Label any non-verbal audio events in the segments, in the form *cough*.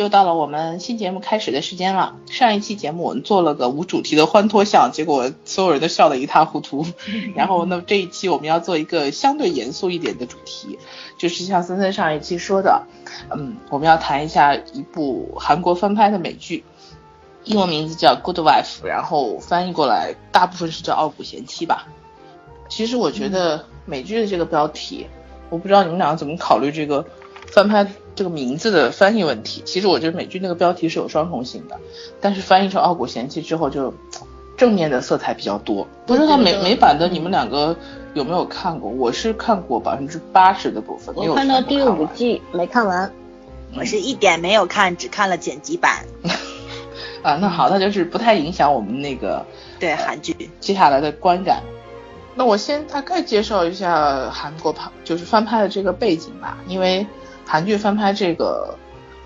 又到了我们新节目开始的时间了。上一期节目我们做了个无主题的欢脱项，结果所有人都笑得一塌糊涂。*laughs* 然后，那么这一期我们要做一个相对严肃一点的主题，就是像森森上一期说的，嗯，我们要谈一下一部韩国翻拍的美剧，英文名字叫《Good Wife》，然后翻译过来大部分是叫《傲骨贤妻》吧。其实我觉得美剧的这个标题，我不知道你们两个怎么考虑这个翻拍这个名字的翻译问题。其实我觉得美剧那个标题是有双重性的，但是翻译成《傲骨贤妻》之后，就正面的色彩比较多。不知道美美版的你们两个有没有看过？我是看过百分之八十的部分，我看到第五季没看完，我是一点没有看，只看了剪辑版。*laughs* 啊，那好，那就是不太影响我们那个对韩剧接下来的观感。那我先大概介绍一下韩国拍就是翻拍的这个背景吧，因为韩剧翻拍这个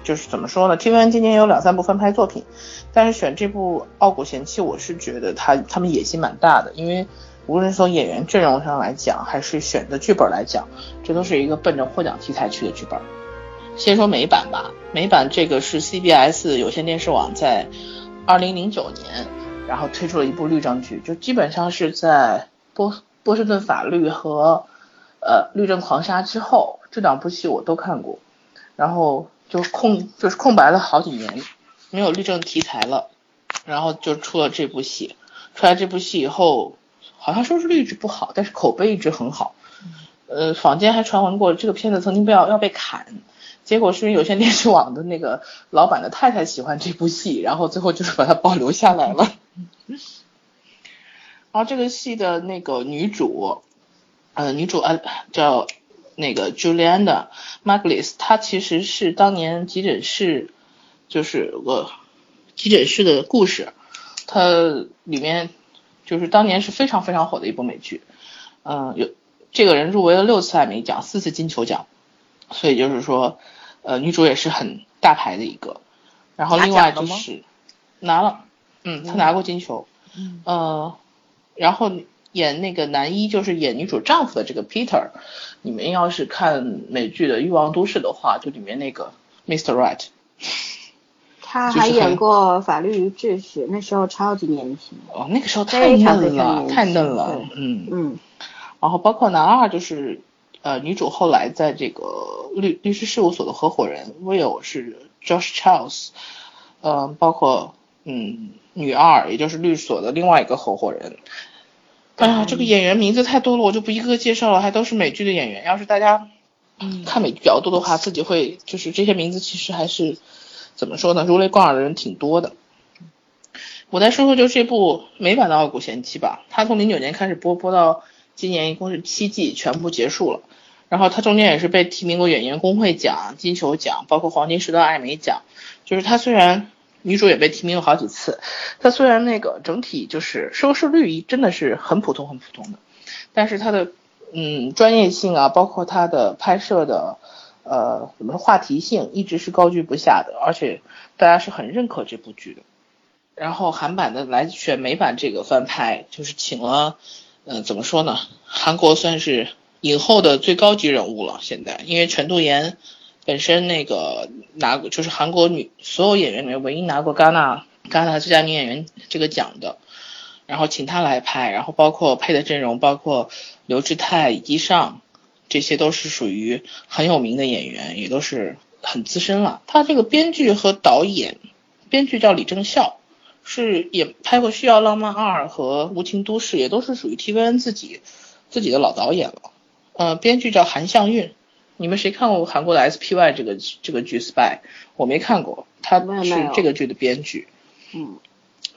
就是怎么说呢？TVN 今年有两三部翻拍作品，但是选这部《傲骨贤妻》，我是觉得他他们野心蛮大的，因为无论从演员阵容上来讲，还是选的剧本来讲，这都是一个奔着获奖题材去的剧本。先说美版吧，美版这个是 CBS 有线电视网在二零零九年，然后推出了一部律政剧，就基本上是在。波波士顿法律和呃律政狂杀之后，这两部戏我都看过，然后就空就是空白了好几年，没有律政题材了，然后就出了这部戏，出来这部戏以后，好像收视率一直不好，但是口碑一直很好，呃坊间还传闻过这个片子曾经被要要被砍，结果是因为有线电视网的那个老板的太太喜欢这部戏，然后最后就是把它保留下来了。*laughs* 然后这个戏的那个女主，呃，女主啊叫那个 Juliana Maglis，她其实是当年急诊室，就是个急诊室的故事，它里面就是当年是非常非常火的一部美剧，嗯，有这个人入围了六次艾美奖，四次金球奖，所以就是说，呃，女主也是很大牌的一个，然后另外就是拿了，嗯，她拿过金球，嗯，呃。然后演那个男一就是演女主丈夫的这个 Peter，你们要是看美剧的《欲望都市》的话，就里面那个 Mr. Right，他还演过《法律与秩序》，那时候超级年轻。哦，那个时候太嫩了，太嫩了。嗯嗯。然后包括男二就是呃女主后来在这个律律师事务所的合伙人 Will 是 Josh Charles，嗯，包括嗯女二也就是律所的另外一个合伙人。哎呀，这个演员名字太多了，我就不一个个介绍了，还都是美剧的演员。要是大家看美剧比较多的话，自己会就是这些名字其实还是怎么说呢，如雷贯耳的人挺多的。我再说说就这部美版的《傲骨贤妻》吧，它从零九年开始播，播到今年一共是七季，全部结束了。然后它中间也是被提名过演员工会奖、金球奖，包括黄金时段艾美奖。就是它虽然。女主也被提名了好几次，她虽然那个整体就是收视率真的是很普通很普通的，但是她的嗯专业性啊，包括她的拍摄的呃怎么说话题性一直是高居不下的，而且大家是很认可这部剧的。然后韩版的来选美版这个翻拍，就是请了嗯怎么说呢，韩国算是影后的最高级人物了，现在因为全度妍。本身那个拿过就是韩国女所有演员里面唯一拿过戛纳戛纳最佳女演员这个奖的，然后请她来拍，然后包括配的阵容，包括刘智泰、以及上，这些都是属于很有名的演员，也都是很资深了。他这个编剧和导演，编剧叫李正孝，是也拍过《需要浪漫二》和《无情都市》，也都是属于 TVN 自己自己的老导演了。呃，编剧叫韩向运。你们谁看过韩国的 SPY 这个这个剧 Spy？我没看过，他是这个剧的编剧。嗯，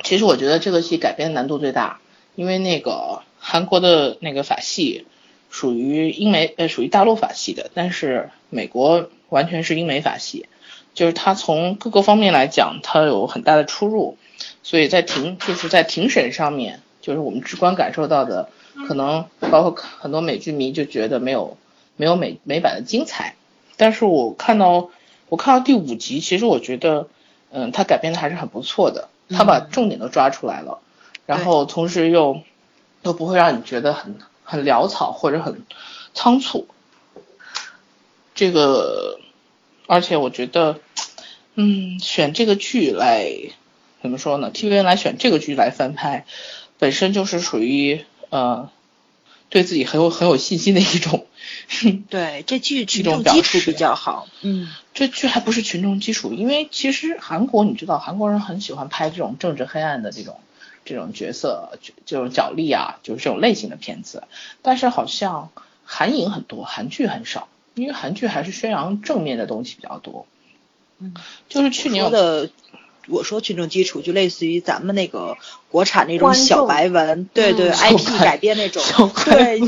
其实我觉得这个戏改编难度最大，因为那个韩国的那个法系属于英美呃属于大陆法系的，但是美国完全是英美法系，就是它从各个方面来讲它有很大的出入，所以在庭就是在庭审上面，就是我们直观感受到的，可能包括很多美剧迷就觉得没有。没有美美版的精彩，但是我看到我看到第五集，其实我觉得，嗯，他改编的还是很不错的，他把重点都抓出来了，然后同时又又不会让你觉得很很潦草或者很仓促。这个而且我觉得，嗯，选这个剧来怎么说呢？TVN 来选这个剧来翻拍，本身就是属于呃，对自己很有很有信心的一种。*laughs* 对，这剧群众基础比较好。嗯，这剧还不是群众基础，因为其实韩国你知道，韩国人很喜欢拍这种政治黑暗的这种这种角色，这种角力啊，就是这种类型的片子。但是好像韩影很多，韩剧很少，因为韩剧还是宣扬正面的东西比较多。嗯，就是去年的。我说群众基础就类似于咱们那个国产那种小白文，对对，IP 改编那种，对，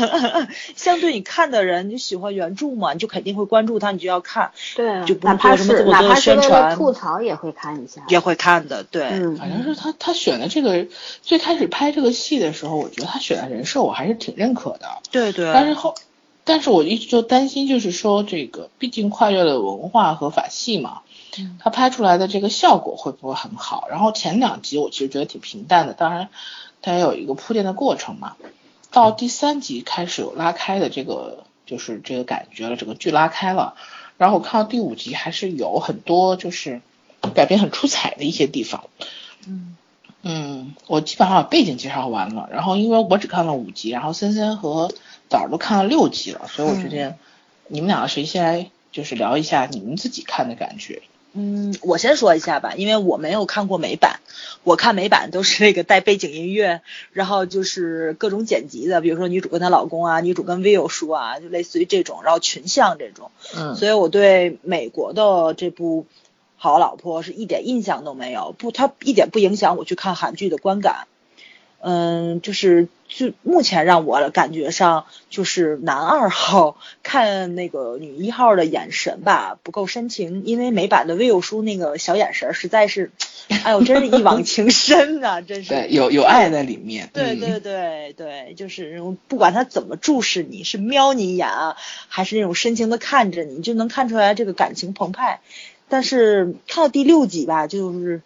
*laughs* 相对你看的人，你喜欢原著嘛，你就肯定会关注他，你就要看，对，就不用做什么这么多的宣传，吐槽也会看一下，也会看的，对，反正是他他选的这个最开始拍这个戏的时候，我觉得他选的人设我还是挺认可的，对对，但是后，但是我一直就担心，就是说这个毕竟跨越了文化和法系嘛。他拍出来的这个效果会不会很好？然后前两集我其实觉得挺平淡的，当然它也有一个铺垫的过程嘛。到第三集开始有拉开的这个就是这个感觉了，整个剧拉开了。然后我看到第五集还是有很多就是改编很出彩的一些地方。嗯嗯，我基本上把背景介绍完了。然后因为我只看了五集，然后森森和枣儿都看了六集了，所以我决定你们两个谁先来就是聊一下你们自己看的感觉。嗯，我先说一下吧，因为我没有看过美版，我看美版都是那个带背景音乐，然后就是各种剪辑的，比如说女主跟她老公啊，女主跟 Will 说啊，就类似于这种，然后群像这种。嗯。所以我对美国的这部《好老婆》是一点印象都没有，不，它一点不影响我去看韩剧的观感。嗯，就是就目前让我感觉上，就是男二号看那个女一号的眼神吧不够深情，因为美版的 Will 叔那个小眼神实在是，哎呦，真是一往情深呐，真是。对，有有爱在里面。对对对对，就是不管他怎么注视你，是瞄你一眼啊，还是那种深情的看着你，就能看出来这个感情澎湃。但是看到第六集吧，就是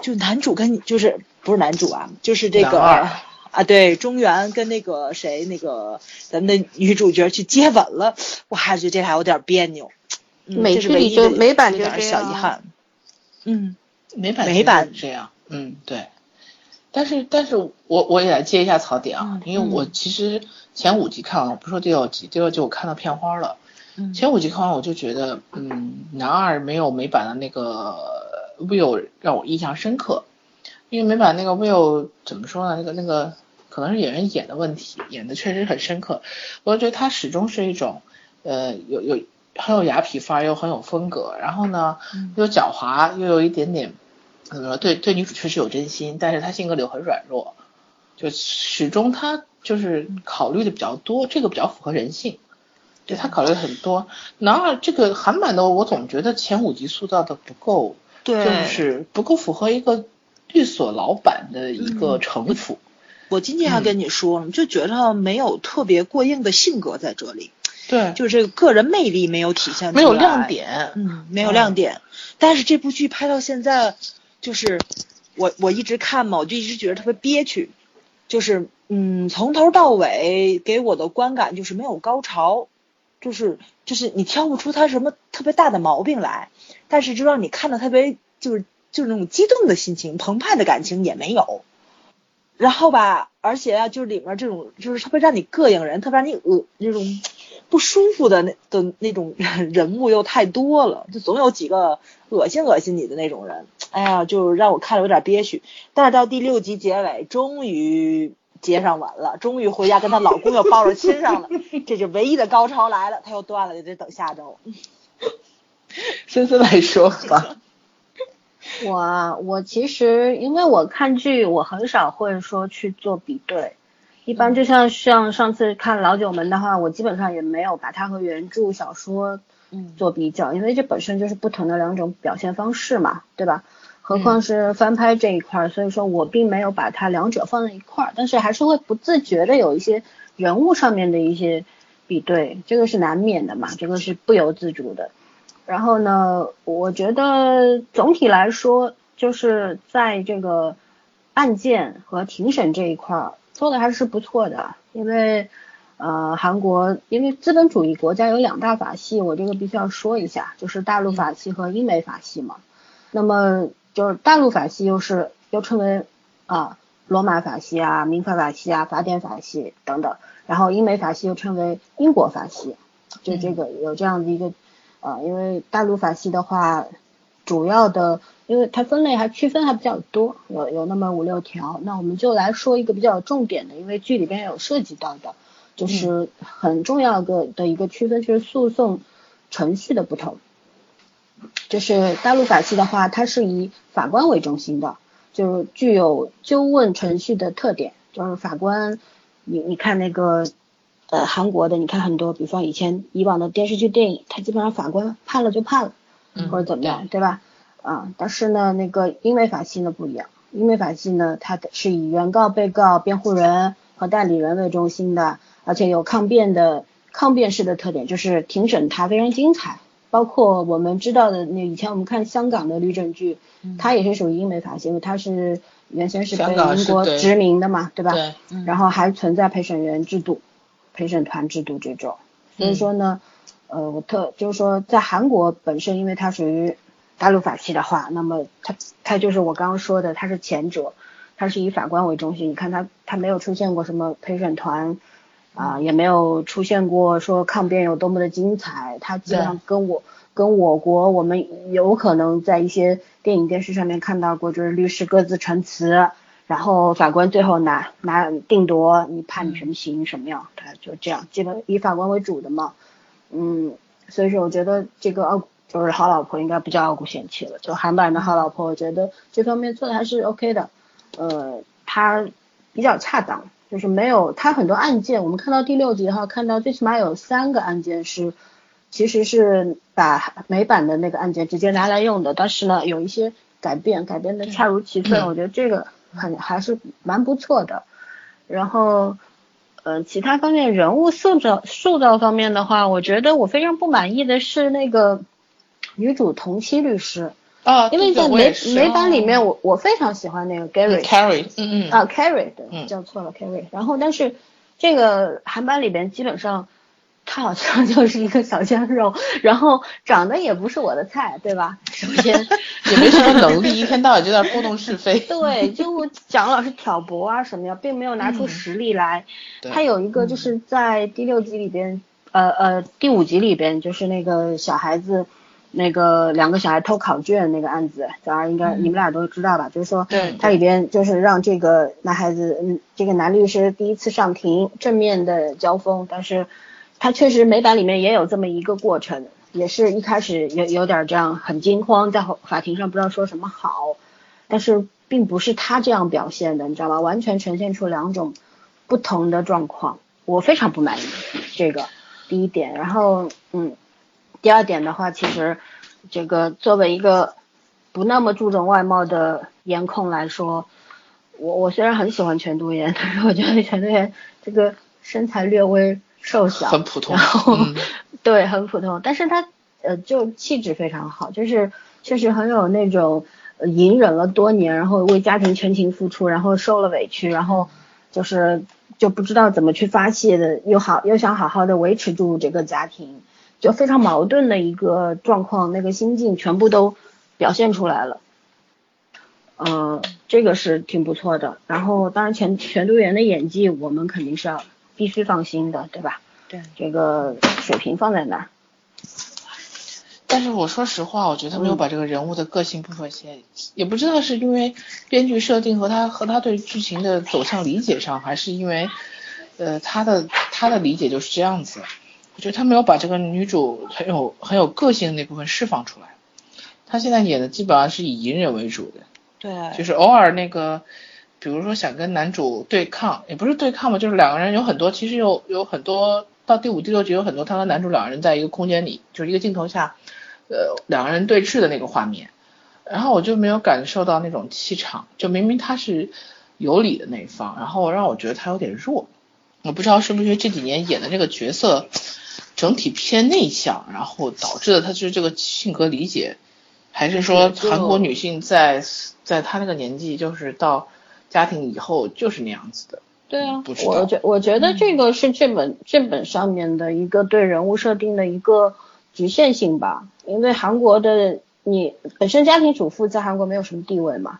就男主跟就是。不是男主啊，就是这个啊，对，中原跟那个谁，那个咱们的女主角去接吻了，我还是觉得这还有点别扭。美剧里就美版有点小遗憾。嗯，美版美版这样，嗯，对。但是，但是我我也来接一下槽点啊，因为我其实前五集看完，我不说第六集，第六集我看到片花了。前五集看完我就觉得，嗯，男二没有美版的那个 Will 让我印象深刻。因为美版那个 Will 怎么说呢？那个那个可能是演员演的问题，演的确实很深刻。我觉得他始终是一种，呃，有有很有雅痞范儿，又很有风格，然后呢又狡猾，又有一点点怎么说？对对，女主确实有真心，但是他性格里又很软弱，就始终他就是考虑的比较多，这个比较符合人性。对他考虑很多。然而这个韩版的我总觉得前五集塑造的不够，就是不够符合一个。律所老板的一个城府，我今天还跟你说，就觉得没有特别过硬的性格在这里，对，就是这个个人魅力没有体现出来，没有亮点，嗯，没有亮点。但是这部剧拍到现在，就是我我一直看嘛，我就一直觉得特别憋屈，就是嗯，从头到尾给我的观感就是没有高潮，就是就是你挑不出他什么特别大的毛病来，但是就让你看的特别就是。就是那种激动的心情，澎湃的感情也没有。然后吧，而且啊，就是里面这种，就是特别让你膈应人，特别让你恶那种不舒服的那的那种人物又太多了，就总有几个恶心恶心你的那种人。哎呀，就让我看了有点憋屈。但是到第六集结尾，终于接上吻了，终于回家跟她老公又抱着亲上了，这就唯一的高潮来了。他又断了，就得等下周。*laughs* 森森来说吧。我我其实因为我看剧，我很少会说去做比对，一般就像像上次看老九门的话，我基本上也没有把它和原著小说做比较，因为这本身就是不同的两种表现方式嘛，对吧？何况是翻拍这一块，所以说我并没有把它两者放在一块儿，但是还是会不自觉的有一些人物上面的一些比对，这个是难免的嘛，这个是不由自主的。然后呢，我觉得总体来说，就是在这个案件和庭审这一块儿做的还是不错的。因为，呃，韩国因为资本主义国家有两大法系，我这个必须要说一下，就是大陆法系和英美法系嘛。那么就是大陆法系又是又称为啊罗马法系啊、民法法系啊、法典法系等等，然后英美法系又称为英国法系，就这个有这样的一个呃，因为大陆法系的话，主要的因为它分类还区分还比较多，有有那么五六条，那我们就来说一个比较重点的，因为剧里边有涉及到的。就是很重要的的一个区分，就是诉讼程序的不同。就是大陆法系的话，它是以法官为中心的，就具有纠问程序的特点。就是法官，你你看那个呃韩国的，你看很多，比方以前以往的电视剧、电影，它基本上法官判了就判了，或者怎么样，对吧？啊，但是呢，那个英美法系呢不一样，英美法系呢，它是以原告、被告、辩护人和代理人为中心的。而且有抗辩的抗辩式的特点，就是庭审它非常精彩。包括我们知道的那以前我们看香港的律政剧，它也是属于英美法系，因为它是原先是被英国殖民的嘛，对吧？对。然后还存在陪审员制度、陪审团制度这种。所以说呢，呃，我特就是说，在韩国本身，因为它属于大陆法系的话，那么它它就是我刚刚说的，它是前者，它是以法官为中心。你看它它没有出现过什么陪审团。啊，也没有出现过说抗辩有多么的精彩，它基本上跟我跟我国我们有可能在一些电影电视上面看到过，就是律师各自陈词，然后法官最后拿拿定夺你判你什么刑什么样，他就这样，基本以法官为主的嘛，嗯，所以说我觉得这个傲就是好老婆应该不叫傲骨贤妻了，就韩版的好老婆，我觉得这方面做的还是 OK 的，呃，他比较恰当。就是没有，他很多案件，我们看到第六集的话，看到最起码有三个案件是，其实是把美版的那个案件直接拿来用的，但是呢，有一些改变，改变的恰如其分，我觉得这个很还是蛮不错的。然后，呃，其他方面人物塑造塑造方面的话，我觉得我非常不满意的是那个女主同期律师。啊，因为在美美版里面，我我非常喜欢那个 Gary，Carrie，嗯嗯，啊 Carrie，对，叫错了 Carrie。然后但是这个韩版里边基本上他好像 *laughs* 就是一个小鲜肉，然后长得也不是我的菜，对吧？首 *laughs* 先也没什么能力，一天到晚就在拨弄是非。对，就蒋老师挑拨啊什么呀，并没有拿出实力来。他有一个就是在第六集里边，呃呃第五集里边就是那个小孩子。那个两个小孩偷考卷那个案子，早上应该你们俩都知道吧？就是说，对，它里边就是让这个男孩子，嗯，这个男律师第一次上庭正面的交锋，但是他确实美版里面也有这么一个过程，也是一开始有有点这样很惊慌，在法庭上不知道说什么好，但是并不是他这样表现的，你知道吧？完全呈现出两种不同的状况，我非常不满意这个第一点，然后嗯。第二点的话，其实这个作为一个不那么注重外貌的颜控来说，我我虽然很喜欢全度妍，但是我觉得全度妍这个身材略微瘦小，很普通，然后 *laughs* 对很普通，但是他呃就气质非常好，就是确实很有那种隐忍了多年，然后为家庭全情付出，然后受了委屈，然后就是就不知道怎么去发泄的，又好又想好好的维持住这个家庭。就非常矛盾的一个状况，那个心境全部都表现出来了，呃，这个是挺不错的。然后，当然全全度妍的演技，我们肯定是要必须放心的，对吧？对，这个水平放在那儿。但是我说实话，我觉得他没有把这个人物的个性部分写，也不知道是因为编剧设定和他和他对剧情的走向理解上，还是因为呃他的他的理解就是这样子。我觉得他没有把这个女主很有很有个性的那部分释放出来，他现在演的基本上是以隐忍为主的，对，就是偶尔那个，比如说想跟男主对抗，也不是对抗吧，就是两个人有很多，其实有有很多到第五、第六集有很多他和男主两个人在一个空间里，就是一个镜头下，呃，两个人对峙的那个画面，然后我就没有感受到那种气场，就明明他是有理的那一方，然后让我觉得他有点弱，我不知道是不是因为这几年演的这个角色。整体偏内向，然后导致的他就是这个性格理解，还是说韩国女性在在她那个年纪，就是到家庭以后就是那样子的。对啊。我觉我觉得这个是这本这本上面的一个对人物设定的一个局限性吧，因为韩国的你本身家庭主妇在韩国没有什么地位嘛，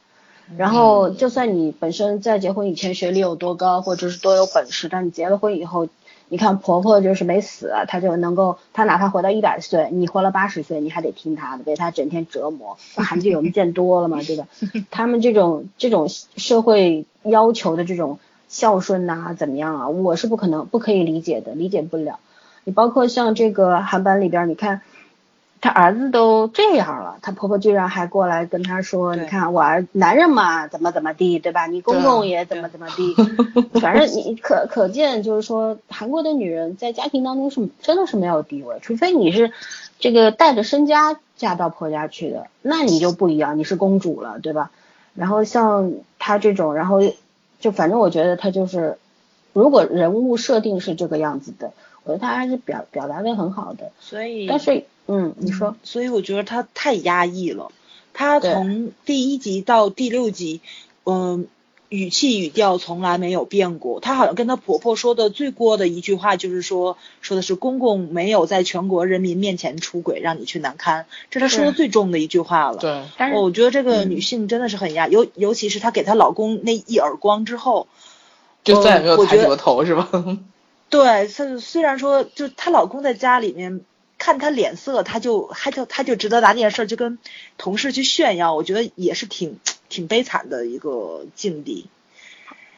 然后就算你本身在结婚以前学历有多高，或者是多有本事，但你结了婚以后，你看婆婆就是没死，她就能够，她哪怕活到一百岁，你活了八十岁，你还得听她的，被她整天折磨。韩剧我们见多了嘛，对吧？*laughs* 他们这种这种社会要求的这种孝顺呐、怎么样啊？我是不可能不可以理解的，理解不了。你包括像这个韩版里边，你看。她儿子都这样了，她婆婆居然还过来跟她说：“你看我儿男人嘛，怎么怎么地，对吧？你公公也怎么怎么地，反正你可可见就是说，韩国的女人在家庭当中是真的是没有地位，除非你是这个带着身家嫁到婆家去的，那你就不一样，你是公主了，对吧？然后像她这种，然后就反正我觉得她就是，如果人物设定是这个样子的，我觉得她还是表表达的很好的。所以但是，嗯，你说，所以我觉得他太压抑了。他从第一集到第六集，嗯、语气语调从来没有变过。她好像跟她婆婆说的最过的一句话就是说，说的是公公没有在全国人民面前出轨，让你去难堪，这是她说的最重的一句话了。对，但是我觉得这个嗯女性真的是很压，尤尤其是她给她老公那一耳光之后，就再也没有抬起我觉得过头是吧？*laughs* 对，虽虽然说，就她老公在家里面看他脸色，他就还就他就值得拿这件事儿就跟同事去炫耀，我觉得也是挺挺悲惨的一个境地。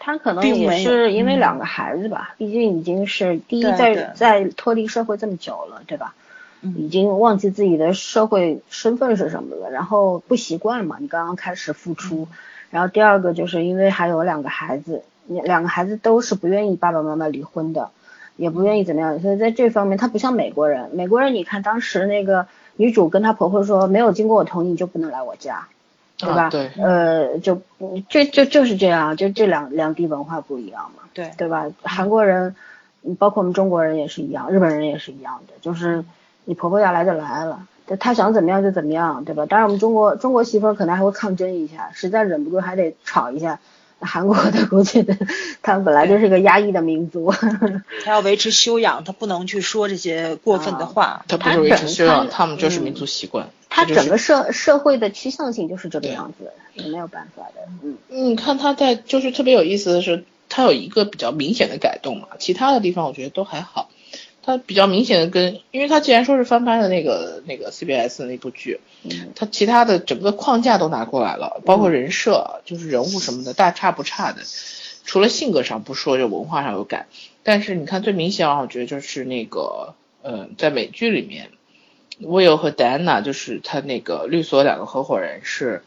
他可能也是因为嗯两个孩子吧，毕竟已经是第一在对在脱离社会这么久了，对吧？已嗯，经忘记自己的社会身份是什么了，然后不习惯嘛，你刚刚开始付出，嗯然后第二个就是因为还有两个孩子，两个孩子都是不愿意爸爸妈妈离婚的，也不愿意怎么样，所以在这方面他不像美国人，美国人你看当时那个女主跟她婆婆说，没有经过我同意你就不能来我家，对吧？啊对呃，就就就就是这样，就这两两地文化不一样嘛，对，对吧？韩国人，嗯包括我们中国人也是一样，日本人也是一样的，就是你婆婆要来就来了，她想怎么样就怎么样，对吧？当然我们中国中国媳妇儿可能还会抗争一下，实在忍不住还得吵一下。韩国的估计的，他们本来就是个压抑的民族，*laughs* 他要维持修养，他不能去说这些过分的话。他不是维持修养，他他们就是嗯民族习惯。他整个社社会的趋向性就是这个样子，也没有办法的，嗯。你看他在就是特别有意思的是，他有一个比较明显的改动嘛，其他的地方我觉得都还好。他比较明显的跟，因为它既然说是翻拍的那个那个 CBS 的那部剧，嗯他其他的整个框架都拿过来了，包括人设，就是人物什么的，大差不差的。除了性格上不说，就文化上有改。但是你看最明显啊，我觉得就是那个，呃，在美剧里面，Will 和 Diana 就是他那个律所两个合伙人是，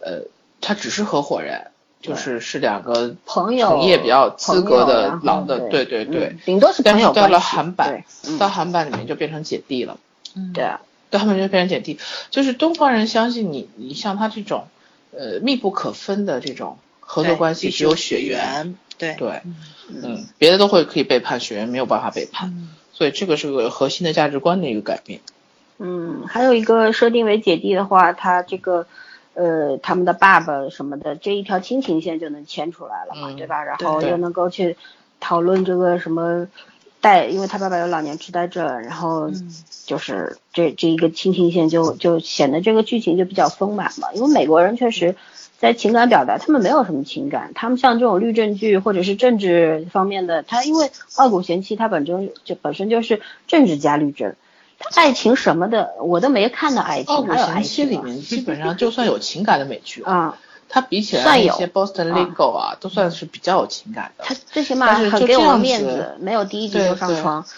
呃，他只是合伙人，就是是两个朋友从业比较资格的老的，对。对对对。嗯。顶多是朋但是到友关系了韩版到韩版里面就变成姐弟了。嗯，对啊，对他们就变成姐弟，就是东方人相信你，你像他这种，呃，密不可分的这种合作关系，只有血缘，缘，对。对，嗯。嗯，别的都会可以背叛，血缘没有办法背叛，嗯。所以这个是个核心的价值观的一个改变。嗯，还有一个设定为姐弟的话，他这个呃他们的爸爸什么的这一条亲情线就能牵出来了嘛，嗯对吧？然后又能够去讨论这个什么带，因为他爸爸有老年痴呆症，然后嗯就是这这一个亲情线就就显得这个剧情就比较丰满嘛。因为美国人确实在情感表达，他们没有什么情感，他们像这种律政剧或者是政治方面的，他因为《傲骨贤妻》它本身就本身就是政治加律政，他 *laughs* 爱情什么的我都没看到爱《情，骨哪有爱》情啊？里面基本上就算有情感的美剧，*laughs* 啊，它比起来那些 Boston 啊 Legal 啊，都算是比较有情感的他。最起码很给我面子，没有第一集就上对床。*laughs*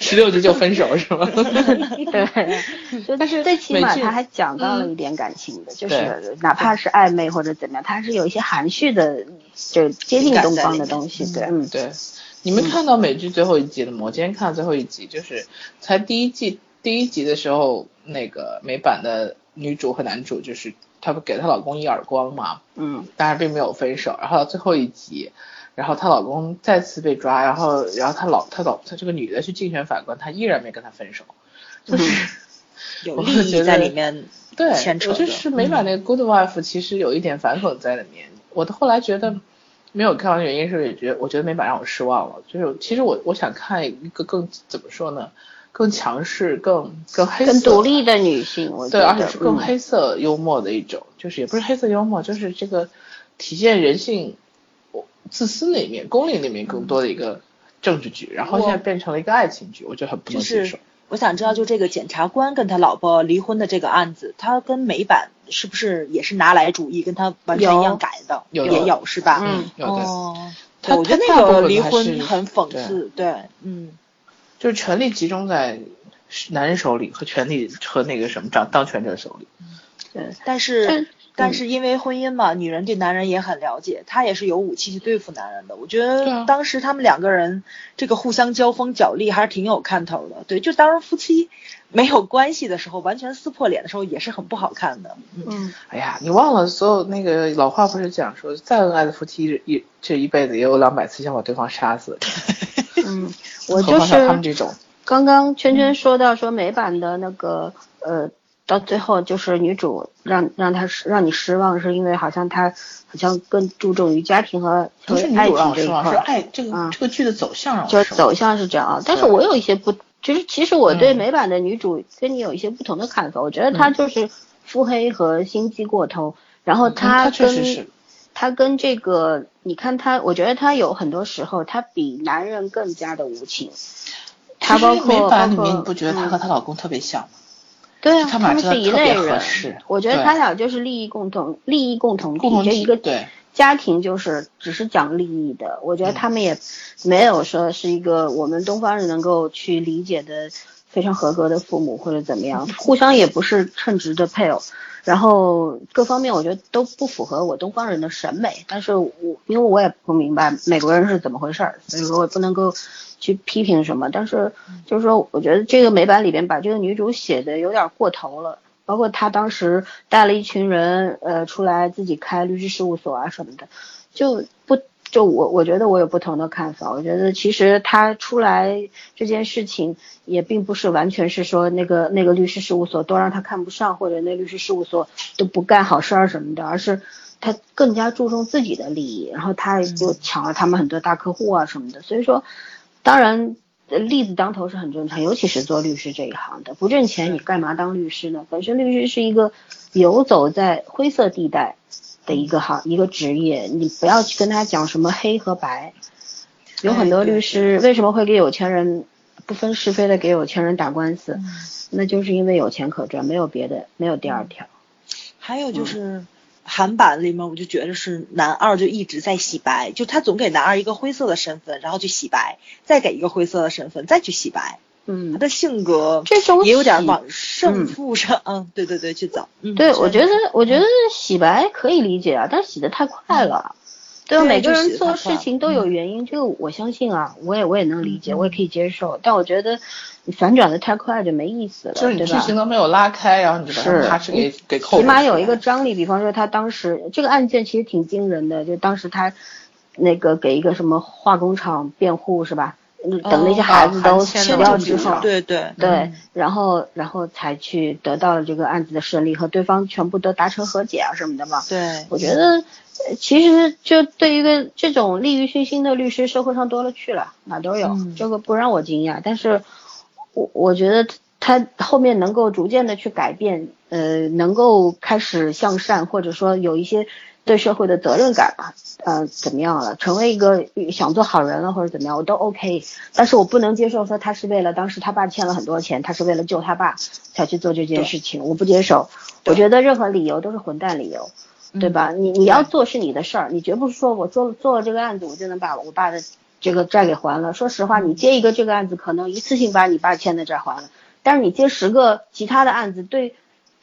十六集就分手是吗？对，就但是最起码他还讲到了嗯一点感情的，就是哪怕是暧昧或者怎么样，他是有一些含蓄的，就接近东方的东西。嗯对，嗯，对，你们看到美剧最后一集了吗？我今天看到最后一集，就是才第一季第一集的时候，那个美版的女主和男主就是她不给她老公一耳光嘛，嗯，当然并没有分手。然后到最后一集，然后她老公再次被抓，然后然后她老她老她这个女的去竞选法官，她依然没跟他分手，就是。*laughs* 我有利益在里面对。我就是美版那个 Good Wife 其实有一点反讽在里面。我的后来觉得没有看完的原因是也觉得我觉得美版让我失望了，就是其实我我想看一个更怎么说呢，更强势、更更黑色、更独立的女性，我对，而且是更嗯。黑色幽默的一种，就是也不是黑色幽默，就是这个体现人性自私那一面、功利那面更多的一个政治剧，然后现在变成了一个爱情剧，我觉得很不能接受。我想知道，就这个检察官跟他老婆离婚的这个案子，他跟美版是不是也是拿来主义，跟他完全一样改的？有也有是吧？嗯有的，哦，他对，我觉得他那个离婚很讽刺，对，嗯，就是权力集中在男人手里和权力和那个什么掌当权者手里。对，但是但但是因为婚姻嘛，女人对男人也很了解，她也是有武器去对付男人的。我觉得当时他们两个人这个互相交锋角力还是挺有看头的。对，就当夫妻没有关系的时候，完全撕破脸的时候也是很不好看的。嗯，嗯，哎呀，你忘了所有那个老话不是讲说，再恩爱的夫妻一这一辈子也有两百次想把对方杀死，*laughs* 嗯，我就何况像他们是这种，刚刚圈圈说到说美版的那个呃，到最后就是女主让让他失让你失望，是因为好像她好像更注重于家庭和不是爱主让情我失望，是这一块儿。爱这个、嗯这个剧的走向让我失望。就走向是这样啊，但是我有一些不，其实其实我对嗯美版的女主跟你有一些不同的看法，我觉得她就是腹黑和心机过头，然后嗯她她跟她跟这个，你看她，我觉得她有很多时候她比男人更加的无情，她包括美版里面，你不觉得她嗯和她老公特别像吗？对啊，他们是一类人我觉得他俩就是利益共同，利益共同共同体，就一个对家庭就是只是讲利益的。我觉得嗯他们也没有说是一个我们东方人能够去理解的非常合格的父母或者怎么样，互相也不是称职的配偶。然后各方面我觉得都不符合我东方人的审美，但是我因为我也不明白美国人是怎么回事儿，所以说我也不能够去批评什么。但是就是说，我觉得这个美版里边把这个女主写的有点过头了，包括她当时带了一群人呃出来自己开律师事务所啊什么的，就不就我我觉得我有不同的看法，我觉得其实他出来这件事情也并不是完全是说那个那个律师事务所都让他看不上，或者那律师事务所都不干好事儿什么的，而是他更加注重自己的利益，然后他就抢了他们很多大客户啊什么的，所以说当然。呃例子当头是很正常，尤其是做律师这一行的，不挣钱你干嘛当律师呢？本身律师是一个游走在灰色地带的一个行一个职业，你不要去跟他讲什么黑和白。有很多律师为什么会给有钱人不分是非的给有钱人打官司？那就是因为有钱可赚，没有别的，没有第二条。还有就是。韩版里面，我就觉得是男二就一直在洗白，就他总给男二一个灰色的身份，然后去洗白，再给一个灰色的身份，再去洗白。他嗯，的性格这种也有点往胜负上，嗯，对对对，去走。嗯，对，我觉得我觉得洗白可以理解啊，但是洗的太快了。对每个人做事情都有原因，这个我相信啊，我也我也能理解，嗯我也可以接受。但我觉得你反转的太快就没意思了，就是你对吧？剧情都没有拉开，然后你就把他是给给扣起码有一个张力，比方说他当时这个案件其实挺惊人的，就当时他那个给一个什么化工厂辩护是吧？嗯等那些孩子都哦死掉之后对对对，然后然后才去得到了这个案子的胜利，和对方全部都达成和解啊什么的嘛。对，我觉得，呃其实就对于一个这种利欲熏心的律师，社会上多了去了，哪都有，嗯这个不让我惊讶。但是我我觉得他后面能够逐渐的去改变，呃，能够开始向善，或者说有一些对社会的责任感吧，呃，怎么样了，成为一个想做好人了或者怎么样，我都 OK。但是我不能接受说他是为了当时他爸欠了很多钱，他是为了救他爸才去做这件事情，我不接受。我觉得任何理由都是混蛋理由。对吧？你你要做是你的事儿，你绝不是说我做了做了这个案子，我就能把我爸的这个债给还了。说实话，你接一个这个案子，可能一次性把你爸欠的债还了，但是你接十个其他的案子，对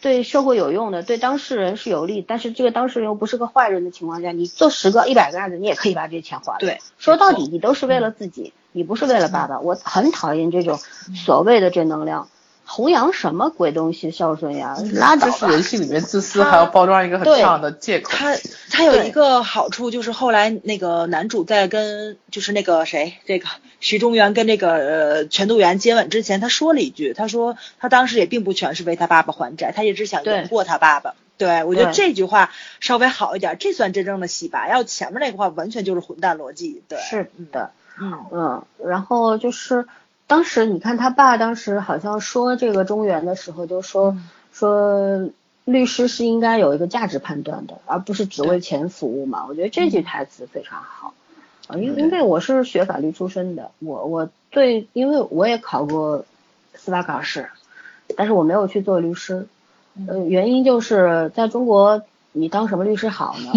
对社会有用的，对当事人是有利，但是这个当事人又不是个坏人的情况下，你做十个、一百个案子，你也可以把这钱还了。对，说到底，你都是为了自己，你不是为了爸爸。我很讨厌这种所谓的正能量。弘扬什么鬼东西孝顺呀？拉倒！这是人性里面自私，还要包装一个很对漂亮的借口。他他有一个好处就是后来那个男主在跟就是那个谁这个徐中原跟那个呃全度妍接吻之前，他说了一句，他说他当时也并不全是为他爸爸还债，他一直想赢过他爸爸。对，我觉得这句话稍微好一点，这算真正的洗白。要前面那个话完全就是混蛋逻辑。对，是的，嗯嗯，然后就是当时你看他爸当时好像说这个中原的时候，就说、嗯说律师是应该有一个价值判断的，而不是只为钱服务嘛。我觉得这句台词非常好。啊，因因为我是学法律出身的，我我对，因为我也考过司法考试，但是我没有去做律师，呃，原因就是在中国你当什么律师好呢？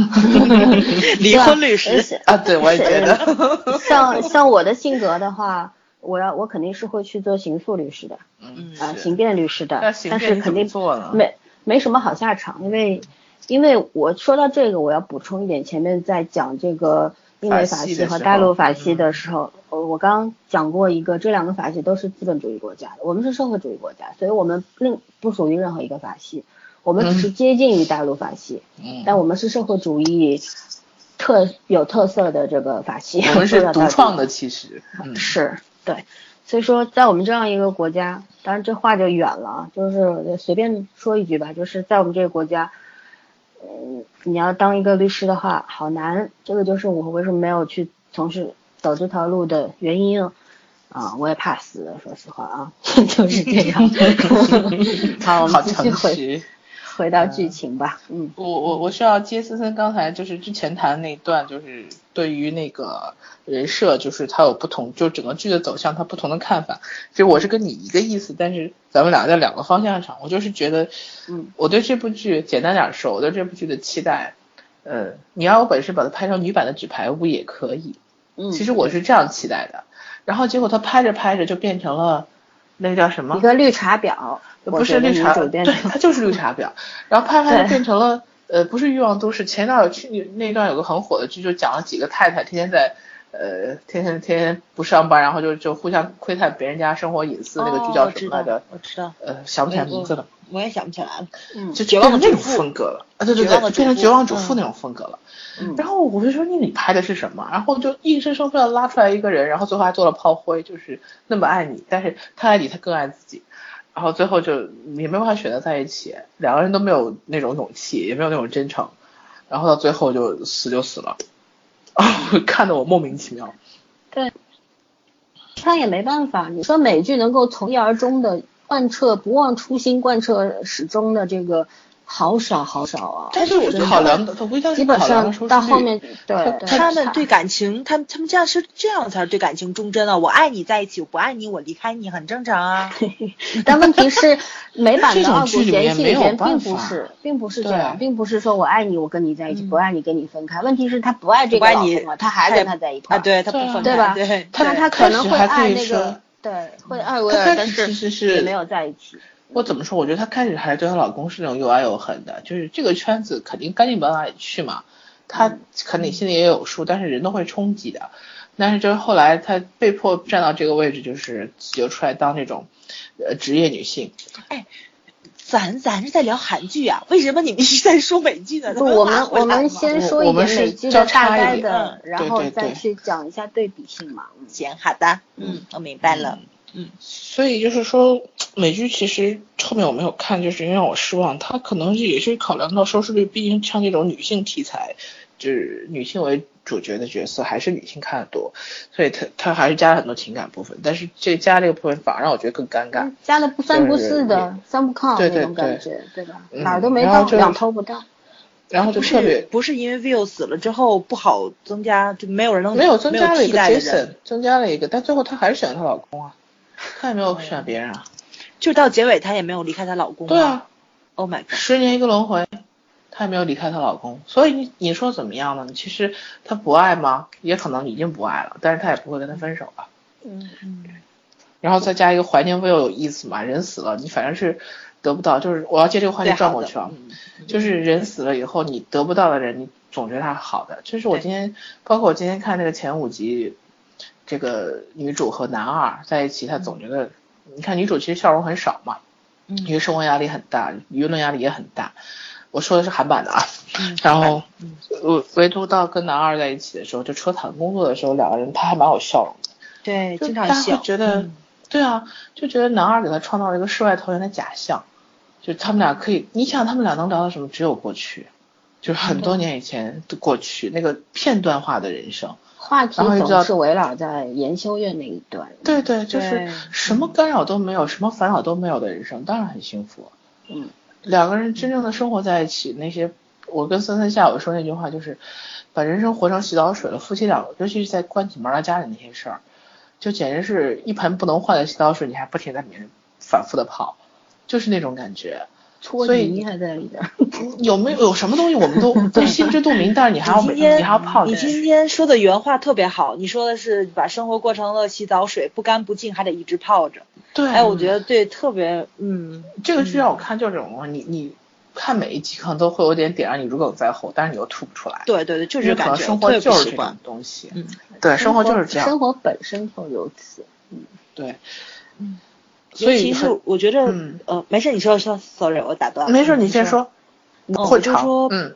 *laughs* 离婚律师啊，对，我也觉得。像像我的性格的话，我要我肯定是会去做刑诉律师的，嗯啊、是刑辩律师的，但是肯定没没什么好下场，因为因为我说到这个，我要补充一点，前面在讲这个英美法系和大陆法系的时候，呃我刚刚讲过一个，这两个法系都是资本主义国家的，我们是社会主义国家，所以我们另不属于任何一个法系，我们只是接近于大陆法系，嗯，但我们是社会主义特有特色的这个法系，我们是 *laughs* 独创的，其实。嗯，是对，所以说在我们这样一个国家，当然这话就远了啊，就是随便说一句吧，就是在我们这个国家，嗯，你要当一个律师的话，好难，这个就是我为什么没有去从事走这条路的原因。啊，我也怕死，说实话啊，*laughs* 就是这样。*laughs* 好，我们继续回。回到剧情吧。嗯，我我我需要接思森刚才就是之前谈的那一段，就是对于那个人设，就是他有不同，就整个剧的走向，他不同的看法。其实我是跟你一个意思，但是咱们俩在两个方向上。我就是觉得，嗯，我对这部剧简单点说，我对这部剧的期待，呃，你要有本事把它拍成女版的《纸牌屋》也可以。嗯，其实我是这样期待的，然后结果他拍着拍着就变成了那个叫什么一？个绿茶婊，不是绿茶，对，它就是绿茶婊。然后拍拍就变成了，呃，不是欲望都市。前段有去那段有个很火的剧，就讲了几个太太天天在，呃，天天天天不上班，然后就就互相窥探别人家生活隐私。那个剧叫什么来着？我知道，呃，想不起来名字了。我也想不起来了。嗯，就绝望的变成这种风格了啊！对对对，变成绝望主妇嗯那种风格了。嗯然后我就说，你你拍的是什么？然后就硬生生非要拉出来一个人，然后最后还做了炮灰，就是那么爱你，但是他爱你，他更爱自己。然后最后就也没办法选择在一起，两个人都没有那种勇气，也没有那种真诚，然后到最后就死就死了，哦，*laughs* 看得我莫名其妙。对，他也没办法。你说美剧能够从一而终的贯彻不忘初心、贯彻始终的这个好少好少啊。但是我觉得考量基本考量的上到后面，对对，他们对感情，他们他们这样是这样才是对感情忠贞啊！我爱你在一起，我不爱你我离开你，很正常啊。*laughs* 但问题是，*laughs* 美版的二剧里面股嫌弃没有办里边并不是，并不是这样，并不是说我爱你，我跟你在一起，嗯不爱你跟你分开。问题是，他不爱这个不爱你老公了，他还跟他在一块啊，儿，对他不分对吧开，对，他对他可能会爱那个，对，会爱维尔，但是其实是没有在一起。我怎么说？我觉得她开始还是对她老公是那种又爱又恨的，就是这个圈子肯定干净不到哪里去嘛。她肯定心里也有数，但是人都会冲击的。但是就是后来她被迫站到这个位置，就是就出来当这种呃职业女性。哎咱咱是在聊韩剧啊，为什么你们一直在说美剧呢？不，我们我们先说一点美剧交的大概叉的，嗯然后再去讲一下对比性嘛。嗯行，好的，嗯，我明白了。所以就是说，美剧其实后面我没有看，就是因为让我失望。它可能也是考量到收视率，毕竟像这种女性题材，就是女性为主角的角色，还是女性看的多，所以它它还是加了很多情感部分。但是这加这个部分反而让我觉得更尴尬。加了不三不就是四的，三不靠那种感觉，对吧？嗯哪儿都没到，两头不到。然后就不特别是不是因为 Will 死了之后不好增加，就没有人能没有增加了一个 Jason，增加了一个，但最后她还是选了她老公啊，她也没有选别人啊。就到结尾她也没有离开她老公。对啊，，Oh my god，十年一个轮回，她也没有离开她老公，所以你你说怎么样呢？其实她不爱吗？也可能已经不爱了，但是她也不会跟他分手吧。嗯嗯，然后再加一个怀念 will 有意思嘛？人死了，你反正是得不到，就是我要借这个话题转过去啊，嗯就是人死了以后，你得不到的人，你总觉得他是好的。就是我今天，包括我今天看那个前五集，这个女主和男二在一起，他总觉得，你看女主其实笑容很少嘛，嗯因为生活压力很大，舆论压力也很大。我说的是韩版的啊，嗯然后嗯我唯独到跟男二在一起的时候，就车谈工作的时候，两个人他还蛮有笑容的。对，经常笑，会觉得，嗯对啊，就觉得男二给他创造了一个世外桃源的假象，就他们俩可以，你想他们俩能聊到什么？只有过去，就是很多年以前的过去那个片段化的人生。话题总是围绕在研修院那一段。对对，就是什么干扰都没有，什么烦恼都没有的人生，当然很幸福。嗯，两个人真正的生活在一起，那些我跟森森下午说那句话就是，把人生活成洗澡水了。夫妻俩，尤其是在关起门来家里那些事儿，就简直是一盆不能换的洗澡水，你还不停在里面反复的泡，就是那种感觉。搓所以泥还在里边儿。有没有有什么东西我们都 *laughs* 都心知肚明，但是你还要每你你还要泡这你今天说的原话特别好，你说的是把生活过成了洗澡水，不干不净，还得一直泡着。对，哎，我觉得对，特别嗯，这个剧让我看就是这种，你你看每一集可能都会有点点让你如鲠在喉，但是你又吐不出来。对对对，就是感觉生活就是这种。东西，嗯，对，生活就是这样，生活本身就如此。嗯对，嗯，所以尤其是我觉得，嗯呃，没事，你说说，sorry，我打断了。没事，你你先。说，哦会长我就说嗯，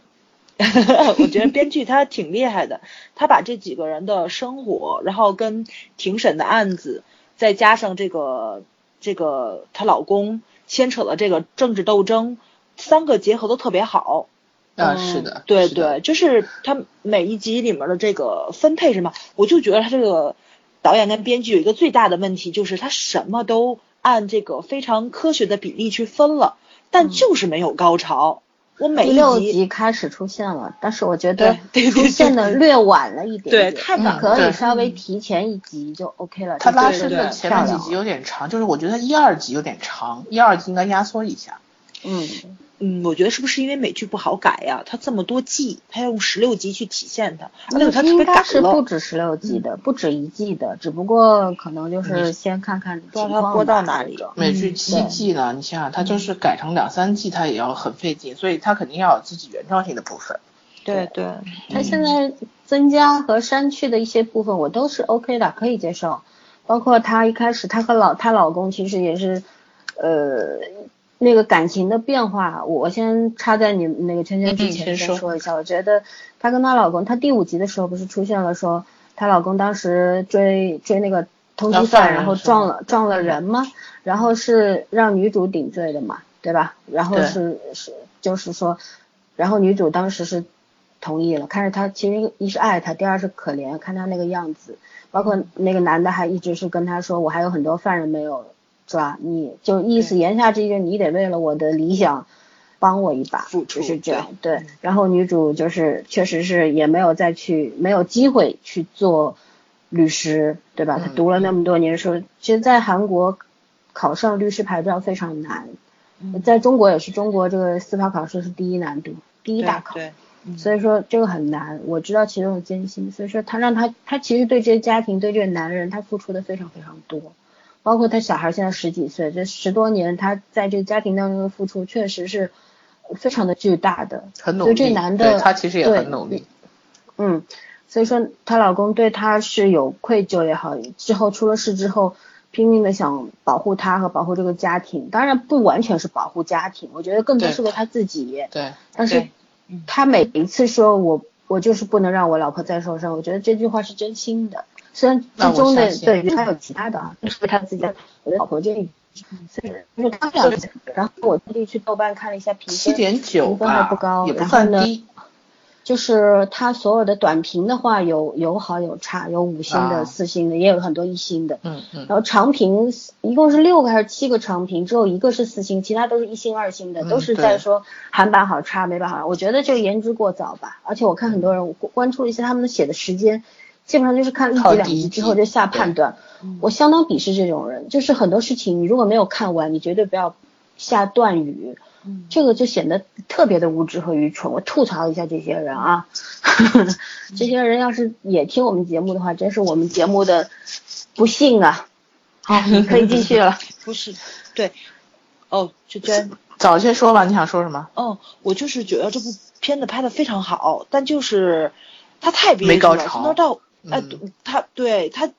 *laughs* 我觉得编剧他挺厉害的，他把这几个人的生活，然后跟庭审的案子，再加上这个这个她老公牵扯了这个政治斗争，三个结合的特别好。啊，嗯是的，对的，对，就是他每一集里面的这个分配什么，我就觉得他这个导演跟编剧有一个最大的问题，就是他什么都按这个非常科学的比例去分了，但就是没有高潮。我每一第六集集开始出现了，但是我觉得对出现的略晚了一点对点，太晚了可以稍微提前一集就 OK 了。就他拉伸的前面几集有点长，就是我觉得一二集有点长，一二集应该压缩一下。嗯，嗯，我觉得是不是因为美剧不好改呀？它这么多季，它要用十六集去体现它，而且它特应该是不。止十六季的，不止一季的，只不过可能就是先看看知道情况它播到哪里了美剧嗯七季呢，你想想，它就是改成两三季，它也要很费劲，所以它肯定要有自己原创性的部分。对对，它现在增加和删去的一些部分，我都是 OK 的，可以接受。包括她一开始，她和老她老公其实也是，呃，那个感情的变化。我先插在你那个圈圈之前嗯先说一下，我觉得她跟她老公，她第五集的时候不是出现了说，她老公当时追追那个通缉犯犯，然后撞了撞了人吗？然后是让女主顶罪的嘛，对吧？然后是是就是说，然后女主当时是同意了，看着他其实一是爱他，第二是可怜，看他那个样子，包括那个男的还一直是跟他说，我还有很多犯人没有抓，你就意思言下之意就你得为了我的理想帮我一把，付出就是这样，对。然后女主就是确实是也没有再去没有机会去做律师，对吧？她嗯读了那么多年书，其实，在韩国考上律师牌照非常难，嗯在中国也是，中国这个司法考试是第一难度，第一大考。对，嗯所以说这个很难，我知道其中的艰辛，所以说他让他他其实对这个家庭对这个男人他付出的非常非常多，包括他小孩现在十几岁，这十多年他在这个家庭当中的付出确实是非常的巨大的，很努力，所以这男的对他其实也很努力。嗯，所以说她老公对她是有愧疚也好，之后出了事之后，拼命的想保护她和保护这个家庭，当然不完全是保护家庭，我觉得更多对是为他自己。对，但是他每一次说我我就是不能让我老婆再受伤，我觉得这句话是真心的。虽然之中的对还有其他的啊，就是他自己的我的老婆这一句，所以就是他们两个。然后我特地去豆瓣看了一下评分，七点九评分还，不高，也不算低。就是他所有的短评的话有有好有差，有五星的、啊四星的，也有很多一星的。嗯嗯，然后长评一共是六个还是七个长评，只有一个是四星，其他都是一星二星的，嗯都是在说韩版好差，美版好。我觉得这个言之过早吧，而且我看很多人我关注了一些他们写的时间，基本上就是看了一集两集集之后就下判断。我相当鄙视这种人，就是很多事情你如果没有看完，你绝对不要下断语。嗯这个就显得特别的无知和愚蠢。我吐槽一下这些人啊，*laughs* 这些人要是也听我们节目的话，真是我们节目的不幸啊。好，你可以继续了。*laughs* 不是，对，哦，就娟，早先说吧，你想说什么？嗯，我就是觉得这部片子拍的非常好，但就是它太憋屈了，没高潮从头到哎嗯，他对他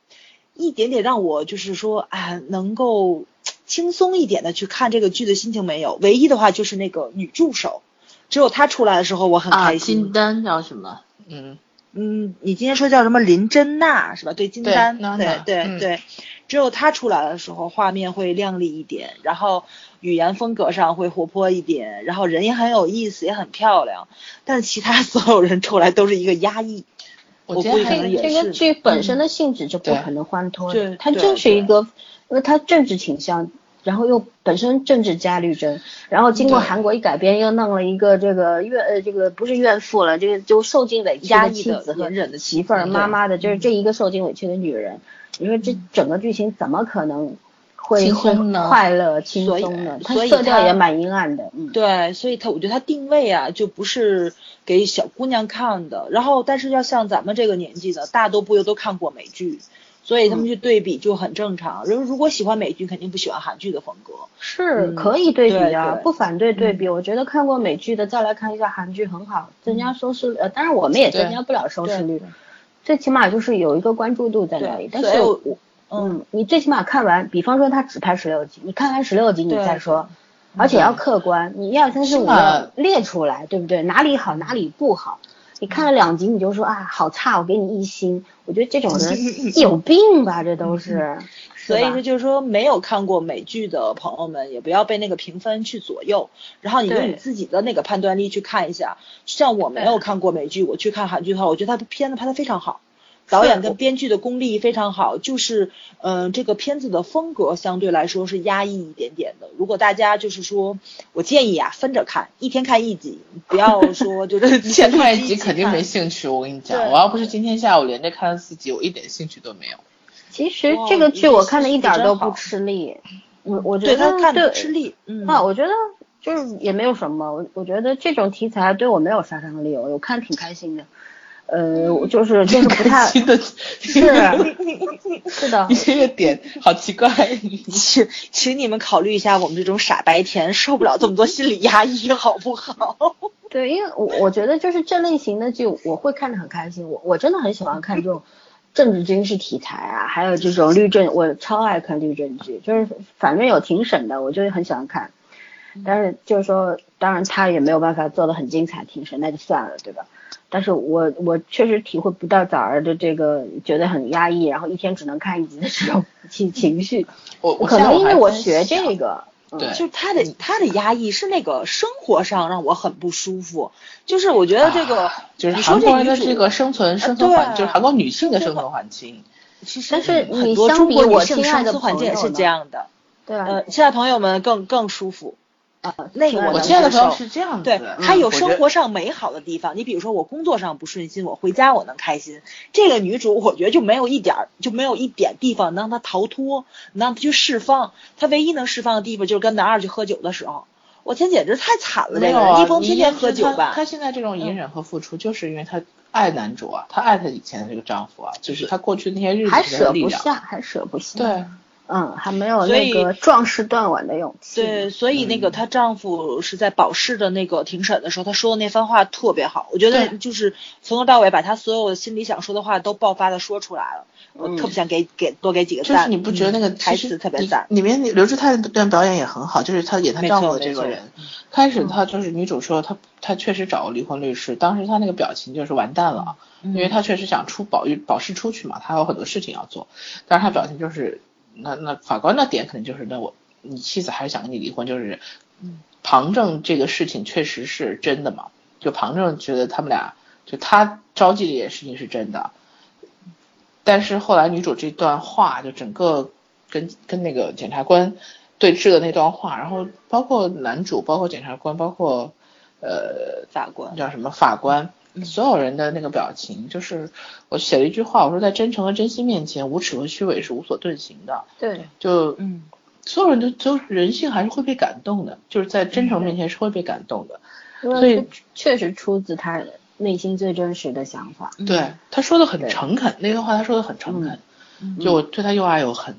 一点点让我就是说，啊，能够轻松一点的去看这个剧的心情没有。唯一的话就是那个女助手，只有她出来的时候我很啊，开心。金丹叫什么？嗯，嗯，你今天说叫什么林珍娜是吧？对，金丹，娜对对对，只有她出来的时候画面会亮丽一点，然后语言风格上会活泼一点，然后人也很有意思，也很漂亮，但是其他所有人出来都是一个压抑。我觉得估计可能也是这个剧本身的性质就不可能欢脱它就是一个，因为它政治倾向，然后又本身政治加律政，然后经过韩国一改编，又弄了一个这个怨呃这个不是怨妇了，这个就受尽委屈的妻子和忍的媳妇儿妈妈的，就是这一个受尽委屈的女人，你说这整个剧情怎么可能会轻松的快乐轻松的？它所以色调也蛮阴暗的，嗯。对，所以它我觉得它定位啊，就不是给小姑娘看的。然后，但是要像咱们这个年纪的，大多不又都看过美剧，所以他们去对比就很正常。人如果喜欢美剧，肯定不喜欢韩剧的风格。嗯是可以对比啊，不反对对比。我觉得看过美剧的再来看一下韩剧很好，增加收视率。呃，当然我们也增加不了收视率，最起码就是有一个关注度在那里。对但是我嗯，你最起码看完，比方说他只拍十六集，你看完十六集你再说，而且要客观，你一二三四五要列出来，对不对？哪里好，哪里不好。你看了两集你就说啊好差，我给你一星。我觉得这种人有病吧，这都是。所以说就是说，没有看过美剧的朋友们，也不要被那个评分去左右，然后你用你自己的那个判断力去看一下。像我没有看过美剧，我去看韩剧的话，我觉得他的片子拍的非常好。导演跟编剧的功力非常好，就是嗯、呃这个片子的风格相对来说是压抑一点点的。如果大家就是说，我建议啊分着看，一天看一集，不要说 *laughs* 就是一天看一集集肯定没兴趣。我跟你讲，我要不是今天下午连着看了四集，我一点兴趣都没有。其实这个剧我看的一点儿都不吃力，我我觉得他看对吃力，嗯啊，我觉得就是也没有什么，我我觉得这种题材对我没有杀伤力，我我看挺开心的，呃，我就是就是不太 *laughs* 新的是 *laughs* 是的你，这个点好奇怪。*laughs* 请请你们考虑一下，我们这种傻白甜受不了这么多心理压抑，好不好？对，因为我我觉得就是这类型的剧我会看得很开心，我我真的很喜欢看这种政治军事题材啊，还有这种律政，我超爱看律政剧，就是反正有庭审的，我就很喜欢看。但是就是说，当然他也没有办法做的很精彩，庭审那就算了，对吧？但是我我确实体会不到早儿的这个觉得很压抑，然后一天只能看一集的这种 *laughs* 情情绪。我我可能因为我学这个，嗯对就是他的他的压抑是那个生活上让我很不舒服，就是我觉得这个、啊就是说韩国人的这个生存生存对环，就是韩国女性的生生存存环境。其实但是很多你相比中国女性我亲爱的生存环境也是朋友呢这样的，对啊？呃，现在朋友们更更舒服。啊，那个能我亲爱的朋友是这样的，对，嗯他有生活上美好的地方。你比如说，我工作上不顺心，我回家我能开心。这个女主，我觉得就没有一点儿，就没有一点地方能让她逃脱，能让她去释放。她唯一能释放的地方就是跟男二去喝酒的时候。我天，简直太惨了！这个人，没有啊，一峰你天天喝酒吧她。现在这种隐忍和付出，就是因为她爱男主啊，她爱她以前的这个丈夫啊，就是她过去那些日子还的力量。舍不下，还舍不下。对，嗯，还没有那个壮士断腕的勇气。对，所以那个她丈夫是在保释的那个庭审的时候，她说的那番话特别好。我觉得就是从头到尾把她所有心里想说的话都爆发的说出来了。我嗯特别想给给多给几个赞就是。你不觉得那个嗯台词特别赞？里面刘志泰那段表演也很好，就是她演她丈夫的这个人，开始她就是女主说她她确实找过离婚律师，当时她那个表情就是完蛋了，因为她确实想出保育保释出去嘛，她有很多事情要做，但是她表情就是那那法官的点可能就是那我你妻子还是想跟你离婚，就是旁证这个事情确实是真的嘛，就旁证觉得他们俩就他招妓这件事情是真的，但是后来女主这段话就整个跟跟那个检察官对峙的那段话，然后包括男主，包括检察官，包括呃法官叫什么法官，所有人的那个表情，就是我写了一句话，我说在真诚和真心面前，无耻和虚伪是无所遁形的，对，就嗯，所有人都都人性还是会被感动的，就是在真诚面前是会被感动的。因所以为确实出自他内心最真实的想法。对，他说的很诚恳，那段话他说的很诚恳，嗯。就我对他又爱又恨。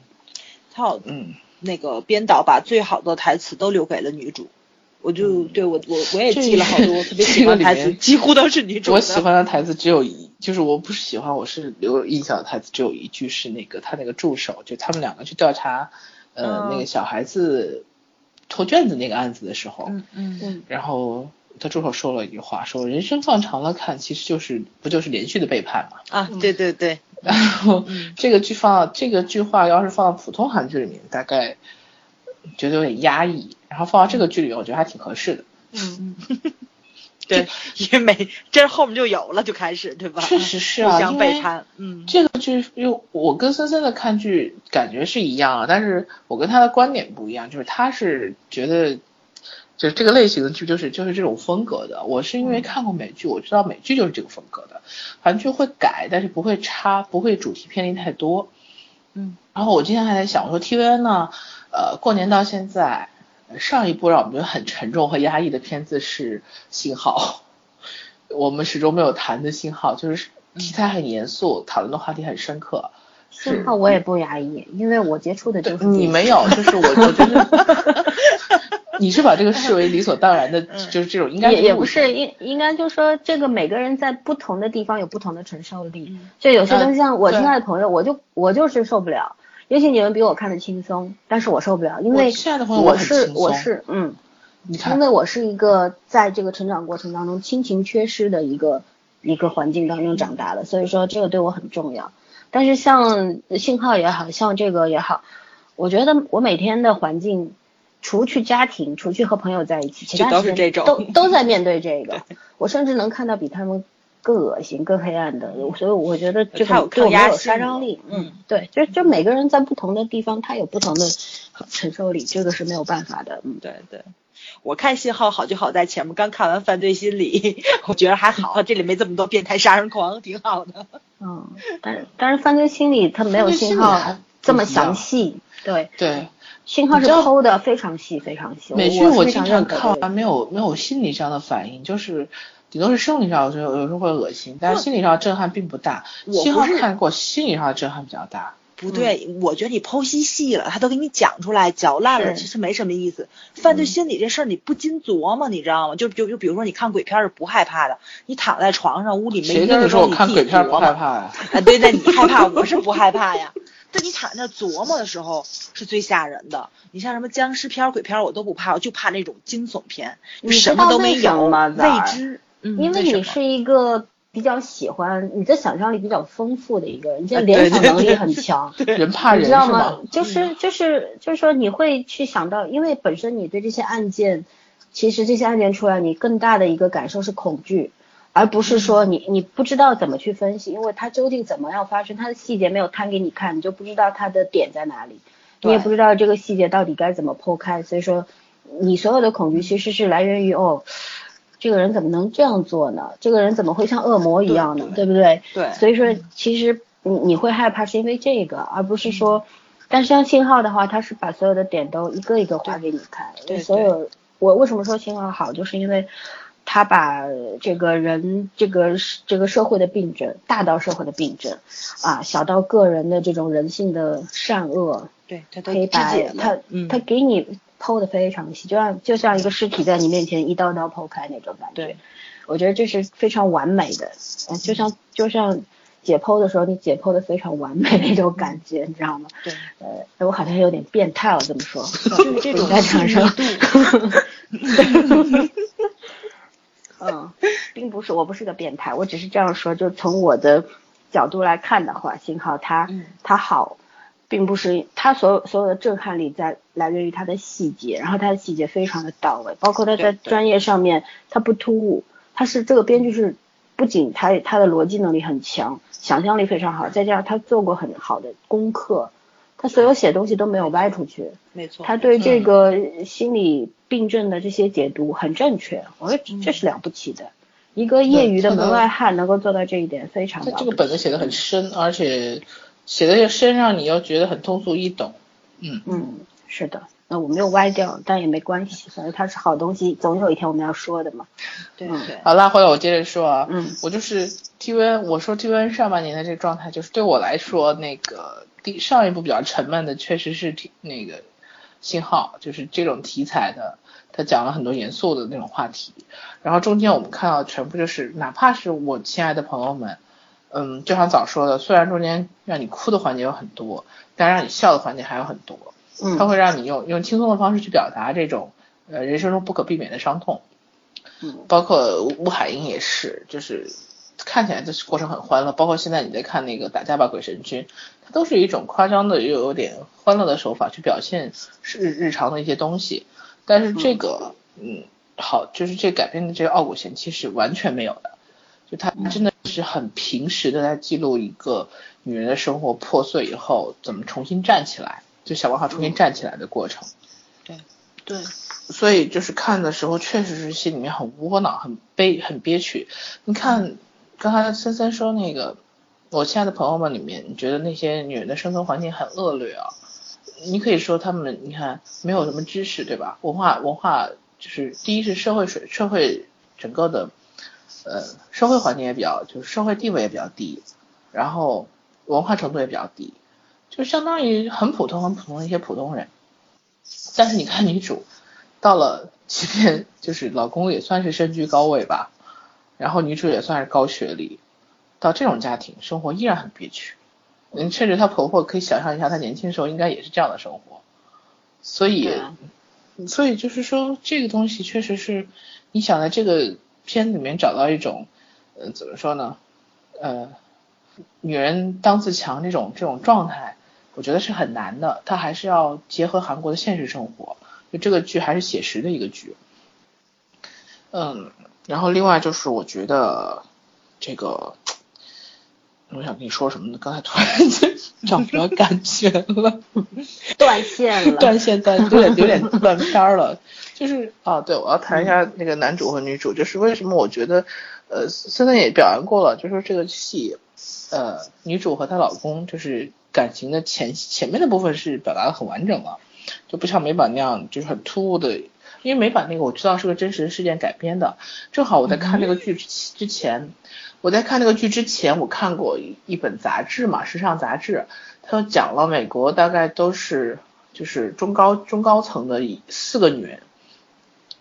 他有嗯，那个编导把最好的台词都留给了女主，我就对我我我也记了好多，我特别喜欢的台词，几乎都是女主。我喜欢的台词只有一，就是我不是喜欢，我是留印象的台词只有一句，是那个他那个助手，就他们两个去调查，呃，嗯那个小孩子偷卷子那个案子的时候，嗯嗯嗯然后他助手说了一句话，说人生放长了看，其实就是不就是连续的背叛嘛。啊，对对对，*laughs* 然后这个句放这个句话要是放到普通韩剧里面，大概觉得有点压抑，然后放到这个剧里面，我觉得还挺合适的。嗯，*laughs* 对，因为每这后面就有了，就开始对吧？确实是啊，互相因为背叛，嗯，这个剧又我跟森森的看剧感觉是一样啊，但是我跟他的观点不一样，就是他是觉得就是这个类型的剧就是就是这种风格的，我是因为看过美剧，我知道美剧就是这个风格的，韩剧会改，但是不会差，不会主题偏离太多。嗯，然后我今天还在想，我说 TVN 呢，呃，过年到现在，上一部让我们觉得很沉重和压抑的片子是《信号》，*laughs* 我们始终没有谈的《信号》，就是题材很严肃，讨论的话题很深刻。信号我也不压抑，因为我接触的就是你没有，就是我，我觉得 *laughs* *laughs* 你是把这个视为理所当然的，就是这种应该也也不是应应该就说这个每个人在不同的地方有不同的承受力，就有些东西像我亲爱的朋友，我就我就是受不了，也许你们比我看的轻松，但是我受不了，因为我是我是嗯，因为我是一个在这个成长过程当中亲情缺失的一个一个环境当中长大的，所以说这个对我很重要。但是像信号也好像这个也好，我觉得我每天的环境，除去家庭，除去和朋友在一起，其他都是这种都都在 *laughs* 面对这个。我甚至能看到比他们更恶心、更黑暗的，所以我觉得这个对我没有杀伤力。嗯，对，就就每个人在不同的地方，他有不同的承受力，这个是没有办法的。嗯，对对。我看信号好就好在前面刚看完犯罪心理，*laughs* 我觉得还好，这里没这么多变态杀人狂，挺好的。嗯，但是但是犯罪心理它没有信号这么详细，对对，信号是剖的非常细非常细。美剧我经常看完没有没有心理上的反应，就是顶多是生理上有时候有时候会恶心，但是心理上震撼并不大。信号看过，心理上的震撼比较大。不对，我觉得你剖析细了，他都给你讲出来，嚼烂了，其实没什么意思。犯罪心理这事儿你不禁琢磨，你知道吗？就就就比如说你看鬼片是不害怕的，你躺在床上屋里没人，你说我看鬼片不害怕呀？啊，对，那你害怕，*laughs* 我是不害怕呀。但你躺在琢磨的时候是最吓人的。你像什么僵尸片、鬼片我都不怕，我就怕那种惊悚片，什么都没有，未知。嗯，因为你是一个。比较喜欢你的想象力比较丰富的一个人，这联想能力很强，*laughs* 人怕人，你知道吗？就是就是就是说你会去想到，因为本身你对这些案件，其实这些案件出来，你更大的一个感受是恐惧，而不是说你你不知道怎么去分析，因为它究竟怎么样发生，它的细节没有摊给你看，你就不知道它的点在哪里，你也不知道这个细节到底该怎么剖开，所以说你所有的恐惧其实是来源于哦。这个人怎么能这样做呢？这个人怎么会像恶魔一样呢？对不对？对。所以说，其实你你会害怕是因为这个，而不是说，但是像信号的话，他是把所有的点都一个一个画给你看。对。所有我为什么说信号好，就是因为他把这个人这个这个社会的病症，大到社会的病症，啊，小到个人的这种人性的善恶，对，黑白，他他给你。剖的非常细，就像就像一个尸体在你面前一刀刀剖开那种感觉。对，我觉得这是非常完美的，嗯，就像就像解剖的时候，你解剖的非常完美那种感觉，你知道吗？对，呃，我好像有点变态了，这么说，*laughs* 就是这种在场上。*laughs* 嗯，并不是，我不是个变态，我只是这样说，就从我的角度来看的话，幸好他他好。并不是他所有所有的震撼力在来源于他的细节，然后他的细节非常的到位，包括他在专业上面他不突兀，他是这个编剧是不仅他他的逻辑能力很强，想象力非常好，再加上他做过很好的功课，他所有写东西都没有歪出去，没错，他对这个心理病症的这些解读很正确，我觉得这是了不起的，一个业余的门外汉能够做到这一点非常。他这个本子写的很深，而且。写的又深，让你又觉得很通俗易懂。嗯嗯，是的，那我没有歪掉，但也没关系，反正它是好东西，总有一天我们要说的嘛。*laughs* 对对。好，拉回来我接着说啊。嗯。我就是 TVN，我说 TVN 上半年的这个状态，就是对我来说，那个第上一部比较沉闷的，确实是挺那个信号，就是这种题材的，他讲了很多严肃的那种话题。然后中间我们看到全部就是，哪怕是我亲爱的朋友们。嗯，就像早说的，虽然中间让你哭的环节有很多，但让你笑的环节还有很多。嗯，它会让你用用轻松的方式去表达这种呃人生中不可避免的伤痛。嗯，包括吴海英也是，就是看起来这过程很欢乐，包括现在你在看那个打架吧鬼神君，它都是一种夸张的又有点欢乐的手法去表现日日常的一些东西。但是这个，嗯，好，就是这改编的这个《傲骨贤妻》是完全没有的，就它真的是很平实的在记录一个女人的生活破碎以后怎么重新站起来，就想办法重新站起来的过程。对，对，所以就是看的时候确实是心里面很窝囊、很悲、很憋屈。你看刚才森森说那个我亲爱的朋友们里面，你觉得那些女人的生存环境很恶劣啊？你可以说他们，你看没有什么知识，对吧？文化文化就是第一是社会水社会整个的呃社会环境也比较，就是社会地位也比较低，然后文化程度也比较低，就相当于很普通很普通的一些普通人。但是你看女主到了，即便就是老公也算是身居高位吧，然后女主也算是高学历，到这种家庭生活依然很憋屈。嗯，甚至她婆婆可以想象一下，她年轻时候应该也是这样的生活，所以，所以就是说这个东西确实是，你想在这个片子里面找到一种，呃，怎么说呢，呃，女人当自强这种这种状态，我觉得是很难的，它还是要结合韩国的现实生活，就这个剧还是写实的一个剧，嗯，然后另外就是我觉得这个。我想跟你说什么呢？刚才突然间 *laughs* 找不着感觉了，断线了，断线断有点有点断片了。就是啊，对，我要谈一下那个男主和女主，就是为什么我觉得，呃，现在也表扬过了，就说这个戏，呃，女主和她老公就是感情的前前面的部分是表达的很完整了，就不像美版那样就是很突兀的，因为美版那个我知道是个真实事件改编的，正好我在看这个剧之前。我在看那个剧之前，我看过一一本杂志嘛，时尚杂志，它讲了美国大概都是就是中高中高层的四个女人，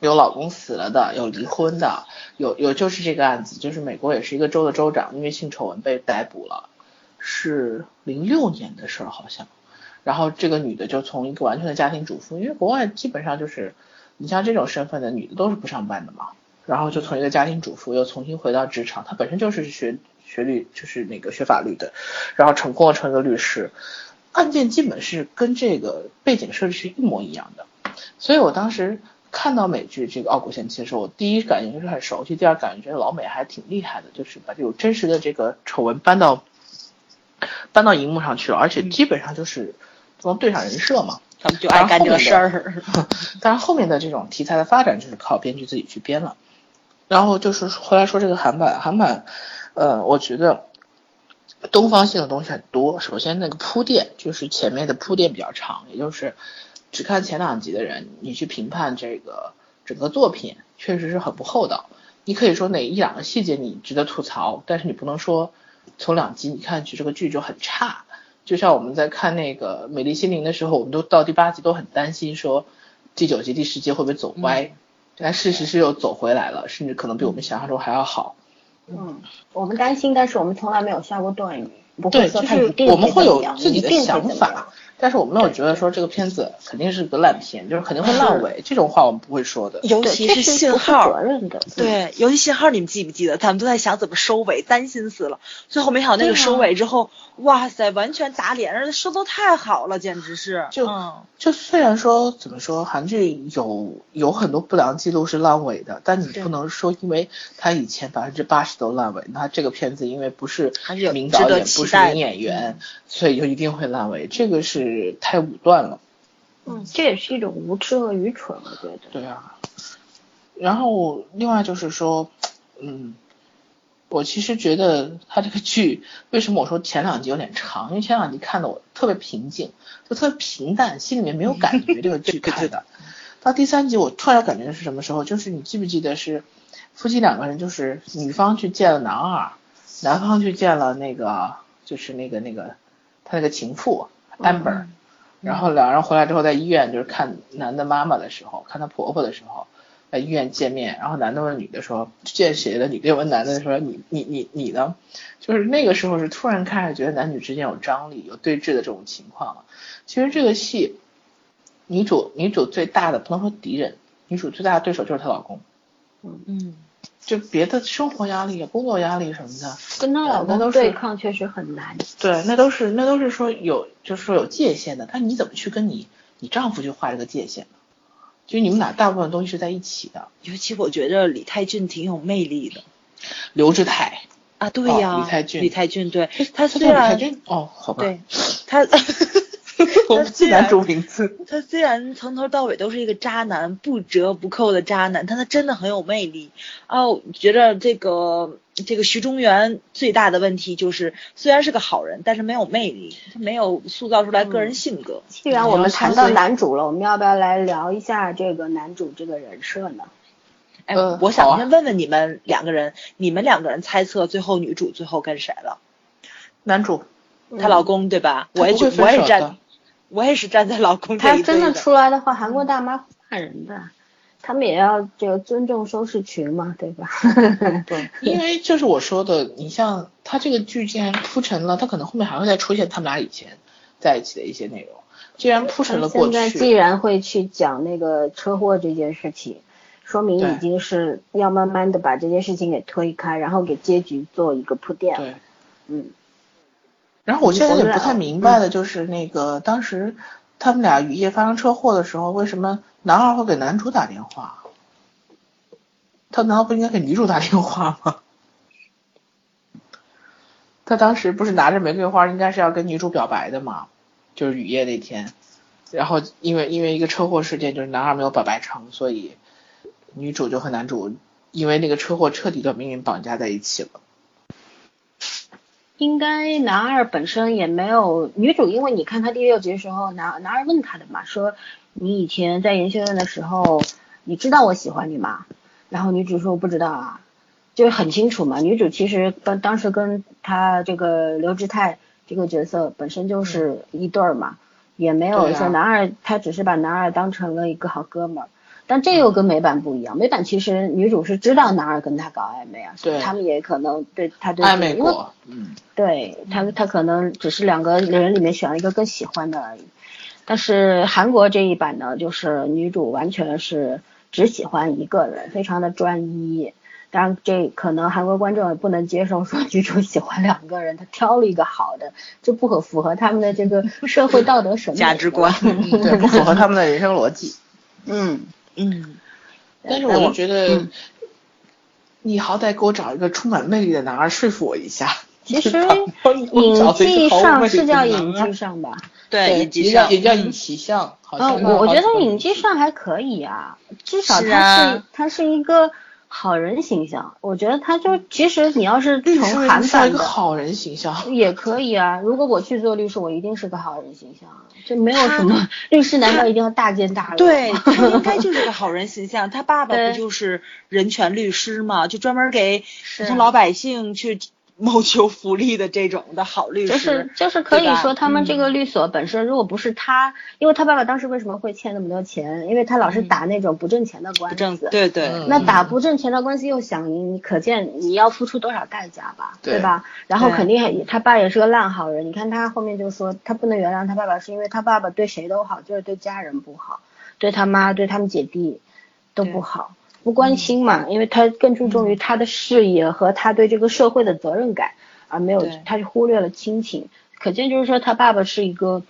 有老公死了的，有离婚的，有有就是这个案子，就是美国也是一个州的州长，因为性丑闻被逮捕了，是零六年的事儿好像，然后这个女的就从一个完全的家庭主妇，因为国外基本上就是你像这种身份的女的都是不上班的嘛。然后就从一个家庭主妇又重新回到职场，她本身就是学学律，就是那个学法律的，然后成功了成一个律师，案件基本是跟这个背景设置是一模一样的，所以我当时看到美剧这个《傲骨贤妻》的时候，我第一感觉就是很熟悉，第二感觉觉得老美还挺厉害的，就是把这种真实的这个丑闻搬到搬到荧幕上去了，而且基本上就是能对上人设嘛，他们就爱干这个事儿。*laughs* 但然后面的这种题材的发展就是靠编剧自己去编了。然后就是回来说这个韩版，韩版，呃，我觉得东方性的东西很多。首先那个铺垫，就是前面的铺垫比较长，也就是只看前两集的人，你去评判这个整个作品，确实是很不厚道。你可以说哪一两个细节你值得吐槽，但是你不能说从两集你看去这个剧就很差。就像我们在看那个《美丽心灵》的时候，我们都到第八集都很担心说第九集、第十集会不会走歪。但事实是又走回来了，甚至可能比我们想象中还要好。嗯，我们担心，但是我们从来没有下过断语，不会说它一定我们会有自己的想法。但是我没有觉得说这个片子肯定是个烂片，就是肯定会烂尾，这种话我们不会说的。尤其是信号，责任的。对，尤其信号，你们记不记得？咱们都在想怎么收尾，担心死了。最后没想到那个收尾之后，哇塞，完全打脸，而且收的太好了，简直是。就就虽然说怎么说，韩剧有有很多不良记录是烂尾的，但你不能说因为他以前百分之八十都烂尾，那这个片子因为不是名导演，不是名演员，所以就一定会烂尾，这个是。太武断了，嗯，这也是一种无知和愚蠢，我觉得。对啊，然后另外就是说，嗯，我其实觉得他这个剧为什么我说前两集有点长，因为前两集看的我特别平静，就特别平淡，心里面没有感觉。这个剧看的，*laughs* 到第三集我突然感觉是什么时候？就是你记不记得是夫妻两个人，就是女方去见了男二，男方去见了那个就是那个那个他那个情妇。amber，然后两人回来之后在医院就是看男的妈妈的时候，看他婆婆的时候，在医院见面，然后男的问女的说见谁的，女的问男的说你你你你呢？就是那个时候是突然开始觉得男女之间有张力、有对峙的这种情况了。其实这个戏女主女主最大的不能说敌人，女主最大的对手就是她老公。嗯，就别的生活压力、工作压力什么的，跟她老公都对抗确实很难。对，那都是那都是说有就是说有界限的，但你怎么去跟你你丈夫去画这个界限呢？就你们俩大部分东西是在一起的。尤其我觉得李泰俊挺有魅力的刘志泰，啊，对哦呀，李泰俊李泰俊对他他虽叫李泰然俊哦，好吧，对他 *laughs* 我不记男主名字。他虽然从头到尾都是一个渣男，不折不扣的渣男，但他真的很有魅力。哦，觉得这个这个徐中原最大的问题就是，虽然是个好人，但是没有魅力，他没有塑造出来个人性格。既然我们谈到男主了，我们要不要来聊一下这个男主这个人设呢？哎，呃我想先问问你们两个人，你们两个人猜测最后女主最后跟谁了？男主她老公对吧？我也我也站，我也是站在老公这一堆他真的出来的话，韩国大妈会骂人的，他们也要这个尊重收视群嘛，对吧？对，*laughs* 因为就是我说的，你像他这个剧既然铺陈了，他可能后面还会再出现他们俩以前在一起的一些内容。既然铺陈了过现在既，然会去讲那个车祸这件事情，说明已经是要慢慢的把这件事情给推开，然后给结局做一个铺垫。对。嗯，然后我现在也不太嗯明白的就是那个当时他们俩雨夜发生车祸的时候，为什么男二会给男主打电话？他难道不应该给女主打电话吗？他当时不是拿着玫瑰花，应该是要跟女主表白的嘛？就是雨夜那天，然后因为因为一个车祸事件，就是男二没有表白成，所以女主就和男主因为那个车祸彻底的命运绑架在一起了。应该男二本身也没有女主，因为你看他第六集的时候，男男二问他的嘛，说你以前在研究院的时候，你知道我喜欢你吗？然后女主说我不知道啊，就是很清楚嘛。女主其实当当时跟他这个刘志泰这个角色本身就是一对儿嘛，也没有说男二，他只是把男二当成了一个好哥们儿。但这又跟美版不一样，美版其实女主是知道男二跟她搞暧昧啊，所以对他们也可能对她对暧昧过，嗯，对他，他可能只是两个人里面选了一个更喜欢的而已。但是韩国这一版呢，就是女主完全是只喜欢一个人，非常的专一。当然，这可能韩国观众也不能接受，说女主喜欢两个人，她挑了一个好的，这不合符合他们的这个社会道德审美价值观对，不符合他们的人生逻辑。*laughs* 嗯，嗯，但是我就觉得，你好歹给我找一个充满魅力的男二说服我一下。*laughs* 其实 *laughs* 影找了一记个毫无魅力上是叫影技上吧？对，影技上叫也叫影奇像，好啊，像我我觉得影技上还可以啊，至少他是啊是他是一个好人形象。我觉得他就其实你要是从律师韩是一版的个好人形象。也可以啊。如果我去做律师，我一定是个好人形象，就没有什么律师难道一定要大奸大 *laughs* 恶？对他应该就是个好人形象。他爸爸不就是人权律师嘛？就专门给普通老百姓去谋求福利的这种的好律师。就是就是可以说，他们这个嗯律所本身，如果不是他，因为他爸爸当时为什么会欠那么多钱？因为他老是打那种不挣钱的官司。对对，嗯那打不挣钱的官司又想赢，你可见你要付出多少代价吧，对吧？然后肯定还他爸也是个烂好人，你看他后面就说他不能原谅他爸爸，是因为他爸爸对谁都好，就是对家人不好，对他妈对他们姐弟都不好，不关心嘛，因为他更注重于他的事业和他对这个社会的责任感，而没有他就忽略了亲情，可见就是说他爸爸是一个，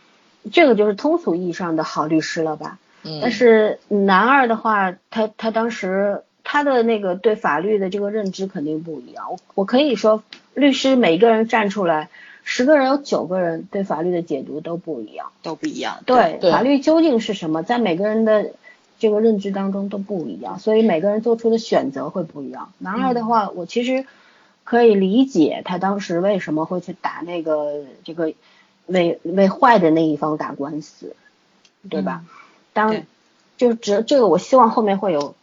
这个就是通俗意义上的好律师了吧？嗯但是男二的话，他他当时他的那个对法律的这个认知肯定不一样。我我可以说，律师每个人站出来，十个人有九个人对法律的解读都不一样。都不一样。对，对法律究竟是什么，在每个人的这个认知当中都不一样，所以每个人做出的选择会不一样。男二的话，我其实可以理解他当时为什么会去打那个这个为为坏的那一方打官司，对吧？当对就只这个，我希望后面会有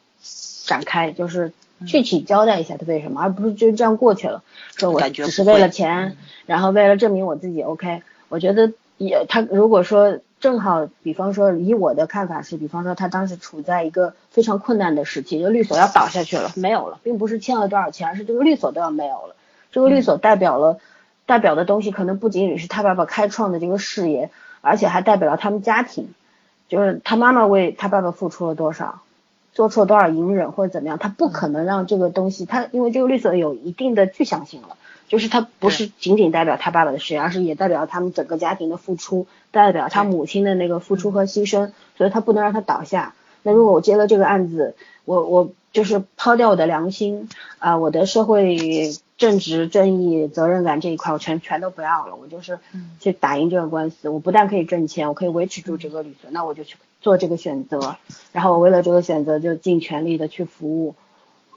展开，就是嗯具体交代一下他为什么，而不是就这样过去了，说我只是为了钱，然后为了证明我自己 OK。我觉得也他如果说正好，比方说以我的看法是，比方说他当时处在一个非常困难的时期，就律所要倒下去了，没有了，并不是欠了多少钱，而是这个律所都要没有了。这个律所代表了、代表的东西，可能不仅仅是他爸爸开创的这个事业，而且还代表了他们家庭，就是他妈妈为他爸爸付出了多少。做出了多少隐忍或者怎么样，他不可能让这个东西，他因为这个律所有一定的具象性了，就是他不是仅仅代表他爸爸的事业，而是也代表他们整个家庭的付出，代表他母亲的那个付出和牺牲，所以他不能让他倒下。那如果我接了这个案子，我我就是抛掉我的良心啊，我的社会正直、正义、责任感这一块，我全全都不要了，我就是去打赢这个官司。我不但可以挣钱，我可以维持住这个律所，那我就去做这个选择。然后我为了这个选择，就尽全力的去服务。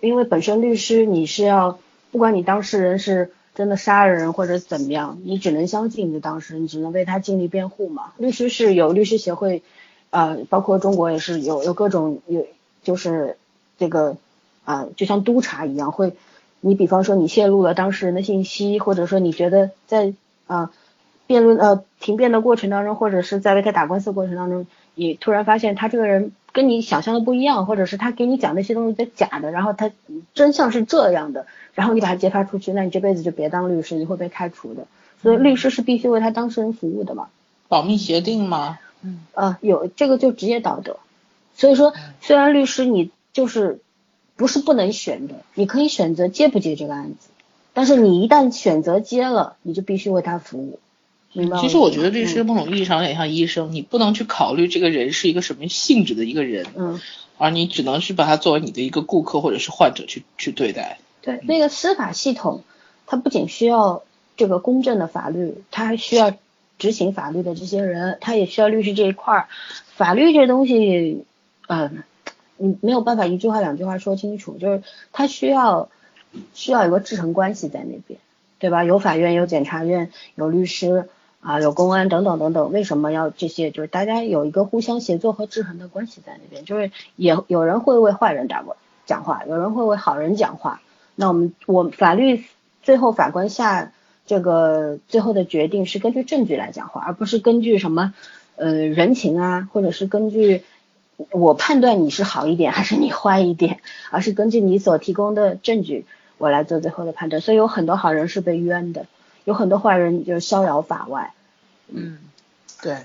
因为本身律师你是要，不管你当事人是真的杀人或者怎么样，你只能相信你的当事人，你只能为他尽力辩护嘛。律师是有律师协会。呃，包括中国也是有有各种有，就是这个啊，就像督察一样，会你比方说你泄露了当事人的信息，或者说你觉得在啊辩论呃庭辩的过程当中，或者是在为他打官司过程当中，你突然发现他这个人跟你想象的不一样，或者是他给你讲那些东西是假的，然后他真相是这样的，然后你把他揭发出去，那你这辈子就别当律师，你会被开除的。所以律师是必须为他当事人服务的嘛？保密协定吗？嗯呃，有这个就职业道德，所以说虽然律师你就是不是不能选的，你可以选择接不接这个案子，但是你一旦选择接了，你就必须为他服务，明白？其实我觉得律师某种意义上有点像医生，你不能去考虑这个人是一个什么性质的一个人，嗯，而你只能是把他作为你的一个顾客或者是患者去去对待。对，那个司法系统，它不仅需要这个公正的法律，它还需要。执行法律的这些人，他也需要律师这一块儿。法律这东西，嗯，你没有办法一句话两句话说清楚，就是它需要需要有个制衡关系在那边，对吧？有法院，有检察院，有律师啊，有公安等等等等。为什么要这些？就是大家有一个互相协作和制衡的关系在那边。就是也有人会为坏人打过讲话，有人会为好人讲话。那我们我法律最后法官下。这个最后的决定是根据证据来讲话，而不是根据什么呃人情啊，或者是根据我判断你是好一点还是你坏一点，而是根据你所提供的证据我来做最后的判断。所以有很多好人是被冤的，有很多坏人就逍遥法外。嗯，对。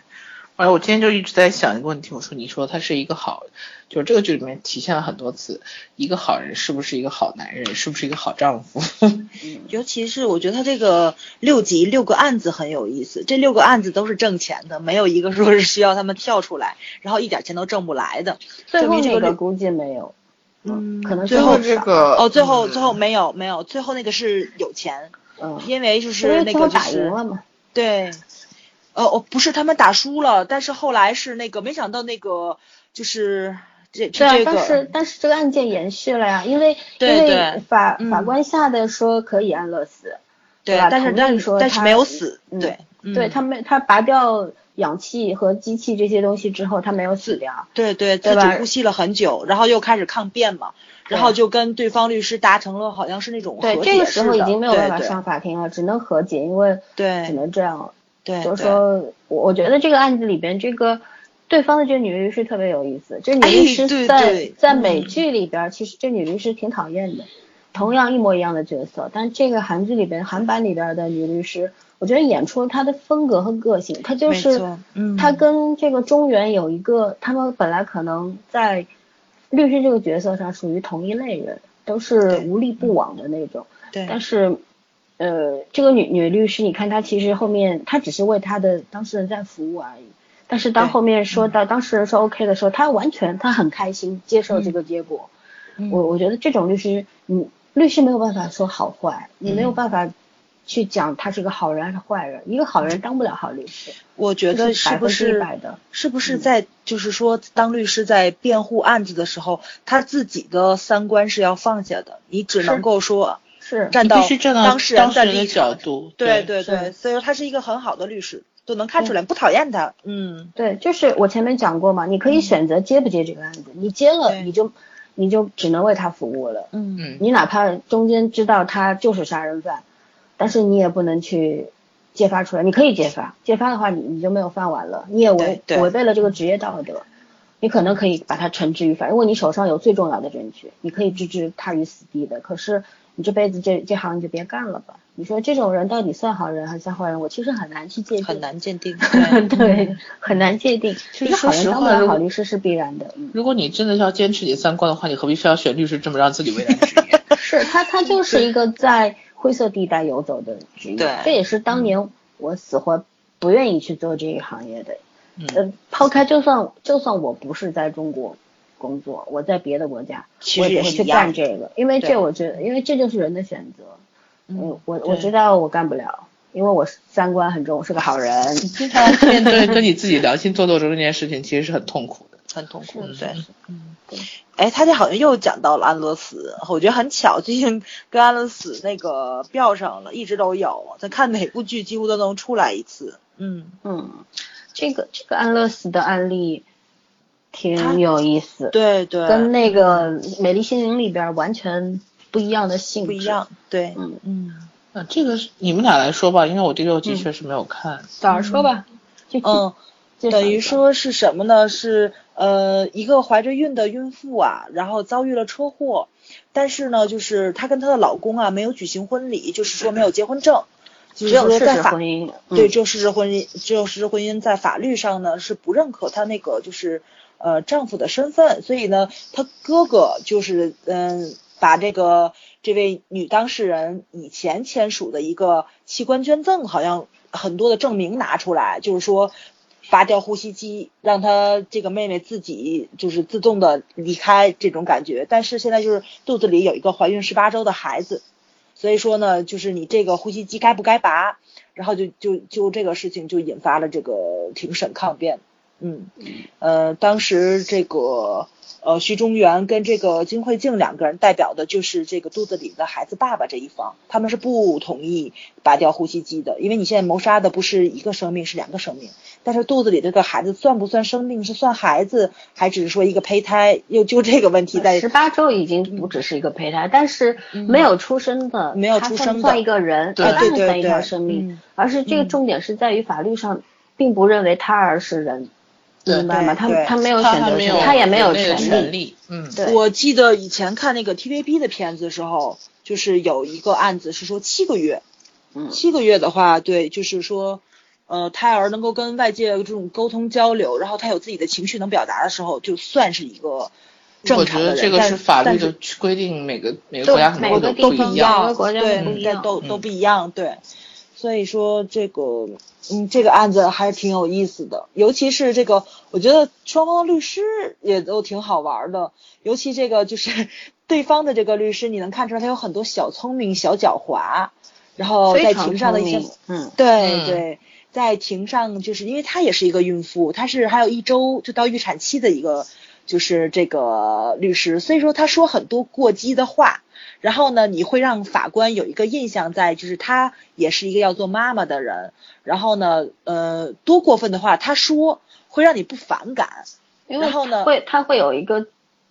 哎，我今天就一直在想一个问题，我说你说他是一个好，就是这个剧里面体现了很多次，一个好人是不是一个好男人，是不是一个好丈夫？*laughs* 嗯，尤其是我觉得他这个六集六个案子很有意思，这六个案子都是挣钱的，没有一个说是需要他们跳出来，然后一点钱都挣不来的。最后那个估计没有，嗯，可能最后这个哦，最后最后没有没有，最后那个是有钱，嗯，因为就是那个就是对。哦哦，不是他们打输了，但是后来是那个，没想到那个就是这这个。但是但是这个案件延续了呀，因为因为法法官下的说可以安乐死，对吧？但是但是但是没有死，对对，他没他拔掉氧气和机器这些东西之后，他没有死掉，对对，自己呼吸了很久，然后又开始抗辩嘛，然后就跟对方律师达成了好像是那种对这个时候已经没有办法上法庭了，只能和解，因为对只能这样。对，就是说，我我觉得这个案子里边，这个对方的这个女律师特别有意思。这女律师在在美剧里边，其实这女律师挺讨厌的，同样一模一样的角色，但这个韩剧里边，韩版里边的女律师，我觉得演出了她的风格和个性。她就是，她跟这个中原有一个，他们本来可能在律师这个角色上属于同一类人，都是无利不往的那种。对，但是。呃，这个女女律师，你看她其实后面她只是为她的当事人在服务而已，但是当后面说到当事人说 OK 的时候，她完全她很开心接受这个结果。我我觉得这种律师，你律师没有办法说好坏，你没有办法去讲他是个好人还是坏人，一个好人当不了好律师。我觉得是不是是不是在就是说当律师在辩护案子的时候，他自己的三观是要放下的，你只能够说。是。站到当事人的角度，对对对，所以说他是一个很好的律师，都能看出来不讨厌他。嗯，对，就是我前面讲过嘛，你可以选择接不接这个案子，你接了你就你就只能为他服务了。嗯，你哪怕中间知道他就是杀人犯，但是你也不能去揭发出来。你可以揭发，揭发的话你你就没有饭碗了，你也违违背了这个职业道德。你可能可以把他惩治于法，因为你手上有最重要的证据，你可以置之他于死地的。可是。你这辈子这这行你就别干了吧。你说这种人到底算好人还是算坏人？我其实很难去界定，很难鉴定。*laughs* 对，很难界定。其实当不了，好律师是必然的。如果你真的要坚持你三观的话，你何必非要选律师这么让自己为难职业？是他，他就是一个在灰色地带游走的职业。对，这也是当年我死活不愿意去做这一行业的。嗯，抛开就算就算我不是在中国工作，我在别的国家，我也会去干这个，因为这我觉得，因为这就是人的选择。嗯，我我知道我干不了，因为我三观很重，我是个好人。经常面对 *laughs* 跟你自己良心做斗争这件事情，其实是很痛苦的，很痛苦。对，嗯，对。哎，他这好像又讲到了安乐死，我觉得很巧，最近跟安乐死那个标上了，一直都有。咱看哪部剧几乎都能出来一次。嗯嗯，这个这个安乐死的案例挺有意思，对对，跟那个《美丽心灵》里边完全。不一样的性质，不一样，对，嗯嗯，啊，这个是你们俩来说吧，因为我第六集确实没有看。早上说吧，嗯，等于说是什么呢？是呃，一个怀着孕的孕妇啊，然后遭遇了车祸，但是呢，就是她跟她的老公啊没有举行婚礼，就是说没有结婚证，只有事实婚姻，对，只有事实婚姻，只有事实婚姻在法律上呢是不认可她那个就是呃丈夫的身份，所以呢，她哥哥就是嗯。把这个这位女当事人以前签署的一个器官捐赠，好像很多的证明拿出来，就是说拔掉呼吸机，让她这个妹妹自己就是自动的离开这种感觉。但是现在就是肚子里有一个怀孕十八周的孩子，所以说呢，就是你这个呼吸机该不该拔？然后就就就这个事情就引发了这个庭审抗辩。嗯，呃，当时这个。呃，徐中原跟这个金惠静两个人代表的就是这个肚子里的孩子爸爸这一方，他们是不同意拔掉呼吸机的，因为你现在谋杀的不是一个生命，是两个生命。但是肚子里这个孩子算不算生命？是算孩子，还只是说一个胚胎？又就这个问题在。十八周已经不只是一个胚胎，但是没有出生的，没有出生的算一个人，对对对，算一条生命。而是这个重点是在于法律上并不认为胎儿是人。明白吗？他他没有选择权，他也没有权利。嗯，对。我记得以前看那个 TVB 的片子的时候，就是有一个案子是说七个月，嗯，七个月的话，对，就是说，呃，胎儿能够跟外界这种沟通交流，然后他有自己的情绪能表达的时候，就算是一个正常的人。我觉得这个是法律的规定，每个每个国家可能都都不一样，对，都都不一样，对。所以说这个，嗯，这个案子还是挺有意思的，尤其是这个，我觉得双方的律师也都挺好玩的，尤其这个就是 *laughs* 对方的这个律师，你能看出来他有很多小聪明、小狡猾，然后在庭上的一些，嗯，对对，在庭上就是因为他也是一个孕妇，她是还有一周就到预产期的一个，就是这个律师，所以说他说很多过激的话。然后呢，你会让法官有一个印象在，就是他也是一个要做妈妈的人。然后呢，呃，多过分的话他说会让你不反感。然后呢，会他会有一个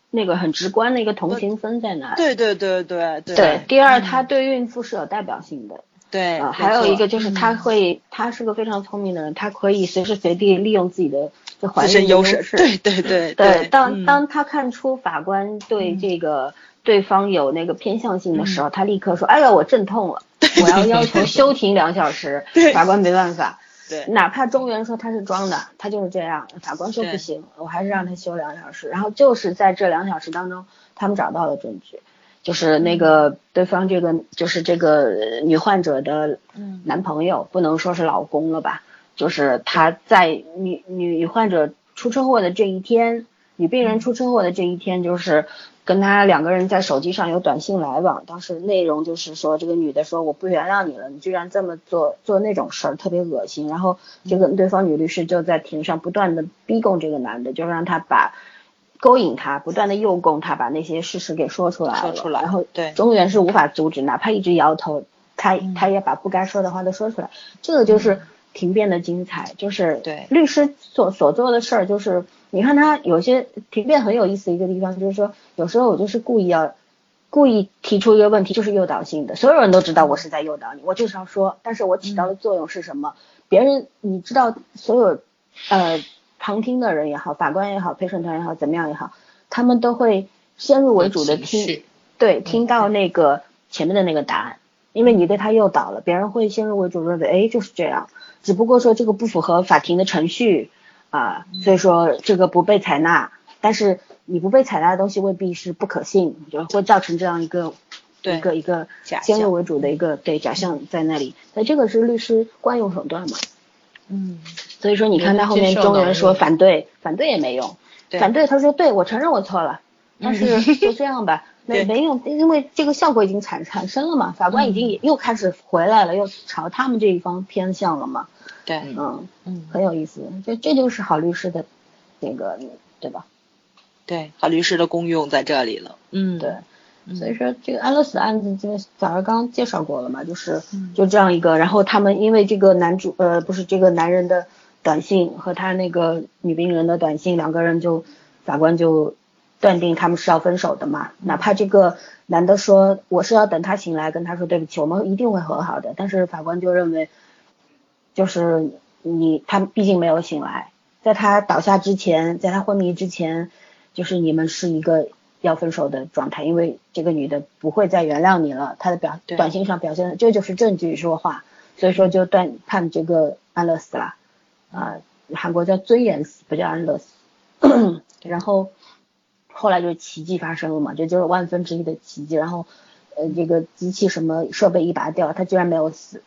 那个很直观的一个同情分在那。对对对对对。对，第二，他对孕妇是有代表性的。对。啊，还有一个就是他会，他是个非常聪明的人，他可以随时随地利用自己的这环境优势。*laughs* 对对对对。当当他看出法官对这个。对方有那个偏向性的时候，他立刻说：“哎呀，我阵痛了，我要要求休庭两小时。*laughs* ”法官没办法，对，哪怕中原说他是装的，他就是这样。法官说不行，我还是让他休两小时。然后就是在这两小时当中，他们找到了证据，就是那个对方这个就是这个女患者的男朋友，不能说是老公了吧？就是他在女女女患者出车祸的这一天，女病人出车祸的这一天，就是。跟他两个人在手机上有短信来往，当时内容就是说，这个女的说我不原谅你了，你居然这么做做那种事儿，特别恶心。然后这个对方女律师就在庭上不断的逼供这个男的，就让他把勾引他，不断的诱供他把那些事实给说出来了。说出来。然后对，中原是无法阻止，哪怕一直摇头，他他也把不该说的话都说出来。这个就是庭辩的精彩，就是对律师所所做的事儿就是。你看他有些庭辩很有意思的一个地方，就是说有时候我就是故意要故意提出一个问题，就是诱导性的，所有人都知道我是在诱导你，我就是要说，但是我起到的作用是什么？别人你知道，所有呃旁听的人也好，法官也好，陪审团也好，怎么样也好，他们都会先入为主的听，对，听到那个前面的那个答案，因为你对他诱导了，别人会先入为主认为，哎，就是这样，只不过说这个不符合法庭的程序啊，所以说这个不被采纳，但是你不被采纳的东西未必是不可信，就会造成这样一个一个一个先入为主的一个对假象在那里，那这个是律师惯用手段嘛，嗯，所以说你看他后面中原说反对，反对也没用，反对他说对我承认我错了，但是就这样吧。*laughs* 没没用，因为这个效果已经产产生了嘛，法官已经又开始回来了，又朝他们这一方偏向了嘛。对，嗯嗯，很有意思，这这就是好律师的那个，对吧？对，好律师的功用在这里了。嗯，对。所以说这个安乐死案子，这个早上刚介绍过了嘛，就是就这样一个，然后他们因为这个男主呃不是这个男人的短信和他那个女病人的短信，两个人就法官就。断定他们是要分手的嘛？哪怕这个男的说我是要等他醒来跟他说对不起，我们一定会和好的。但是法官就认为，就是你他毕竟没有醒来，在他倒下之前，在他昏迷之前，就是你们是一个要分手的状态，因为这个女的不会再原谅你了。她的表短信上表现的这就是证据说话，所以说就断判这个安乐死了啊，韩国叫尊严死，不叫安乐死。*coughs* 然后。后来就是奇迹发生了嘛，这就是万分之一的奇迹。然后，呃，这个机器什么设备一拔掉，他居然没有死，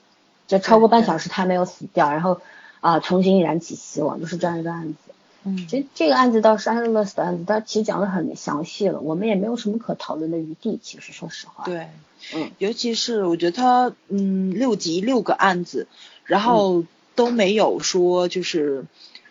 就超过半小时他没有死掉，然后啊重新燃起希望，就是这样一个案子。嗯，其实这个案子倒是安乐死的案子，他其实讲的很详细了，我们也没有什么可讨论的余地。其实说实话，对，嗯，尤其是我觉得他嗯六集六个案子，然后都没有说就是。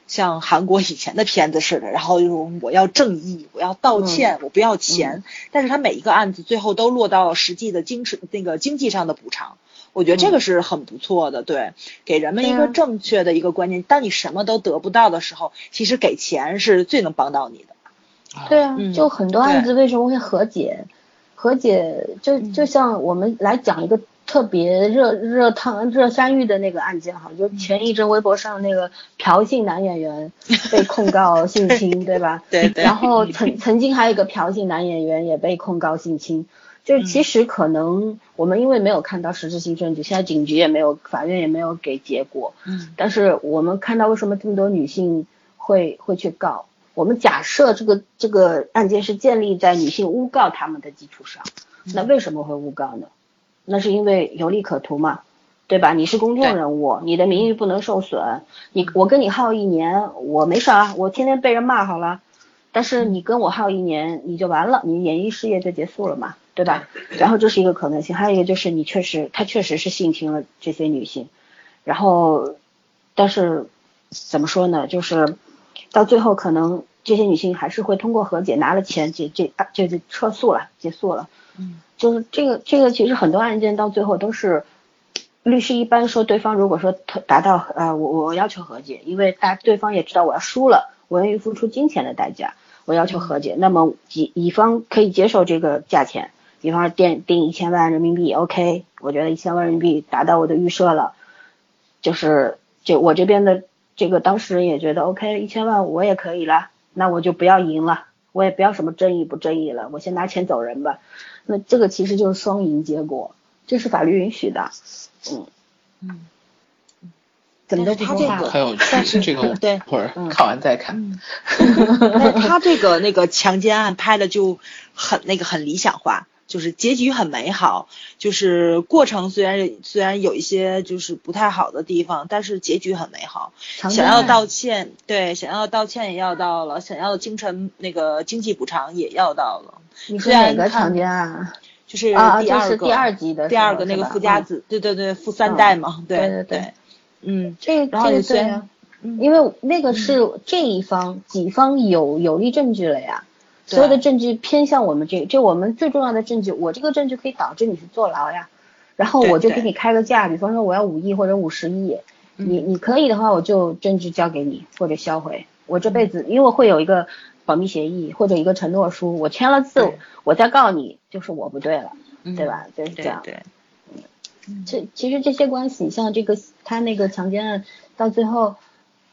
像韩国以前的片子似的，然后就是我要正义，我要道歉，我不要钱。但是他每一个案子最后都落到实际的精神那个经济上的补偿，我觉得这个是很不错的，对，给人们一个正确的一个观念。当你什么都得不到的时候，其实给钱是最能帮到你的。对啊，就很多案子为什么会和解？和解就就像我们来讲一个。特别热热烫热山芋的那个案件哈，就前一阵微博上那个朴姓男演员被 *laughs* 控告性侵，对吧？对对。然后 *laughs* 曾曾经还有一个朴姓男演员也被控告性侵，就是其实可能我们因为没有看到实质性证据，现在警局也没有，法院也没有给结果。嗯。但是我们看到为什么这么多女性会会去告？我们假设这个这个案件是建立在女性诬告他们的基础上，那为什么会诬告呢？那是因为有利可图嘛，对吧？你是公众人物，你的名誉不能受损。你我跟你耗一年，我没事啊，我天天被人骂好了。但是你跟我耗一年，你就完了，你演艺事业就结束了嘛，对吧？然后这是一个可能性，还有一个就是你确实他确实是性侵了这些女性，然后但是怎么说呢？就是到最后可能这些女性还是会通过和解拿了钱，这这就就撤诉了，结束了。嗯。就是这个这个其实很多案件到最后都是律师一般说对方如果说达到呃我我要求和解，因为大对方也知道我要输了，我愿意付出金钱的代价，我要求和解，那么乙乙方可以接受这个价钱，比方说定定一千万人民币，OK，我觉得一千万人民币达到我的预设了，就是就我这边的这个当事人也觉得 OK，一千万我也可以了，那我就不要赢了，我也不要什么争议不争议了，我先拿钱走人吧。那这个其实就是双赢结果，这是法律允许的，嗯。嗯，怎么都不他这个很有趣，这个对，会儿看完再看。*laughs* 那他这个那个强奸案拍的就很那个很理想化，就是结局很美好，就是过程虽然虽然有一些就是不太好的地方，但是结局很美好。想要道歉，对，想要道歉也要到了，想要精神那个经济补偿也要到了。你说哪个强奸案？就是第二个第二集的第二个那个富家子，对对对，富三代嘛，对对对，嗯，这这个对呀，因为那个是这一方己方有有力证据了呀，所有的证据偏向我们这，就我们最重要的证据，我这个证据可以导致你去坐牢呀，然后我就给你开个价，比方说我要五亿或者五十亿，你你可以的话，我就证据交给你或者销毁，我这辈子因为会有一个。保密协议或者一个承诺书，我签了字，我再告你，就是我不对了，对吧？就是这样。对，这其实这些关系，像这个他那个强奸案，到最后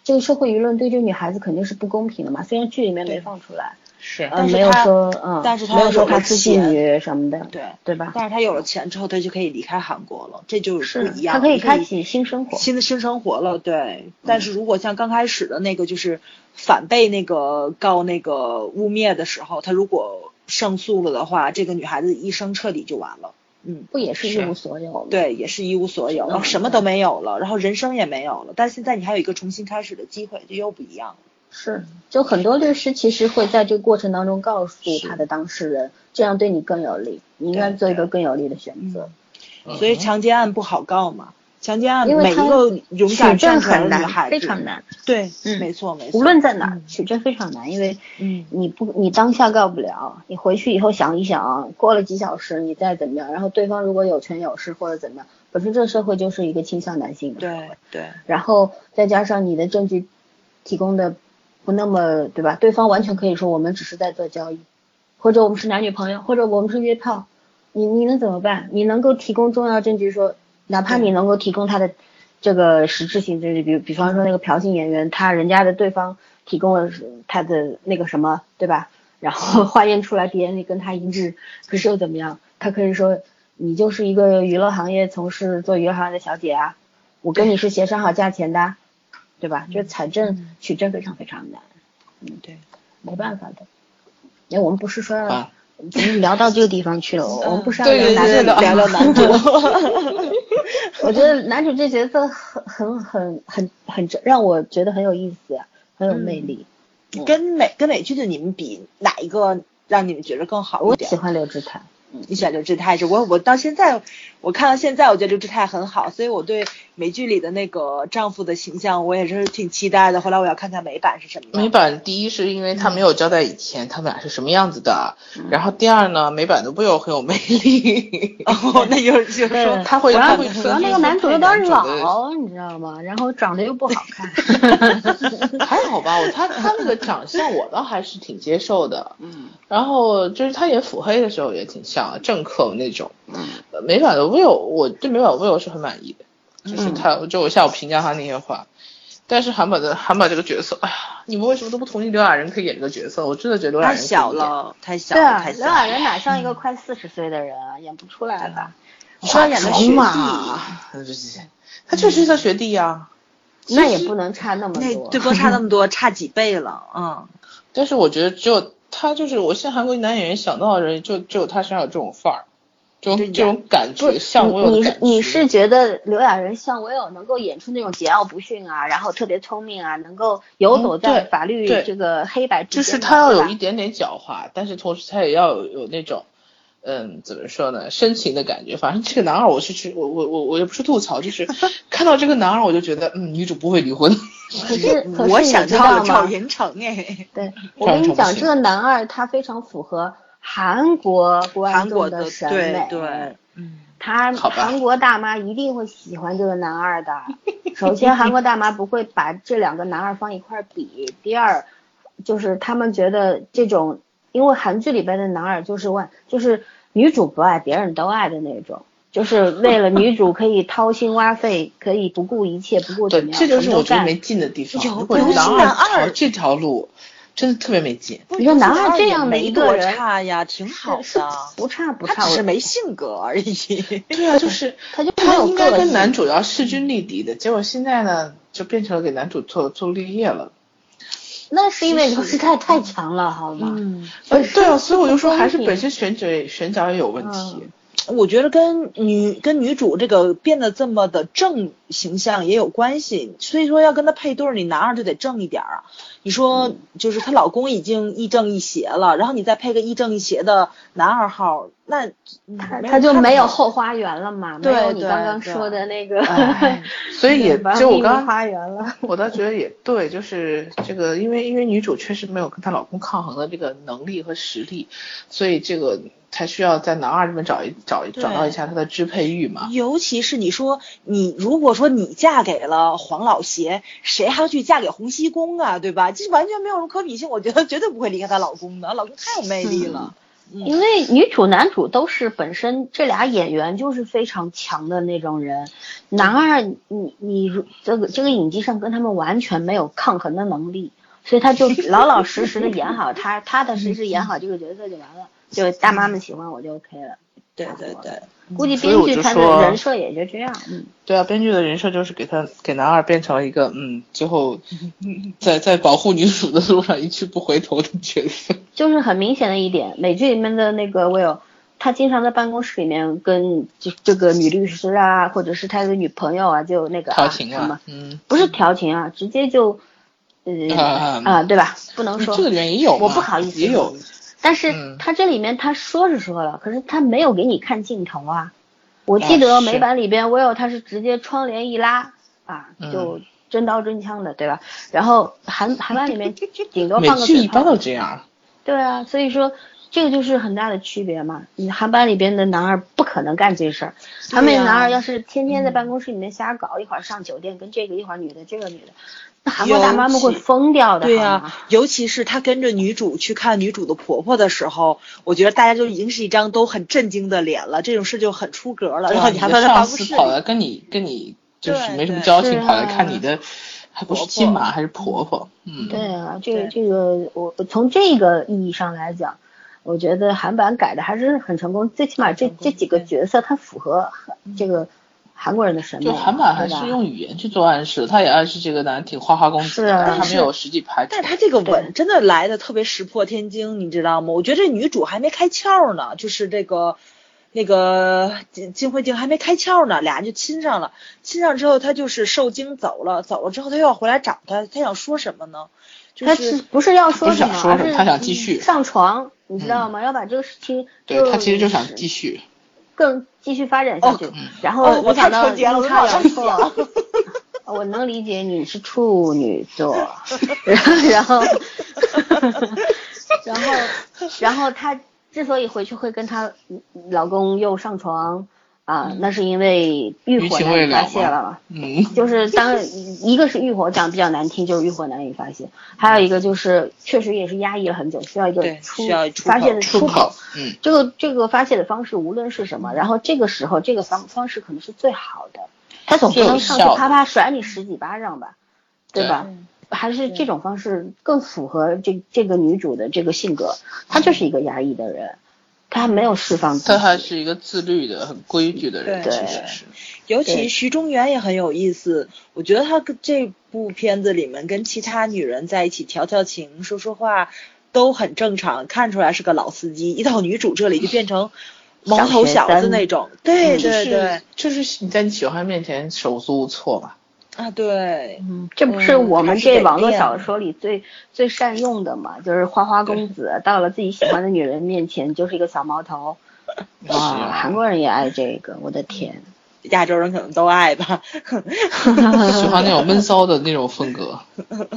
这个社会舆论对这个女孩子肯定是不公平的嘛。虽然剧里面没放出来，是，呃，没有但是他说，嗯，但是他没有说有了她是妓钱女什么的，对对吧？但是他有了钱之后，他就可以离开韩国了，这就是不一样。他可以开启新生活。新的新生活了，对。但是如果像刚开始的那个，就是反被那个告那个污蔑的时候，他如果胜诉了的话，这个女孩子一生彻底就完了。嗯，不也是一无所有吗？对，也是一无所有，嗯然后什么都没有了，然后人生也没有了。但是现在你还有一个重新开始的机会，就又不一样了。是，就很多律师其实会在这个过程当中告诉他的当事人，这样对你更有利，你应该做一个更有利的选择。所以强奸案不好告嘛，强奸案每一个勇取敢证站出来很难，的女孩子，非常难。对，嗯。没错没错。无论在哪取证非常难，因为嗯。你不，你当下告不了，你回去以后想一想，过了几小时你再怎么样，然后对方如果有权有势或者怎么样，本身这个社会就是一个倾向男性的社对，对。然后再加上你的证据提供的不那么，对吧？对方完全可以说我们只是在做交易，或者我们是男女朋友，或者我们是约炮，你你能怎么办？你能够提供重要证据说，哪怕你能够提供他的这个实质性证据，比比方说那个朴姓演员，他人家的对方提供了他的那个什么，对吧？然后化验出来 DNA 跟他一致，可是又怎么样？他可以说你就是一个娱乐行业从事做娱乐行业的小姐啊，我跟你是协商好价钱的啊，对吧？就是采证取证非常非常难，嗯对。没办法的。因为我们不是说要啊我们聊到这个地方去了，我们不是要聊男主聊聊男主。*laughs* 我觉得男主这角色很很很很很让我觉得很有意思，很有魅力。跟美跟美剧的你们比，哪一个让你们觉得更好一点？我喜欢刘志泰，你喜欢刘志泰是？我我到现在我看到现在，我觉得刘志泰很好，所以我对美剧里的那个丈夫的形象，我也是挺期待的。后来我要看看美版是什么样。美版第一是因为他没有交代以前他们俩是什么样子的，然后第二呢，美版的 Will 很有魅力，*laughs* 哦，那就是就是说，他会他会主要那个男主有点老，你知道吗？然后长得又不好看。*laughs* 还好吧，我他他那个长相我倒还是挺接受的，嗯然后就是他演腹黑的时候也挺像的政客那种。嗯呃美版的 Will，我对美版的 Will 是很满意的，就是他，就我下午评价他那些话。但是韩版的韩版这个角色，哎呀，你们为什么都不同意刘亚仁可以演这个角色？我真的觉得刘亚仁太小。了，太小了，对啊，太小了。刘亚仁哪像一个快四十岁的人啊，演不出来吧？你说他演的学嘛弟，，他确实是他学弟呀、那也不能差那么多。那对不差那么多，差几倍了，嗯。但是我觉得只有他，就是我现在韩国男演员想到的人，就只有他身上有这种范儿，这种这种感觉，像我有你你是觉。你是觉得刘亚仁像我有能够演出那种桀骜不驯啊，然后特别聪明啊，能够游走在法律这个黑白之就间就是他要有一点点狡猾，但是同时他也要有有那种，嗯，怎么说呢，深情的感觉。反正这个男二，我是去，我我我我也不是吐槽，就是 *laughs* 看到这个男二，我就觉得，嗯，女主不会离婚。*laughs* 可是可是我想知想到了道吗？赵寅成哎，对，我跟你讲，这个男二他非常符合韩国观众韩国的审美。对对，嗯，他韩国大妈一定会喜欢这个男二的。*laughs* 首先，韩国大妈不会把这两个男二放一块儿比。第二，就是他们觉得这种，因为韩剧里边的男二就是万，就是女主不爱，别人都爱的那种，就是为了女主可以掏心挖肺，可以不顾一切，不顾怎，么样，这就是我觉得没劲的地方。有男二这条路，真的特别没劲。你说男二这样的没多一个人差呀，挺好的。不差不差，他只是没性格而已。*laughs* 对啊，*laughs* 就是他就他应该跟男主要势均力敌的，结果现在呢，就变成了给男主做做绿叶了。那是因为刘诗泰太强了，好吗？嗯，对啊，所以我就说还是本身选角也选角也有问题。嗯我觉得跟女跟女主这个变得这么的正形象也有关系，所以说要跟她配对儿，你男二就得正一点儿啊。你说嗯就是她老公已经亦正亦邪了，然后你再配个亦正亦邪的男二号，那他就没有后花园了嘛，*laughs* 没对你刚刚说的那个，*laughs* 哎所以也就我刚花园了。*laughs* 我倒觉得也对，就是这个，因为因为女主确实没有跟她老公抗衡的这个能力和实力，所以这个才需要在男二这边找一找一找到一下他的支配欲嘛。尤其是你说你如果说你嫁给了黄老邪，谁还要去嫁给洪熙公啊，对吧？这完全没有什么可比性，我觉得绝对不会离开她老公的，老公太有魅力了。因为女主男主都是本身这俩演员就是非常强的那种人，男二你你这个这个影技上跟他们完全没有抗衡的能力，所以他就老老实实的演好他，踏踏实实演好这个角色就完了，就大妈们喜欢我就 OK 了。对对对，估计编剧他的人设也就这样。嗯，对啊，编剧的人设就是给他给男二变成了一个嗯，最后在在保护女主的路上一去不回头的角色。*laughs* 就是很明显的一点，美剧里面的那个 Will，他经常在办公室里面跟就这个女律师啊，或者是他的女朋友啊，就那个调情啊，嗯，不是调情啊，直接就嗯啊，对吧？不能说这个里面也有，我不好意思也有。但是他这里面他说是说了，可是他没有给你看镜头啊。我记得美版里边，Will 他是直接窗帘一拉啊，就真刀真枪的，对吧？然后韩韩版里面顶多 *laughs* 放个剧一般都这样。对啊，所以说这个就是很大的区别嘛。你韩版里边的男二不可能干这事儿，韩版男二要是天天在办公室里面瞎搞，一会儿上酒店跟这个，一会儿女的这个女的。韩国大妈们会疯掉的，对呀，尤其是他跟着女主去看女主的婆婆的时候，我觉得大家就已经是一张都很震惊的脸了，这种事就很出格了。然后你还在办公室跑来跟你跟你就是没什么交情，跑来看你的，还不是亲妈还是婆婆？嗯，对啊，这个这个我从这个意义上来讲，我觉得韩版改的还是很成功，最起码这这几个角色它符合这个。韩国人的审美，就韩版还是用语言去做暗示，他也暗示这个男挺花花公子，但是他没有实际拍。但是他这个吻真的来的特别石破天惊，你知道吗？我觉得这女主还没开窍呢，就是这个那个金金惠静还没开窍呢，俩人就亲上了。亲上之后，他就是受惊走了，走了之后他又要回来找他，他想说什么呢？他是不是要说什么？他想继续上床，你知道吗？要把这个事情。对他其实就想继续。更继续发展下去，然后我想到阴差阳错，我能理解你是处女座，然后，然后，然后她之所以回去会跟她老公又上床。啊，那是因为欲火难以发泄了，嗯，*laughs* 就是当一个是欲火讲比较难听，就是欲火难以发泄，还有一个就是确实也是压抑了很久，需要一个出发泄的出口，嗯，这个这个发泄的方式无论是什么，然后这个时候这个方方式可能是最好的，他总不能上去啪啪甩你十几巴掌吧，对吧？还是这种方式更符合这这个女主的这个性格，她就是一个压抑的人。他没有释放，他还是一个自律的、很规矩的人。其实，是。尤其徐中原也很有意思，我觉得他跟这部片子里面跟其他女人在一起调调情、说说话都很正常，看出来是个老司机。一到女主这里就变成毛头小子那种。对对对，就是你在你喜欢面前手足无措嘛。啊，对，嗯，这不是我们这网络小说里最最善用的嘛？就是花花公子到了自己喜欢的女人面前就是一个小毛头，*laughs* 哇，韩国人也爱这个，我的天，亚洲人可能都爱吧，喜欢那种闷骚的那种风格，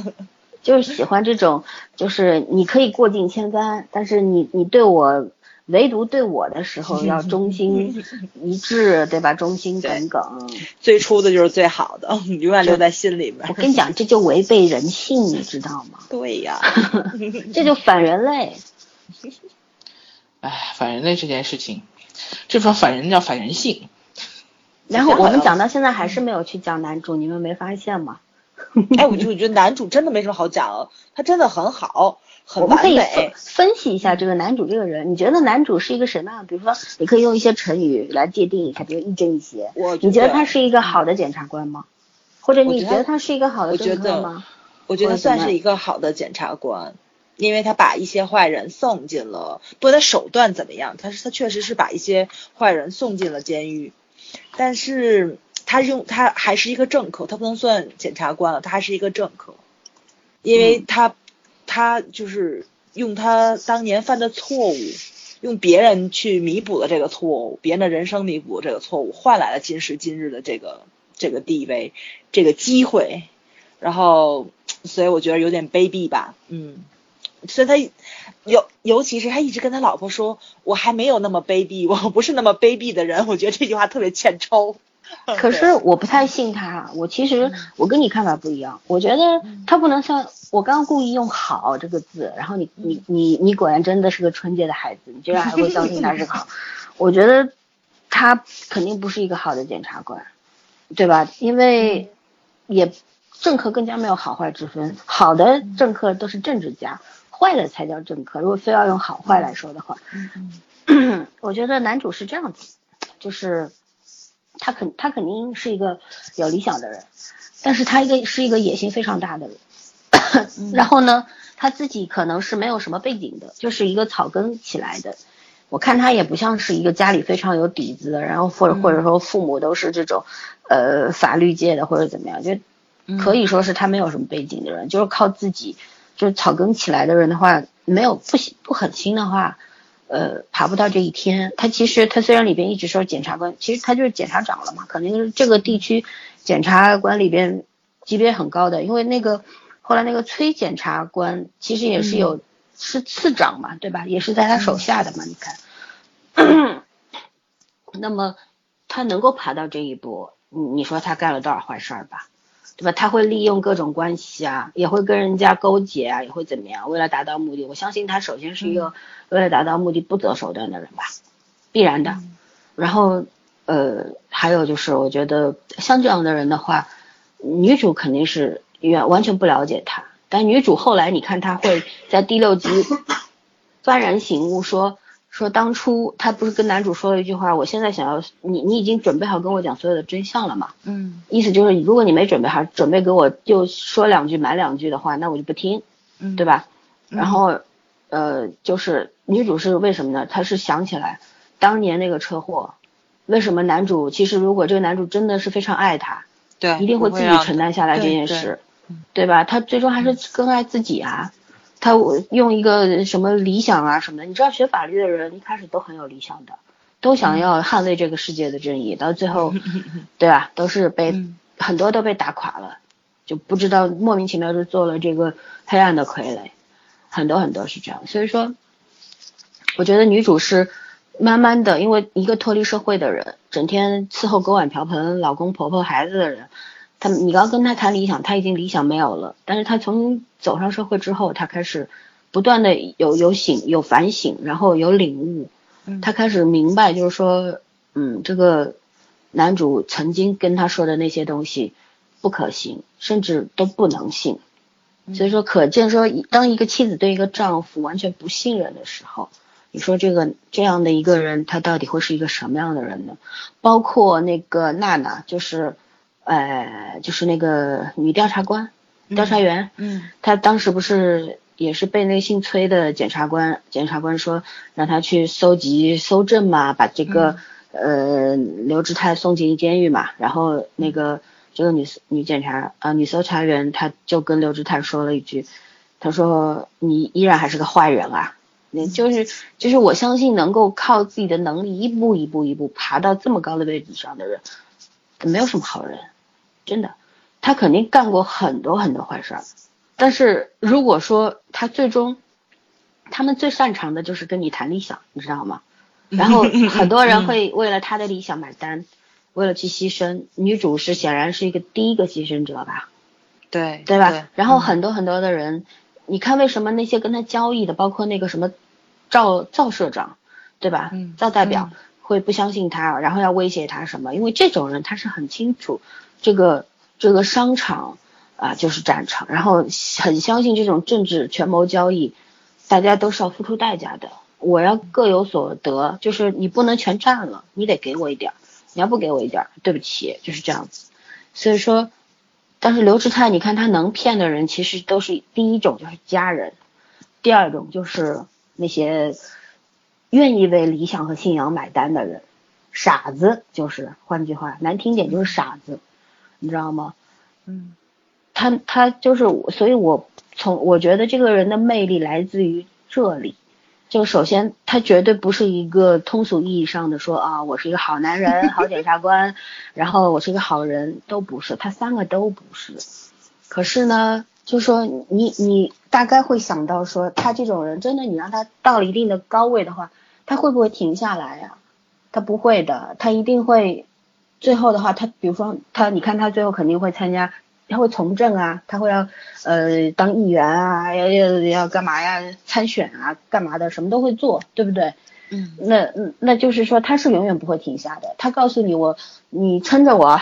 *laughs* 就是喜欢这种，就是你可以过尽千帆，但是你你对我。唯独对我的时候 *laughs* 要忠心一致，*laughs* 对吧？忠心耿耿。最初的就是最好的，*laughs* 永远留在心里面。我跟你讲，这就违背人性，你知道吗？对呀，这就反人类。哎，反人类这件事情，这说反人叫反人性。然后我们讲到现在还是没有去讲男主，你们没发现吗？哎，我就我觉得男主真的没什么好讲，他真的很好。我们可以分分析一下这个男主这个人，你觉得男主是一个什么样？比如说，你可以用一些成语来界定一下，比如一正一邪。我你觉得他是一个好的检察官吗？或者你觉得他是一个好的政客吗？我觉得算是一个好的检察官，因为他把一些坏人送进了，不管他手段怎么样，他是他确实是把一些坏人送进了监狱，但是他用他还是一个政客，他不能算检察官了，他还是一个政客，因为他。他就是用他当年犯的错误，用别人去弥补了这个错误，别人的人生弥补这个错误，换来了今时今日的这个这个地位，这个机会。然后，所以我觉得有点卑鄙吧，嗯。所以他尤尤其是他一直跟他老婆说：“我还没有那么卑鄙，我不是那么卑鄙的人。”我觉得这句话特别欠抽。*laughs* 可是我不太信他，我其实我跟你看法不一样，我觉得他不能像我刚刚故意用好这个字，然后你你你你果然真的是个纯洁的孩子，你居然还会相信他是好，*laughs* 我觉得他肯定不是一个好的检察官，对吧？因为也政客更加没有好坏之分，好的政客都是政治家，坏的才叫政客。如果非要用好坏来说的话，*clears throat* 我觉得男主是这样子，就是他肯他肯定是一个有理想的人，但是他一个是一个野心非常大的人。*laughs* 然后呢，他自己可能是没有什么背景的，就是一个草根起来的。我看他也不像是一个家里非常有底子的，然后或者或者说父母都是这种呃法律界的或者怎么样，就可以说是他没有什么背景的人，就是靠自己就是草根起来的人的话，没有不不狠心的话，呃，爬不到这一天。他其实他虽然里边一直说检察官，其实他就是检察长了嘛，肯定是这个地区检察官里边级别很高的，因为那个后来那个崔检察官其实也是有。是次长嘛，对吧？也是在他手下的嘛，你看。*clears throat* 那么他能够爬到这一步，你你说他干了多少坏事儿吧，对吧？他会利用各种关系啊，也会跟人家勾结啊，也会怎么样？为了达到目的，我相信他首先是一个为了达到目的不择手段的人吧，必然的。然后呃，还有就是，我觉得像这样的人的话，女主肯定是完完全不了解他。但女主后来，你看她会在第六集 *coughs* 幡然醒悟，说说当初他不是跟男主说了一句话，我现在想要你，你已经准备好跟我讲所有的真相了嘛？嗯，意思就是如果你没准备好，准备给我就说两句满两句的话，那我就不听，嗯，对吧？然后呃，就是女主是为什么呢？她是想起来当年那个车祸，为什么男主其实如果这个男主真的是非常爱她，对，一定会自己承担下来这件事。对吧？他最终还是更爱自己啊。他用一个什么理想啊什么的，你知道学法律的人一开始都很有理想的，都想要捍卫这个世界的正义，到最后，*laughs* 对吧？都是被很多都被打垮了，就不知道莫名其妙就做了这个黑暗的傀儡，很多很多是这样。所以说，我觉得女主是慢慢的，因为一个脱离社会的人，整天伺候锅碗瓢盆、老公婆婆、孩子的人。他，你刚跟他谈理想，他已经理想没有了。但是他从走上社会之后，他开始不断的有有醒有反省，然后有领悟。他开始明白，就是说，嗯，这个男主曾经跟他说的那些东西不可行，甚至都不能信。所以说，可见说，当一个妻子对一个丈夫完全不信任的时候，你说这个这样的一个人，他到底会是一个什么样的人呢？包括那个娜娜，就是。呃，就是那个女调查官、调查员，嗯，她当时不是也是被那个姓崔的检察官，检察官说让他去搜集搜证嘛，把这个呃刘志泰送进监狱嘛，然后那个这个女女检察啊女搜查员，她就跟刘志泰说了一句，她说你依然还是个坏人啊，那就是就是我相信能够靠自己的能力一步一步一步爬到这么高的位置上的人。没有什么好人，真的，他肯定干过很多很多坏事儿。但是如果说他最终，他们最擅长的就是跟你谈理想，你知道吗？然后 *laughs* 很多人会为了他的理想买单，为了去牺牲。女主是显然是一个第一个牺牲者吧？对，对吧？然后很多很多的人，你看为什么那些跟他交易的，包括那个什么赵赵社长，对吧？赵代表。会不相信他，然后要威胁他什么？因为这种人他是很清楚，这个这个商场啊就是战场，然后很相信这种政治权谋交易，大家都是要付出代价的。我要各有所得，就是你不能全占了，你得给我一点儿，你要不给我一点儿，对不起，就是这样子。所以说，但是刘志泰，你看他能骗的人，其实都是第一种就是家人，第二种就是那些。愿意为理想和信仰买单的人，傻子就是，换句话难听点就是傻子，你知道吗？嗯，他他就是，所以我从我觉得这个人的魅力来自于这里，就首先他绝对不是一个通俗意义上的说啊，我是一个好男人、好检察官，然后我是一个好人，都不是，他三个都不是。可是呢，就说你你大概会想到说，他这种人真的，你让他到了一定的高位的话。他会不会停下来呀？他不会的，他一定会最后的话，他比如说他，你看他最后肯定会参加，他会从政啊，他会要呃当议员啊，要要要干嘛呀？参选啊，干嘛的？什么都会做，对不对？嗯，那那就是说他是永远不会停下的。他告诉你我，你撑着我。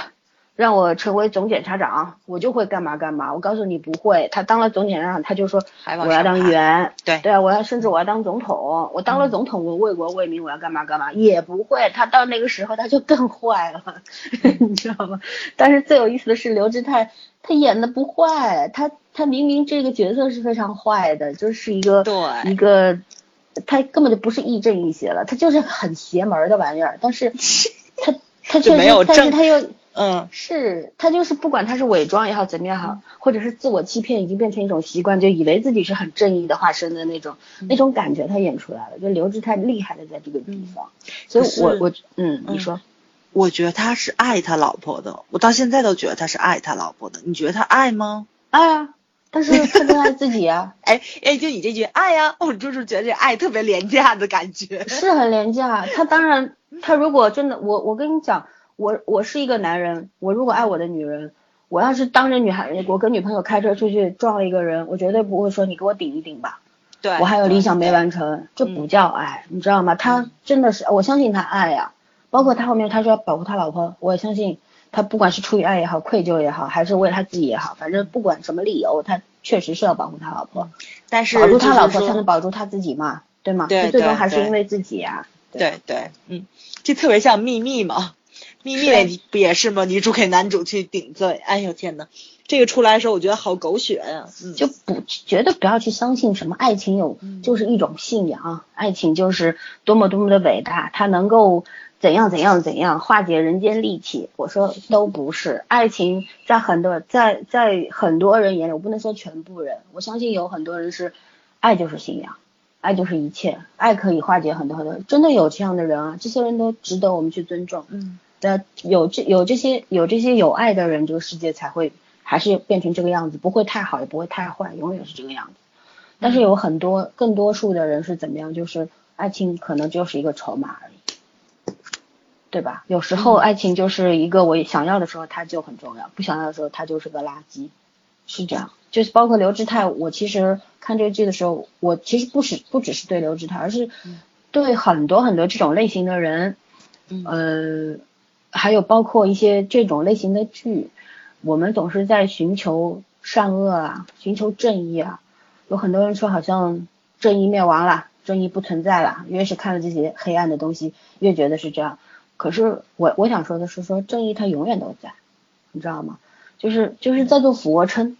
让我成为总检察长，我就会干嘛干嘛。我告诉你不会，他当了总检察长，他就说我要当议员，对对啊，我要甚至我要当总统。我当了总统，我为国为民，我要干嘛干嘛，也不会。他到那个时候他就更坏了，*laughs* 你知道吗？但是最有意思的是刘志泰，他演的不坏，他他明明这个角色是非常坏的，就是一个对一个，他根本就不是亦正亦邪了，他就是很邪门的玩意儿。但是 *laughs* 他他确实，但是他又。嗯，是他就是不管他是伪装也好怎么样好，或者是自我欺骗，已经变成一种习惯，就以为自己是很正义的化身的那种那种感觉，他演出来了。就刘志太厉害的在这个地方，所以我我嗯，你说，我觉得他是爱他老婆的，我到现在都觉得他是爱他老婆的。你觉得他爱吗？爱啊，但是他更爱自己啊。*laughs* 哎哎，就你这句爱呀，我就是觉得这爱特别廉价的感觉，是很廉价。他当然，他如果真的，我我跟你讲。我我是一个男人，我如果爱我的女人，我要是当着女孩，我跟女朋友开车出去撞了一个人，我绝对不会说你给我顶一顶吧。对，我还有理想没完成，这不叫爱，你知道吗？他真的是，我相信他爱呀。包括他后面他说要保护他老婆，我也相信他，不管是出于爱也好，愧疚也好，还是为了他自己也好，反正不管什么理由，他确实是要保护他老婆。但是保住他老婆才能保住他自己嘛，对吗？对，最终还是因为自己呀。对对，嗯，这特别像秘密嘛。秘密。里不也是吗？女主给男主去顶罪，哎呦天呐，这个出来的时候我觉得好狗血呀，嗯。就不绝对不要去相信什么爱情有就是一种信仰，爱情就是多么多么的伟大，它能够怎样怎样怎样化解人间戾气。我说都不是，爱情在很多在在很多人眼里，我不能说全部人，我相信有很多人是爱就是信仰，爱就是一切，爱可以化解很多很多，真的有这样的人啊，这些人都值得我们去尊重。嗯。的有这有这些有这些有爱的人，这个世界才会还是变成这个样子，不会太好，也不会太坏，永远是这个样子。但是有很多更多数的人是怎么样？就是爱情可能就是一个筹码而已，对吧？有时候爱情就是一个我想要的时候它就很重要，不想要的时候它就是个垃圾，是这样。就是包括刘志泰，我其实看这个剧的时候，我其实不是不只是对刘志泰，而是对很多很多这种类型的人，呃。还有包括一些这种类型的剧，我们总是在寻求善恶啊，寻求正义啊。有很多人说好像正义灭亡了，正义不存在了。越是看了这些黑暗的东西，越觉得是这样。可是我我想说的是，说正义它永远都在，你知道吗？就是就是在做俯卧撑，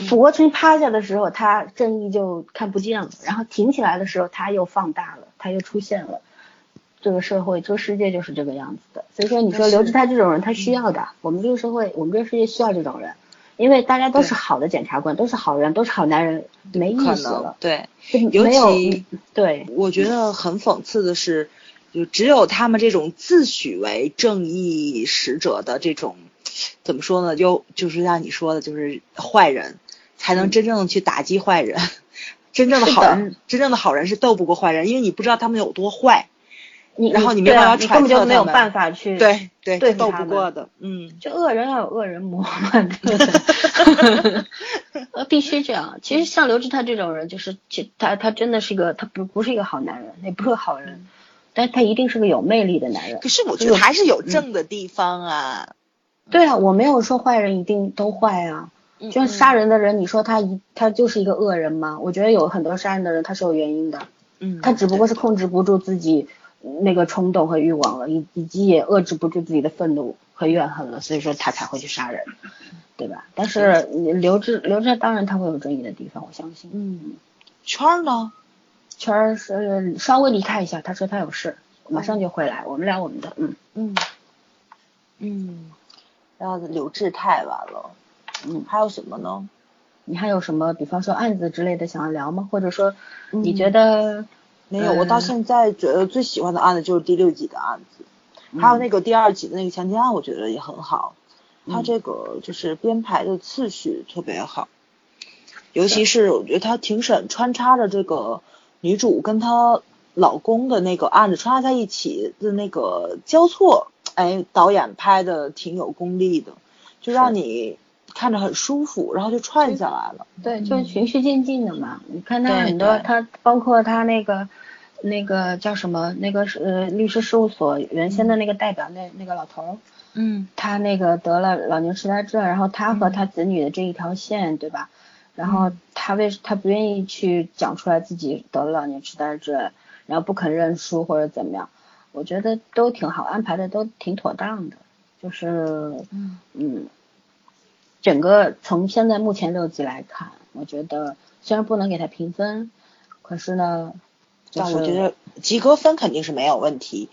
俯卧撑趴下的时候，它正义就看不见了；然后挺起来的时候，它又放大了，它又出现了。这个社会，这个世界就是这个样子的。所以说，你说刘志泰这种人，他需要的。我们这个社会，我们这个世界需要这种人，因为大家都是好的检察官，都是好人，都是好男人，没意思了。对，尤其对，我觉得很讽刺的是，就只有他们这种自诩为正义使者的这种，怎么说呢？就就是像你说的，就是坏人，才能真正的去打击坏人。*laughs* 真正的好人，真正的好人是斗不过坏人，因为你不知道他们有多坏。你然后你没办法揣测根本就没有办法去对对对斗不过的，嗯，就恶人要有恶人磨嘛，*laughs* *laughs* 呃，必须这样。其实像刘志他这种人，就是其他他真的是一个，他不不是一个好男人，也不是个好人，但他一定是个有魅力的男人。可是我觉得还是有正的地方啊。对啊，我没有说坏人一定都坏啊，就像杀人的人，你说他一他就是一个恶人吗？我觉得有很多杀人的人他是有原因的，嗯，他只不过是控制不住自己。那个冲动和欲望了，以以及也遏制不住自己的愤怒和怨恨了，所以说他才会去杀人，对吧？但是刘志刘志当然他会有争议的地方，我相信。嗯，圈儿呢？圈儿是稍微离开一下，他说他有事，马上就回来，我们聊我们的。嗯嗯嗯，然后刘志太完了，嗯，还有什么呢？你还有什么，比方说案子之类的想要聊吗？或者说你觉得？没有，我到现在觉得最喜欢的案子就是第六集的案子，还有那个第二集的那个强奸案，我觉得也很好。他这个就是编排的次序特别好，尤其是我觉得他庭审穿插着这个女主跟她老公的那个案子穿插在一起的那个交错，哎，导演拍的挺有功力的，就让你看着很舒服，然后就串下来了。对，就是循序渐进的嘛。你看他很多，他包括他那个那个叫什么，那个是呃律师事务所原先的那个代表，那那个老头儿，嗯。他那个得了老年痴呆症，然后他和他子女的这一条线，对吧？然后他为他不愿意去讲出来自己得了老年痴呆症，然后不肯认输或者怎么样，我觉得都挺好，安排的都挺妥当的，就是嗯。嗯，整个从现在目前六集来看，我觉得虽然不能给他评分，可是呢，就是但我觉得及格分肯定是没有问题。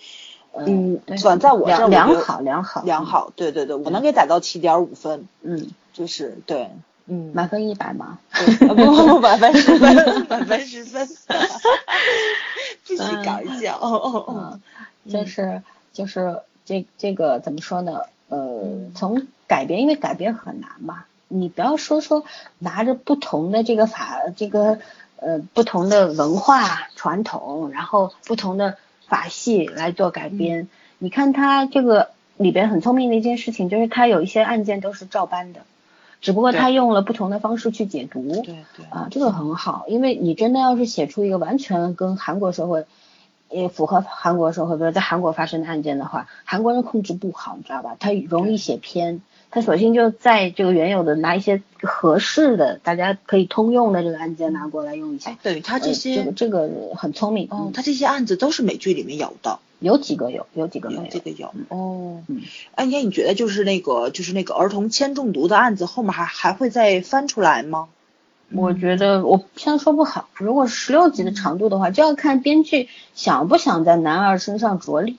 嗯对反正在我这儿良好良好良，好，对对对，我能给打到七点五分，嗯，就是对，嗯，满分一百嘛，*laughs* 不不不，满分十分，满分十分，不许搞笑。哦哦哦，嗯，*laughs* 就是就是这这个怎么说呢？呃，嗯从改编，因为改编很难嘛，你不要说说拿着不同的这个法这个呃不同的文化传统，然后不同的法系来做改编。你看他这个里边很聪明的一件事情，就是他有一些案件都是照搬的，只不过他用了不同的方式去解读。对对，啊，这个很好，因为你真的要是写出一个完全跟韩国社会，也符合韩国社会，比如在韩国发生的案件的话，韩国人控制不好，你知道吧？他容易写偏，他索性就在这个原有的拿一些合适的、大家可以通用的这个案件拿过来用一下。哎，等于他这呃些这个这个很聪明，哦嗯，他这些案子都是美剧里面有的，有几个有，有几个没有。有这个有嗯哦。嗯，哎，那你觉得就是那个就是那个儿童铅中毒的案子后面还还会再翻出来吗？我觉得我现在说不好，如果是十六集的长度的话，就要看编剧想不想在男二身上着力。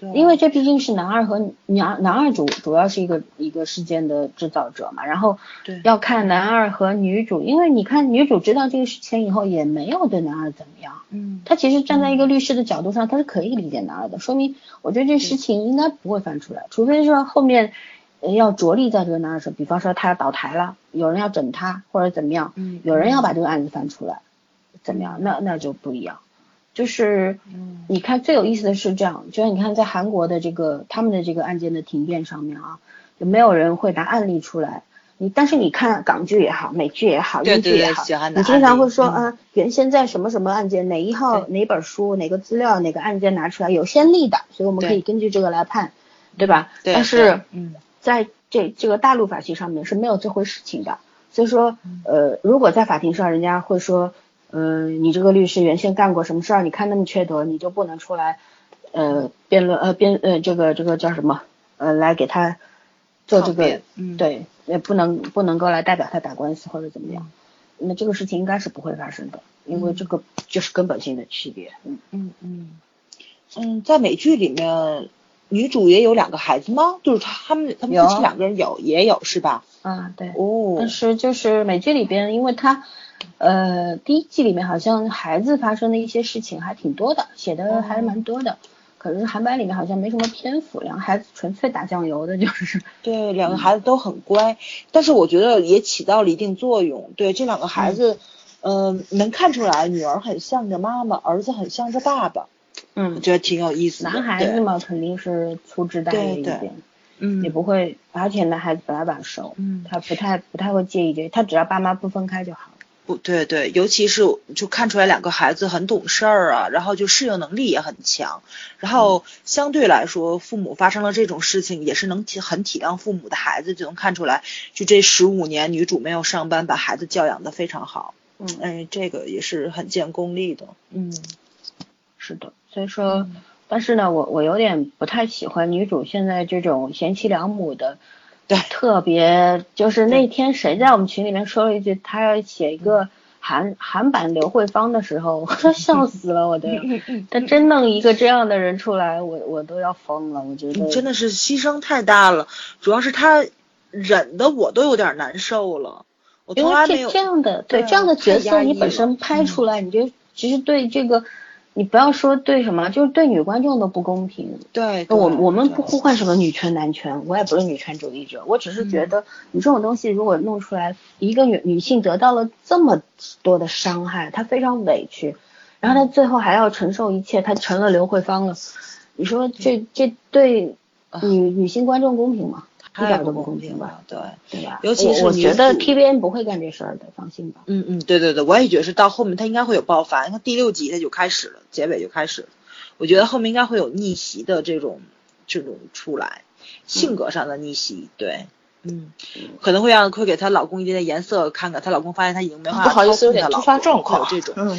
对。因为这毕竟是男二和男男二主主要是一个一个事件的制造者嘛，然后对。要看男二和女主，因为你看女主知道这个事情以后也没有对男二怎么样，嗯。她其实站在一个律师的角度上，她是可以理解男二的，说明我觉得这事情应该不会翻出来，除非说后面呃要着力在这个男二上，比方说他要倒台了，有人要整他或者怎么样，嗯有人要把这个案子翻出来，怎么样，那那就不一样。就是嗯你看最有意思的是这样，就是你看在韩国的这个他们的这个案件的庭辩上面啊，就没有人会拿案例出来。你但是你看港剧也好，美剧也好，英剧也好，你经常会说啊，原先在什么什么案件哪一号哪本书哪个资料哪个案件拿出来有先例的，所以我们可以根据这个来判，对吧？对，但是嗯在这这个大陆法系上面是没有这回事情的。所以说，呃，如果在法庭上人家会说，嗯、你这个律师原先干过什么事儿，你看那么缺德，你就不能出来，呃，辩论呃辩呃这个这个叫什么呃来给他做这个嗯对，也不能不能够来代表他打官司或者怎么样，那这个事情应该是不会发生的，因为这个就是根本性的区别，嗯。嗯嗯嗯，在美剧里面，女主也有两个孩子吗？就是他们他们夫妻两个人有也有是吧？啊，对。哦但是就是美剧里边，因为他，呃，第一季里面好像孩子发生的一些事情还挺多的，写的还是蛮多的。可是韩版里面好像没什么篇幅，两个孩子纯粹打酱油的，就是对，两个孩子都很乖，但是我觉得也起到了一定作用。对，这两个孩子，嗯、能看出来，女儿很向着妈妈，儿子很向着爸爸，我嗯，觉得挺有意思的。男孩子，嘛肯定是粗枝大叶一对对点，嗯，也不会，而且男孩子本来把熟，嗯他不太不太会介意这个，他只要爸妈不分开就好了。不对对，尤其是就看出来两个孩子很懂事儿啊，然后就适应能力也很强，然后相对来说，父母发生了这种事情，也是能体很体谅父母的孩子，就能看出来，就这十五年女主没有上班，把孩子教养的非常好，嗯，哎，这个也是很见功力的，嗯是的，所以说，但是呢，我我有点不太喜欢女主现在这种贤妻良母的，对特别就是那天谁在我们群里面说了一句，她要写一个韩韩版刘慧芳的时候，*laughs* 笑死了，我都要，她真弄一个这样的人出来，我我都要疯了，我觉得真的是牺牲太大了，主要是她忍的我都有点难受了，我因为这从来没有这样的对对这样的角色，你本身拍出来，你就其实对这个，你不要说对什么，就是对女观众都不公平。对，我对我们不呼唤什么女权男权，我也不是女权主义者，我只是觉得你这种东西如果弄出来，一个女女性得到了这么多的伤害，她非常委屈，然后她最后还要承受一切，她成了刘慧芳了，你说这这对女女性观众公平吗？一太不点都不公平吧？了，对。对吧？尤其是我我觉得主 TVN 不会干这事儿的，放心吧。嗯嗯，对对对，我也觉得是到后面他应该会有爆发，你看第六集他就开始了，结尾就开始了，我觉得后面应该会有逆袭的这种这种出来，性格上的逆袭，对，嗯，可能会让会给她老公一点点颜色看看，她老公发现她已经没办法不好意思，有点突发状况，有这种。嗯，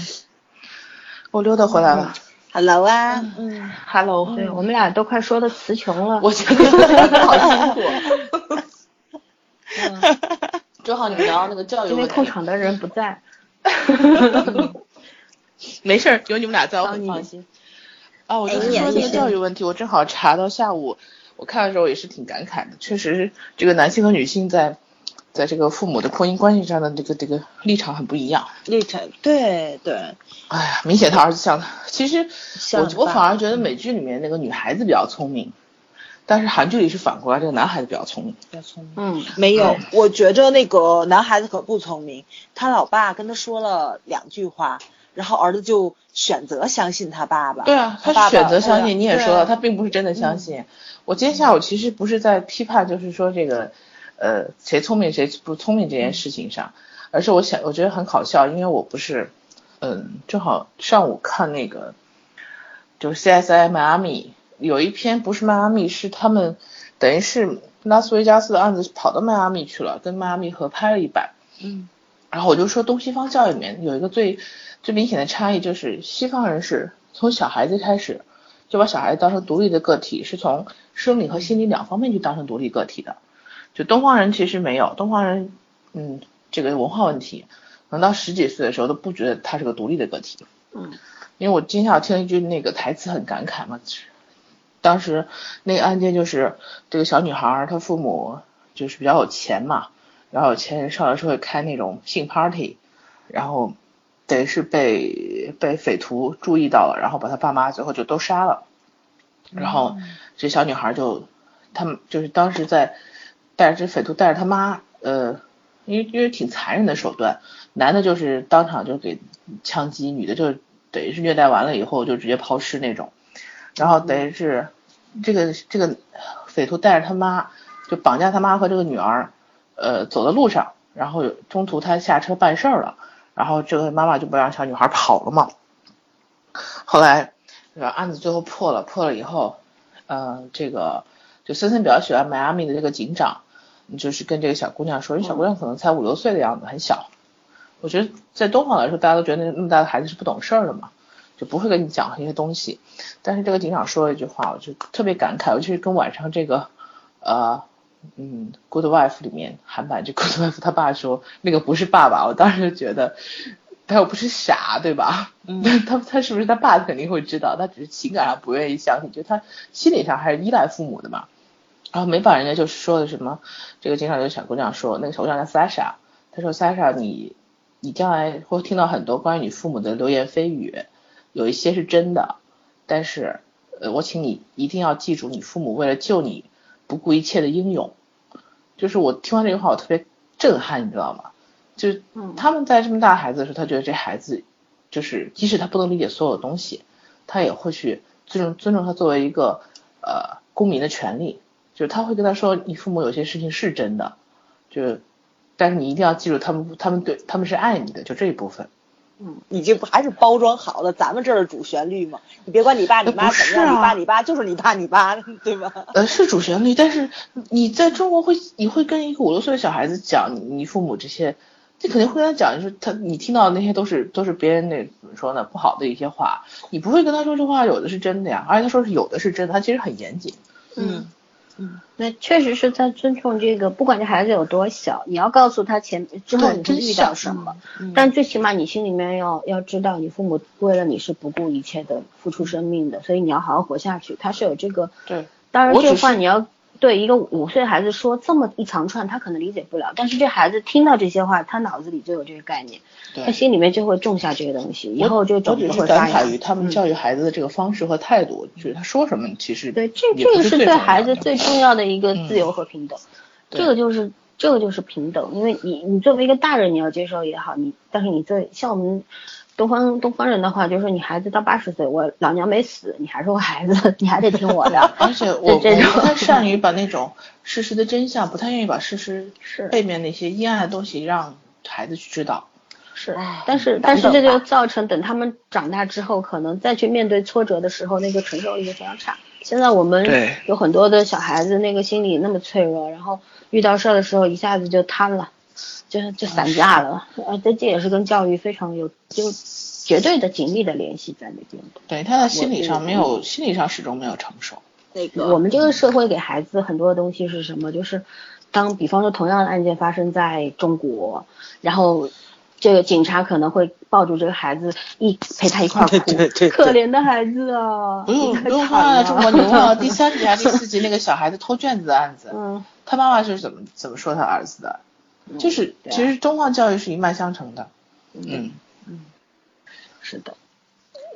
我溜达回来了。Hello 啊，嗯，Hello，对我们俩都快说的词穷了。我觉得好辛苦。正好你们聊到那个教育因为控场的人不在。*laughs* 没事儿，有你们俩在，我很放心。啊，我就是说那个教育问题，我正好查到下午，我看的时候也是挺感慨的。确实，这个男性和女性在在这个父母的婚姻关系上的这个这个立场很不一样。立场，对对，哎呀，明显他儿子像他。其实我我反而觉得美剧里面那个女孩子比较聪明，但是韩剧里是反过来，这个男孩子比较聪明。比较聪明。嗯，没有，我觉着那个男孩子可不聪明，他老爸跟他说了两句话，然后儿子就选择相信他爸爸。对啊，他爸爸是选择相信，你也说了，对他并不是真的相信。我今天下午其实不是在批判，就是说这个，呃，谁聪明谁不聪明这件事情上，而是我想，我觉得很搞笑，因为我不是，嗯，正好上午看那个，就是 CSI 迈阿密有一篇不是迈阿密，是他们等于是拉斯维加斯的案子跑到迈阿密去了，跟迈阿密合拍了一版。嗯然后我就说东西方教育里面有一个最最明显的差异，就是西方人是从小孩子开始就把小孩子当成独立的个体，是从生理和心理两方面去当成独立个体的。就东方人其实没有，东方人嗯这个文化问题，可能到十几岁的时候都不觉得他是个独立的个体。嗯，因为我今天我听一句那个台词很感慨嘛，当时那个案件就是这个小女孩她父母就是比较有钱嘛，然后有钱人上了社会开那种性 party，然后等于是被被匪徒注意到了，然后把他爸妈最后就都杀了，然后这小女孩就他们就是当时在带着这匪徒带着他妈，呃，因为因为挺残忍的手段，男的就是当场就给枪击，女的就等于是虐待完了以后就直接抛尸那种，然后等于是这个这个匪徒带着他妈就绑架他妈和这个女儿，呃，走在路上，然后中途他下车办事儿了，然后这个妈妈就不让小女孩跑了嘛。后来，这个案子最后破了，破了以后，呃，这个就森森比较喜欢迈阿密的这个警长，就是跟这个小姑娘说，因为小姑娘可能才五六岁的样子，很小。我觉得在东方来说，大家都觉得那么大的孩子是不懂事儿的嘛，就不会跟你讲这些东西。但是这个警长说了一句话，我就特别感慨，尤其是跟晚上这个，呃，嗯，《Good Wife》里面韩版这《*laughs* Good Wife》他爸说那个不是爸爸，我当时就觉得他又不是傻，对吧？嗯 *laughs* 他他是不是他爸肯定会知道，他只是情感上不愿意相信，就他心理上还是依赖父母的嘛。然后没把人家就是说的什么，这个经常有小姑娘说，那个小姑娘叫 Sasha，她说 Sasha 你你将来会听到很多关于你父母的流言蜚语，有一些是真的，但是呃我请你一定要记住，你父母为了救你不顾一切的英勇。就是我听完这句话，我特别震撼，你知道吗？就是嗯他们在这么大孩子的时候，他觉得这孩子就是即使他不能理解所有东西，他也会去尊重尊重他作为一个呃公民的权利。就他会跟他说，你父母有些事情是真的，就但是你一定要记住，他们他们对他们是爱你的，就这一部分。你这不还是包装好的咱们这儿的主旋律嘛？你别管你爸你妈怎么样，啊你爸你爸就是你爸你妈，对吧？*laughs* 呃，是主旋律，但是你在中国会，你会跟一个五六岁的小孩子讲你你父母这些，你肯定会跟他讲，就是他你听到的那些都是都是别人那怎么说呢不好的一些话，你不会跟他说这话有的是真的呀，而且他说是有的是真的，他其实很严谨。嗯那确实是在尊重这个，不管这孩子有多小，你要告诉他前之后你会遇到什么，嗯但最起码你心里面要要知道，你父母为了你是不顾一切的付出生命的，所以你要好好活下去。他是有这个，对，当然这话你要对一个五岁孩子说这么一长串，他可能理解不了，但是这孩子听到这些话，他脑子里就有这个概念，他心里面就会种下这个东西，以后就我种只是感子会发芽。慨于他们嗯教育孩子的这个方式和态度，就是他说什么其实对，这这个是对孩子最重要的一个嗯自由和平等。对这个就是这个就是平等，因为你你作为一个大人你要接受也好，你但是你在像我们东方东方人的话，就是说你孩子到八十岁，我老娘没死，你还是我孩子，你还得听我的。*laughs* 而且我我这种不太善于把那种事实的真相，不太愿意把事实是背面那些阴暗的东西让孩子去知道。是，但是但是这就造成等他们长大之后，可能再去面对挫折的时候，那个承受力就非常差。现在我们对有很多的小孩子，那个心理那么脆弱，然后遇到事儿的时候一下子就瘫了，就就散架了。呃，这这也是跟教育非常有就绝对的紧密的联系在那边的。对，他在心理上没有，心理上始终没有成熟。那个我们这个社会给孩子很多东西是什么？就是当比方说同样的案件发生在中国，然后这个警察可能会抱住这个孩子一陪他一块儿 *laughs* 哭，对对对可怜的孩子啊，不用你太不用惨了中国，你忘了第三集还是第四集那个小孩子偷卷子的案子，*laughs* 嗯，他妈妈是怎么怎么说他儿子的？就是其实中方教育是一脉相承的。嗯嗯，是的。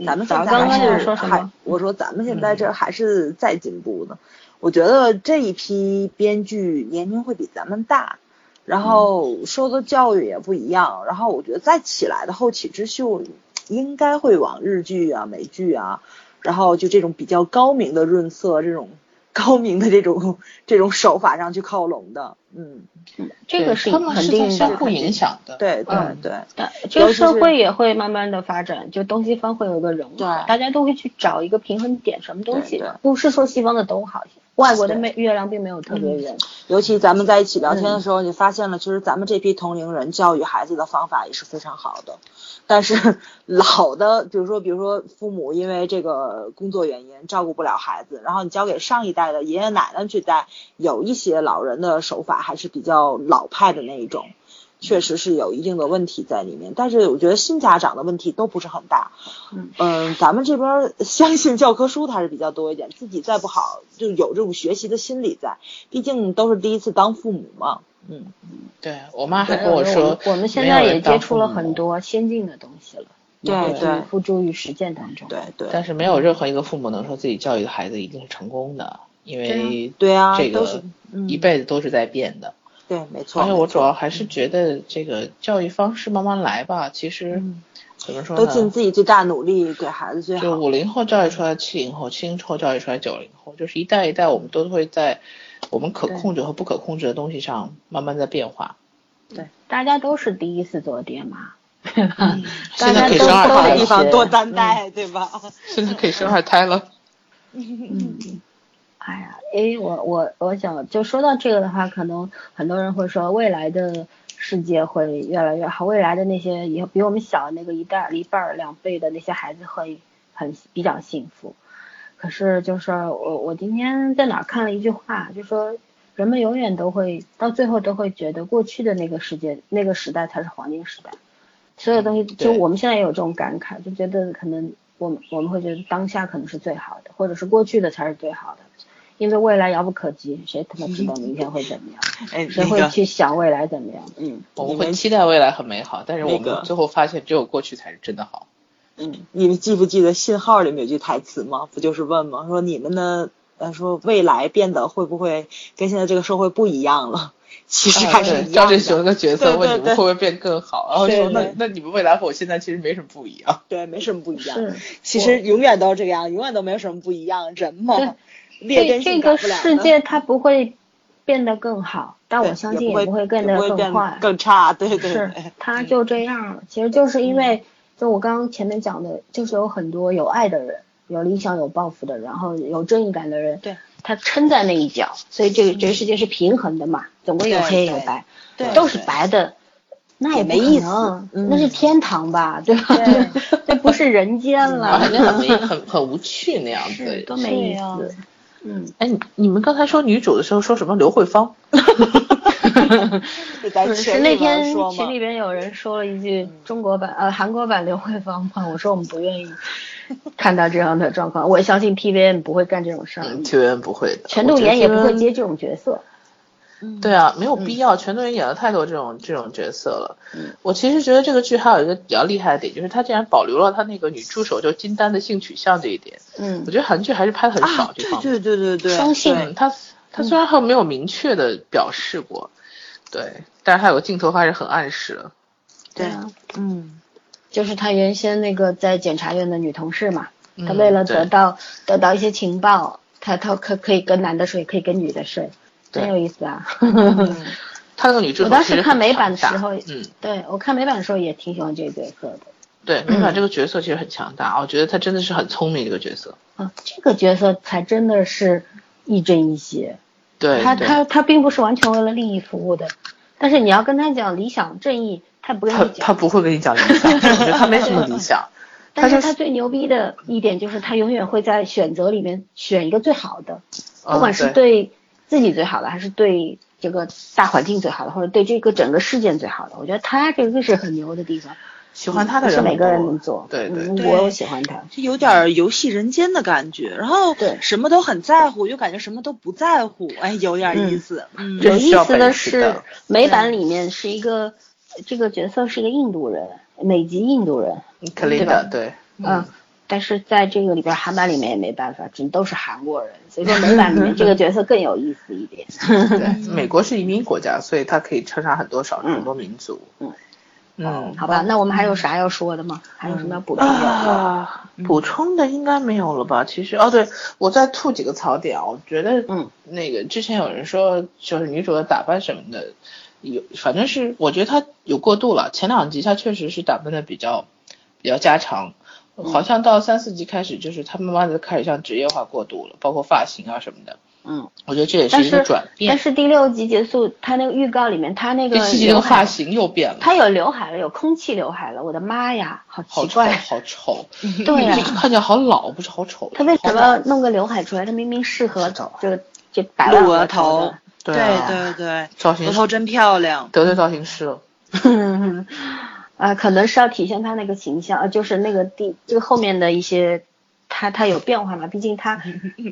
咱们早现在还刚刚要是还说什么？我说咱们现在这还是在进步呢。我觉得这一批编剧年龄会比咱们大，然后受的教育也不一样，然后我觉得再起来的后起之秀应该会往日剧啊、美剧啊，然后就这种比较高明的润色这种高明的这种 *laughs* 这种手法上去靠拢的。嗯，这个是他们肯定的在相互影响的。对对嗯对。但这个社会也会慢慢的发展，就东西方会有一个融合，对大家都会去找一个平衡点，什么东西不是说西方的都好，外国的没月亮并没有特别圆。尤其咱们在一起聊天的时候，你发现了，其实咱们这批同龄人教育孩子的方法也是非常好的。但是 *laughs* 老的，比如说，比如说父母因为这个工作原因照顾不了孩子，然后你交给上一代的爷爷奶奶去带，有一些老人的手法还是比较老派的那一种，确实是有一定的问题在里面。但是我觉得新家长的问题都不是很大。嗯嗯，咱们这边儿相信教科书它是比较多一点，自己再不好就有这种学习的心理在，毕竟都是第一次当父母嘛。嗯，对我妈还跟我说，我们现在也接触了很多先进的东西了，对对付诸于实践当中。对对但是没有任何一个父母能说自己教育的孩子一定是成功的，因为对啊这个嗯一辈子都是在变的。对，没错。而且我主要还是觉得这个教育方式慢慢来吧，其实嗯怎么说呢都尽？自己最大努力给孩子最好。就五零后教育出来七零后，七零后教育出来九零后，就是一代一代，我们都会在我们可控制和不可控制的东西上慢慢在变化。对，大家都是第一次做爹妈，*laughs* 对吧？嗯 *laughs* 现在可以生二胎了，地方多担待，对吧？现在可以生二胎了。嗯，哎呀，诶，我我我想就说到这个的话，可能很多人会说未来的世界会越来越好，未来的那些以后比我们小的那个一代一半儿两倍的那些孩子会很比较幸福。可是就是我我今天在哪儿看了一句话，就说人们永远都会到最后都会觉得过去的那个世界那个时代才是黄金时代，所有东西就我们现在也有这种感慨，就觉得可能我们我们会觉得当下可能是最好的，或者是过去的才是最好的，因为未来遥不可及，谁他妈知道明天会怎么样？*laughs* 哎，谁会去想未来怎么样？嗯我们会期待未来很美好，但是我们最后发现只有过去才是真的好。嗯，你们记不记得《信号》里面有句台词吗？不就是问吗？说你们的呃，说未来变得会不会跟现在这个社会不一样了？*laughs* 其实还是对一样的。张振雄的角色对对对问你们会不会变更好，然后说那对对那你们未来和我现在其实没什么不一样。对，没什么不一样。是。其实永远都是这个样，永远都没有什么不一样。人嘛，劣根这这个性改不了的世界它不会变得更好，但我相信也不会不会变得也不会变坏。更差。对对是对，它就这样了。其实就是因为，就我刚刚前面讲的，就是有很多有爱的人，有理想、有抱负的人，然后有正义感的人，对，他撑在那一角，所以这个这个世界是平衡的嘛，总归有对黑有对白，对都是白的。那也没意思嗯那是天堂吧，对吧？*laughs* 对这不是人间了，*laughs* 很没很很无趣那样子。是多没意思。嗯，哎，你你们刚才说女主的时候说什么刘慧芳？*laughs* 是 *laughs* 在是是那群里边天群里边有人说了一句中国版呃韩国版刘慧芳嘛，我说我们不愿意看到这样的状况，我相信 TVN 不会干这种事儿，嗯，TVN 不会的，全度妍也不会接这。种角色。对啊，没有必要，全度妍演了太多这种这种角色了。嗯我其实觉得这个剧还有一个比较厉害的点，就是他竟然保留了他那个女助手就金丹的性取向这一点。嗯我觉得韩剧还是拍的很少这方面。对对对对，双性他他虽然还没有明确的表示过，对，但是他有个镜头还是很暗示了。对啊，嗯，就是他原先那个在检察院的女同事嘛，嗯她为了得对到得到一些情报，他他可可以跟男的睡，也可以跟女的睡，对很有意思啊。*laughs* 他那个女主我当时看美版的时候嗯，对我看美版的时候也挺喜欢这个角色的。对，美版这个角色其实很强大，我觉得他真的是很聪明这个角色。啊，这个角色才真的是亦正亦邪，对，他他他并不是完全为了利益服务的，但是你要跟他讲理想正义，他不跟他你讲。他不会跟你讲理想，我觉得他没什么理想。*laughs* 但是他最牛逼的一点就是他永远会在选择里面选一个最好的，不管是对自己最好的，还是对这个大环境最好的，或者对这个整个事件最好的。我觉得他这个是很牛的地方。喜欢他的人不是每个人能做。对对我喜欢他。就有点游戏人间的感觉，然后对什么都很在乎，又感觉什么都不在乎，哎，有点意思。嗯，有意思的是，美版里面是一个这个角色是一个印度人，美籍印度人。克林对吧的，对，嗯，但是在这个里边韩版里面也没办法，真都是韩国人，所以说美版里面这个角色更有意思一点。*laughs* 对，美国是移民国家，所以它可以称上很多少数、很多民族。嗯嗯，好吧，那我们还有啥要说的吗？还有什么要补充的？啊，补充的应该没有了吧？其实哦，对我再吐几个槽点啊，我觉得嗯，那个之前有人说就是女主的打扮什么的，有反正是我觉得她有过度了。前两集她确实是打扮的比较比较家常，好像到三四集开始就是她慢慢的开始向职业化过渡了，包括发型啊什么的。嗯，我觉得这也是是一个转变。但是第六集结束，他那个预告里面，他那个第七集那刘海个发，型又变了，他有刘海了，有空气刘海了，我的妈呀，好奇怪。好丑。对呀、这个看起来好老，不是好丑。他为什么弄个刘海出来？他明明适合不知道这个这百万鹿额头。对啊对对对，造型额头真漂亮。得罪造型师了。*laughs* 啊，可能是要体现他那个形象，啊，就是那个第这个后面的一些，他他有变化嘛？毕竟她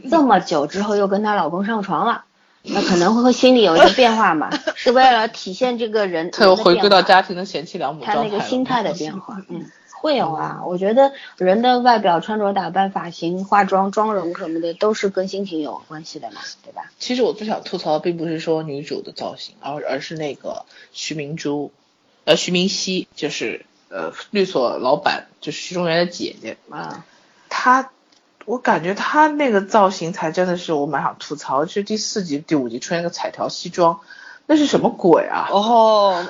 这么久之后又跟她老公上床了，那可能会心里有一个变化嘛，是为了体现这个人她又回归到家，庭的贤妻良母他状态了。那个心态的变化，嗯，会有啊。我觉得人的外表、穿着打扮、发型、化妆、妆容什么的，都是跟心情有关系的嘛，对吧？其实我最想吐槽的并不是说女主的造型，而而是那个徐明珠，呃，徐明熙，就是呃律所老板，就是徐中原的姐姐。啊，她，我感觉他那个造型才真的是我蛮想吐槽，就是第四集、第五集出现那个彩条西装，那是什么鬼啊？哦，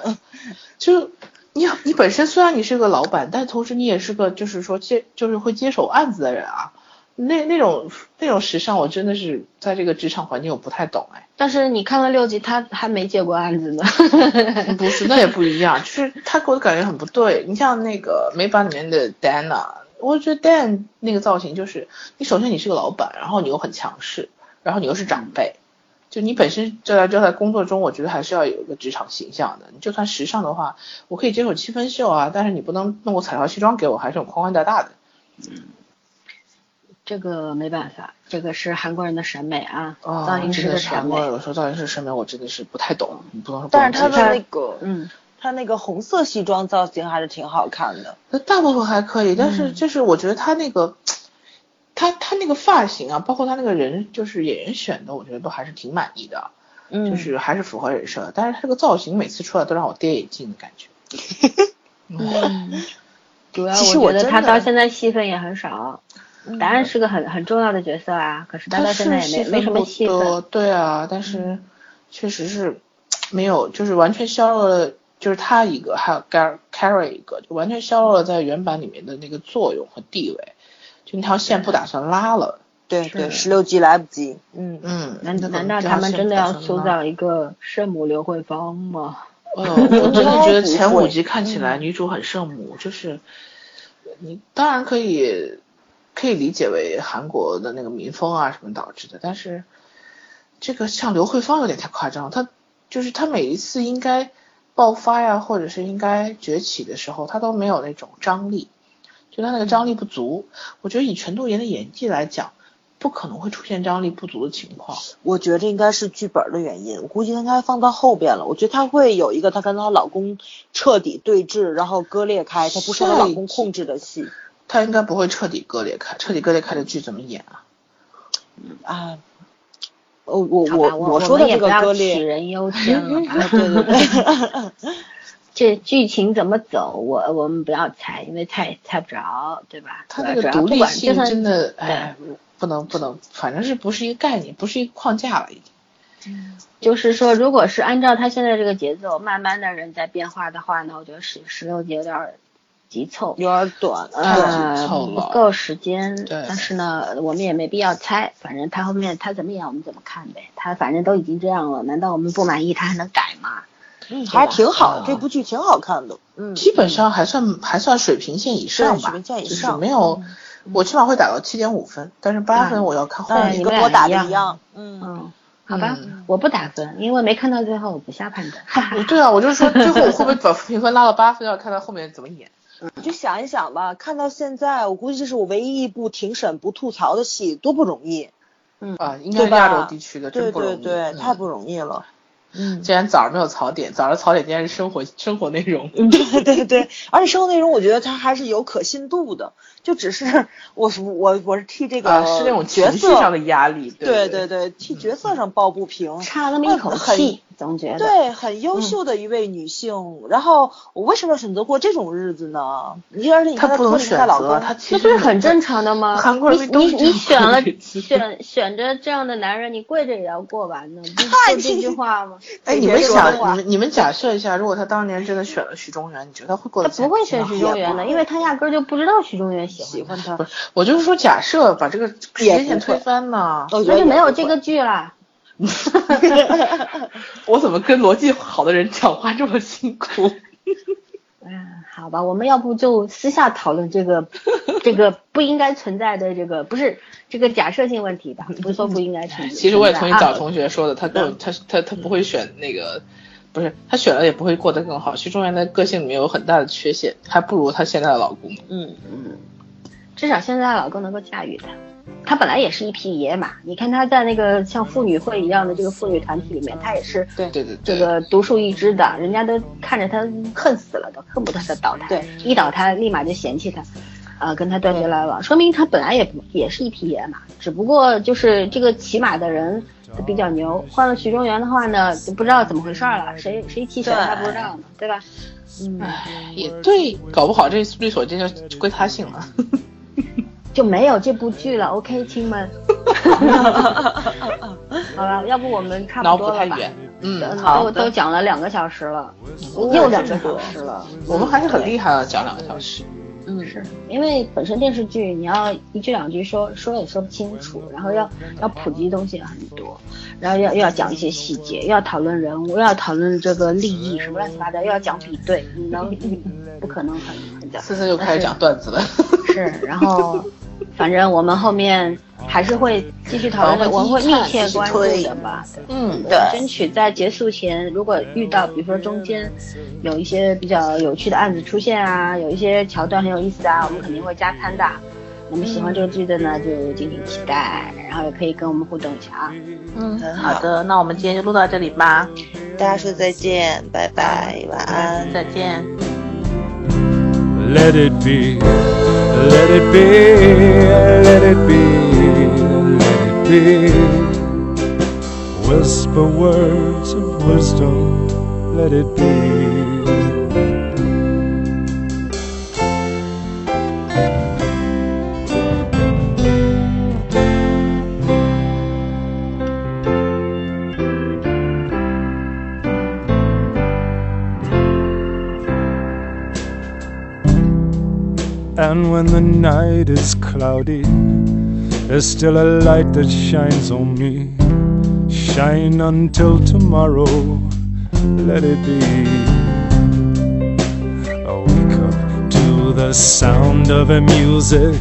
就你你本身虽然你是个老板，但同时你也是个就是说接就是会接手案子的人啊。那那种那种时尚，我真的是在这个职场环境我不太懂哎。但是你看了六集，他还没接过案子呢。不是，那也不一样，就是他给我的感觉很不对。你像那个美版里面的 Dana，我觉得 Dan 那个造型就是，你首先你是个老板，然后你又很强势，然后你又是长辈，就你本身就在就在工作中，我觉得还是要有一个职场形象的。你就算时尚的话，我可以接受七分袖啊，但是你不能弄个彩条西装给我，还是很宽宽大大的。嗯这个没办法，这个是韩国人的审美啊，哦造型师的审美。韩国有时候造型师审美我真的是不太懂，你不能说不但是他的能接受那个，嗯，他那个红色西装造型还是挺好看的。那大部分还可以，但是嗯就是我觉得他那个，他他那个发型啊，包括他那个人，就是演员选的，我觉得都还是挺满意的，嗯，就是还是符合人设。但是他这个造型每次出来都让我跌眼镜的感觉。*laughs* 嗯，主要其实我觉得他到现在戏份也很少，嗯答案是个很很重要的角色啊，可是他他到现在也没没什么戏份。对啊，但是确实是没有，就是完全削弱了，就是他一个，还有 Gar Carry 一个，就完全削弱了在原版里面的那个作用和地位，就那条线不打算拉了。对对，十六集来不及。嗯，嗯，难道难道他们真的要塑造一个圣母刘慧芳吗？哎 *laughs* 呦，我真的觉得前五集看起来女主很圣母，就是你当然可以可以理解为韩国的那个民风啊什么导致的，但是这个像刘慧芳有点太夸张了，她就是她每一次应该爆发呀，或者是应该崛起的时候，他都没有那种张力，就他那个张力不足。我觉得以全度妍的演技来讲，不可能会出现张力不足的情况。我觉得应该是剧本的原因，我估计她应该放到后边了。我觉得她会有一个她跟她老公彻底对峙，然后割裂开，她不受她老公控制的戏她应该不会彻底割裂开，彻底割裂开的剧怎么演啊？啊。呃，我我，我说的这个割裂，杞人忧天了。对对对。*laughs* *laughs* 这剧情怎么走，我我们不要猜，因为猜猜不着，对吧？它那个独立性真的，哎，不能不能，反正是不是一个概念，不是一个框架了，已经。就是说，如果是按照他现在这个节奏，慢慢的人在变化的话呢，我觉得十十六集有点急凑，有点短，呃，不够时间。但是呢，我们也没必要猜，反正他后面他怎么演，我们怎么看呗。他反正都已经这样了，难道我们不满意他还能改吗？嗯，还挺好，这部剧挺好看的。嗯，基本上还算还算水平线以上吧，水平线以上，没有，我起码会打到七点五分，但是八分我要看后面。跟我打的一样。嗯嗯，好吧，我不打分，因为没看到最后，我不下判断。对啊，我就说最后会不会把评分拉到八分，要看他后面怎么演。你就想一想吧，看到现在，我估计这是我唯一一部庭审不吐槽的戏，多不容易。嗯啊，应该亚洲地区的，对对对，太不容易了。嗯，既然早上没有槽点，早上槽点竟然是生活生活内容。*laughs* 对对对，而且生活内容我觉得它还是有可信度的，就只是 *laughs* 我我我是替这个是那种角色上的压力，对对对，替角色上抱不平，差那么一口气。总觉得对，很优秀的一位女性。然后我为什么要选择过这种日子呢？你而且你看她不能选择，她这不是很正常的吗？韩国人你你你选了选选着这样的男人，你跪着也要过完呢，不这句话吗？*laughs* 哎，你们想，你们你们假设一下，如果他当年真的选了徐中原，你觉得他会过得？他不会选徐中原的，因为他压根就不知道徐中原喜欢他。不是，我就是说假设把这个时间线推翻呢，那就没有这个剧了。*laughs* 我怎么跟逻辑好的人讲话这么辛苦？*laughs* 嗯，好吧，我们要不就私下讨论这个这个不应该存在的这个不是这个假设性问题吧？不是说不应该存在。其实我也同意找同学说的，他更他他他不会选那个，不是他选了也不会过得更好。徐中原的个性里面有很大的缺陷，还不如他现在的老公。嗯嗯，至少现在的老公能够驾驭她。她本来也是一匹野马，你看她在那个像妇女会一样的这个妇女团体里面，她也是对对对这个独树一帜的，人家都看着她恨死了，都恨不得她倒台，对，一倒台立马就嫌弃他，呃，跟她断绝来往，说明她本来也也是一匹野马，只不过就是这个骑马的人比较牛，换了徐中原的话呢，就不知道怎么回事了，谁谁骑谁还不知道呢，对吧？嗯，也对，搞不好这律所这就归他姓了。*laughs* 就没有这部剧了，*laughs* OK，亲们。*laughs* 好了，要不我们差不多了吧？嗯，好，都讲了两个小时了，又两个小时了。我们还是很厉害的，讲两个小时。嗯，是因为本身电视剧你要一句两句说说也说不清楚，然后要要普及东西也很多，然后要又要讲一些细节，又要讨论人物，又要讨论这个利益什么乱七八糟，又要讲比对，你能 *laughs* 不可能很很讲？思思又开始讲段子了。是，然后。反正我们后面还是会继续讨论的，我们会密切关注的吧。嗯，对，争取在结束前，如果遇到，比如说中间有一些比较有趣的案子出现啊，有一些桥段很有意思啊，我们肯定会加餐的。那么喜欢这个剧的呢，就敬请期待，然后也可以跟我们互动一下啊。嗯，好的，那我们今天就录到这里吧，大家说再见，拜拜，晚安，再见。Let it be, let it be, let it be, let it be. Whisper words of wisdom, let it be. When the night is cloudy, there's still a light that shines on me. Shine until tomorrow, let it be. I wake up to the sound of a music.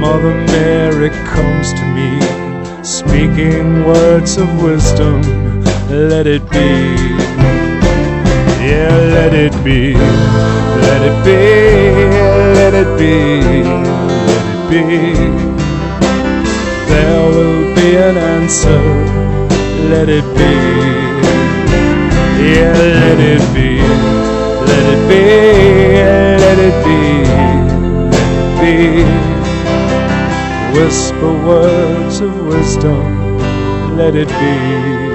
Mother Mary comes to me, speaking words of wisdom. Let it be. Yeah, let it be, let it be, let it be, let it be. There will be an answer, let it be. Yeah, let it be, let it be, let it be, let it be. Whisper words of wisdom, let it be.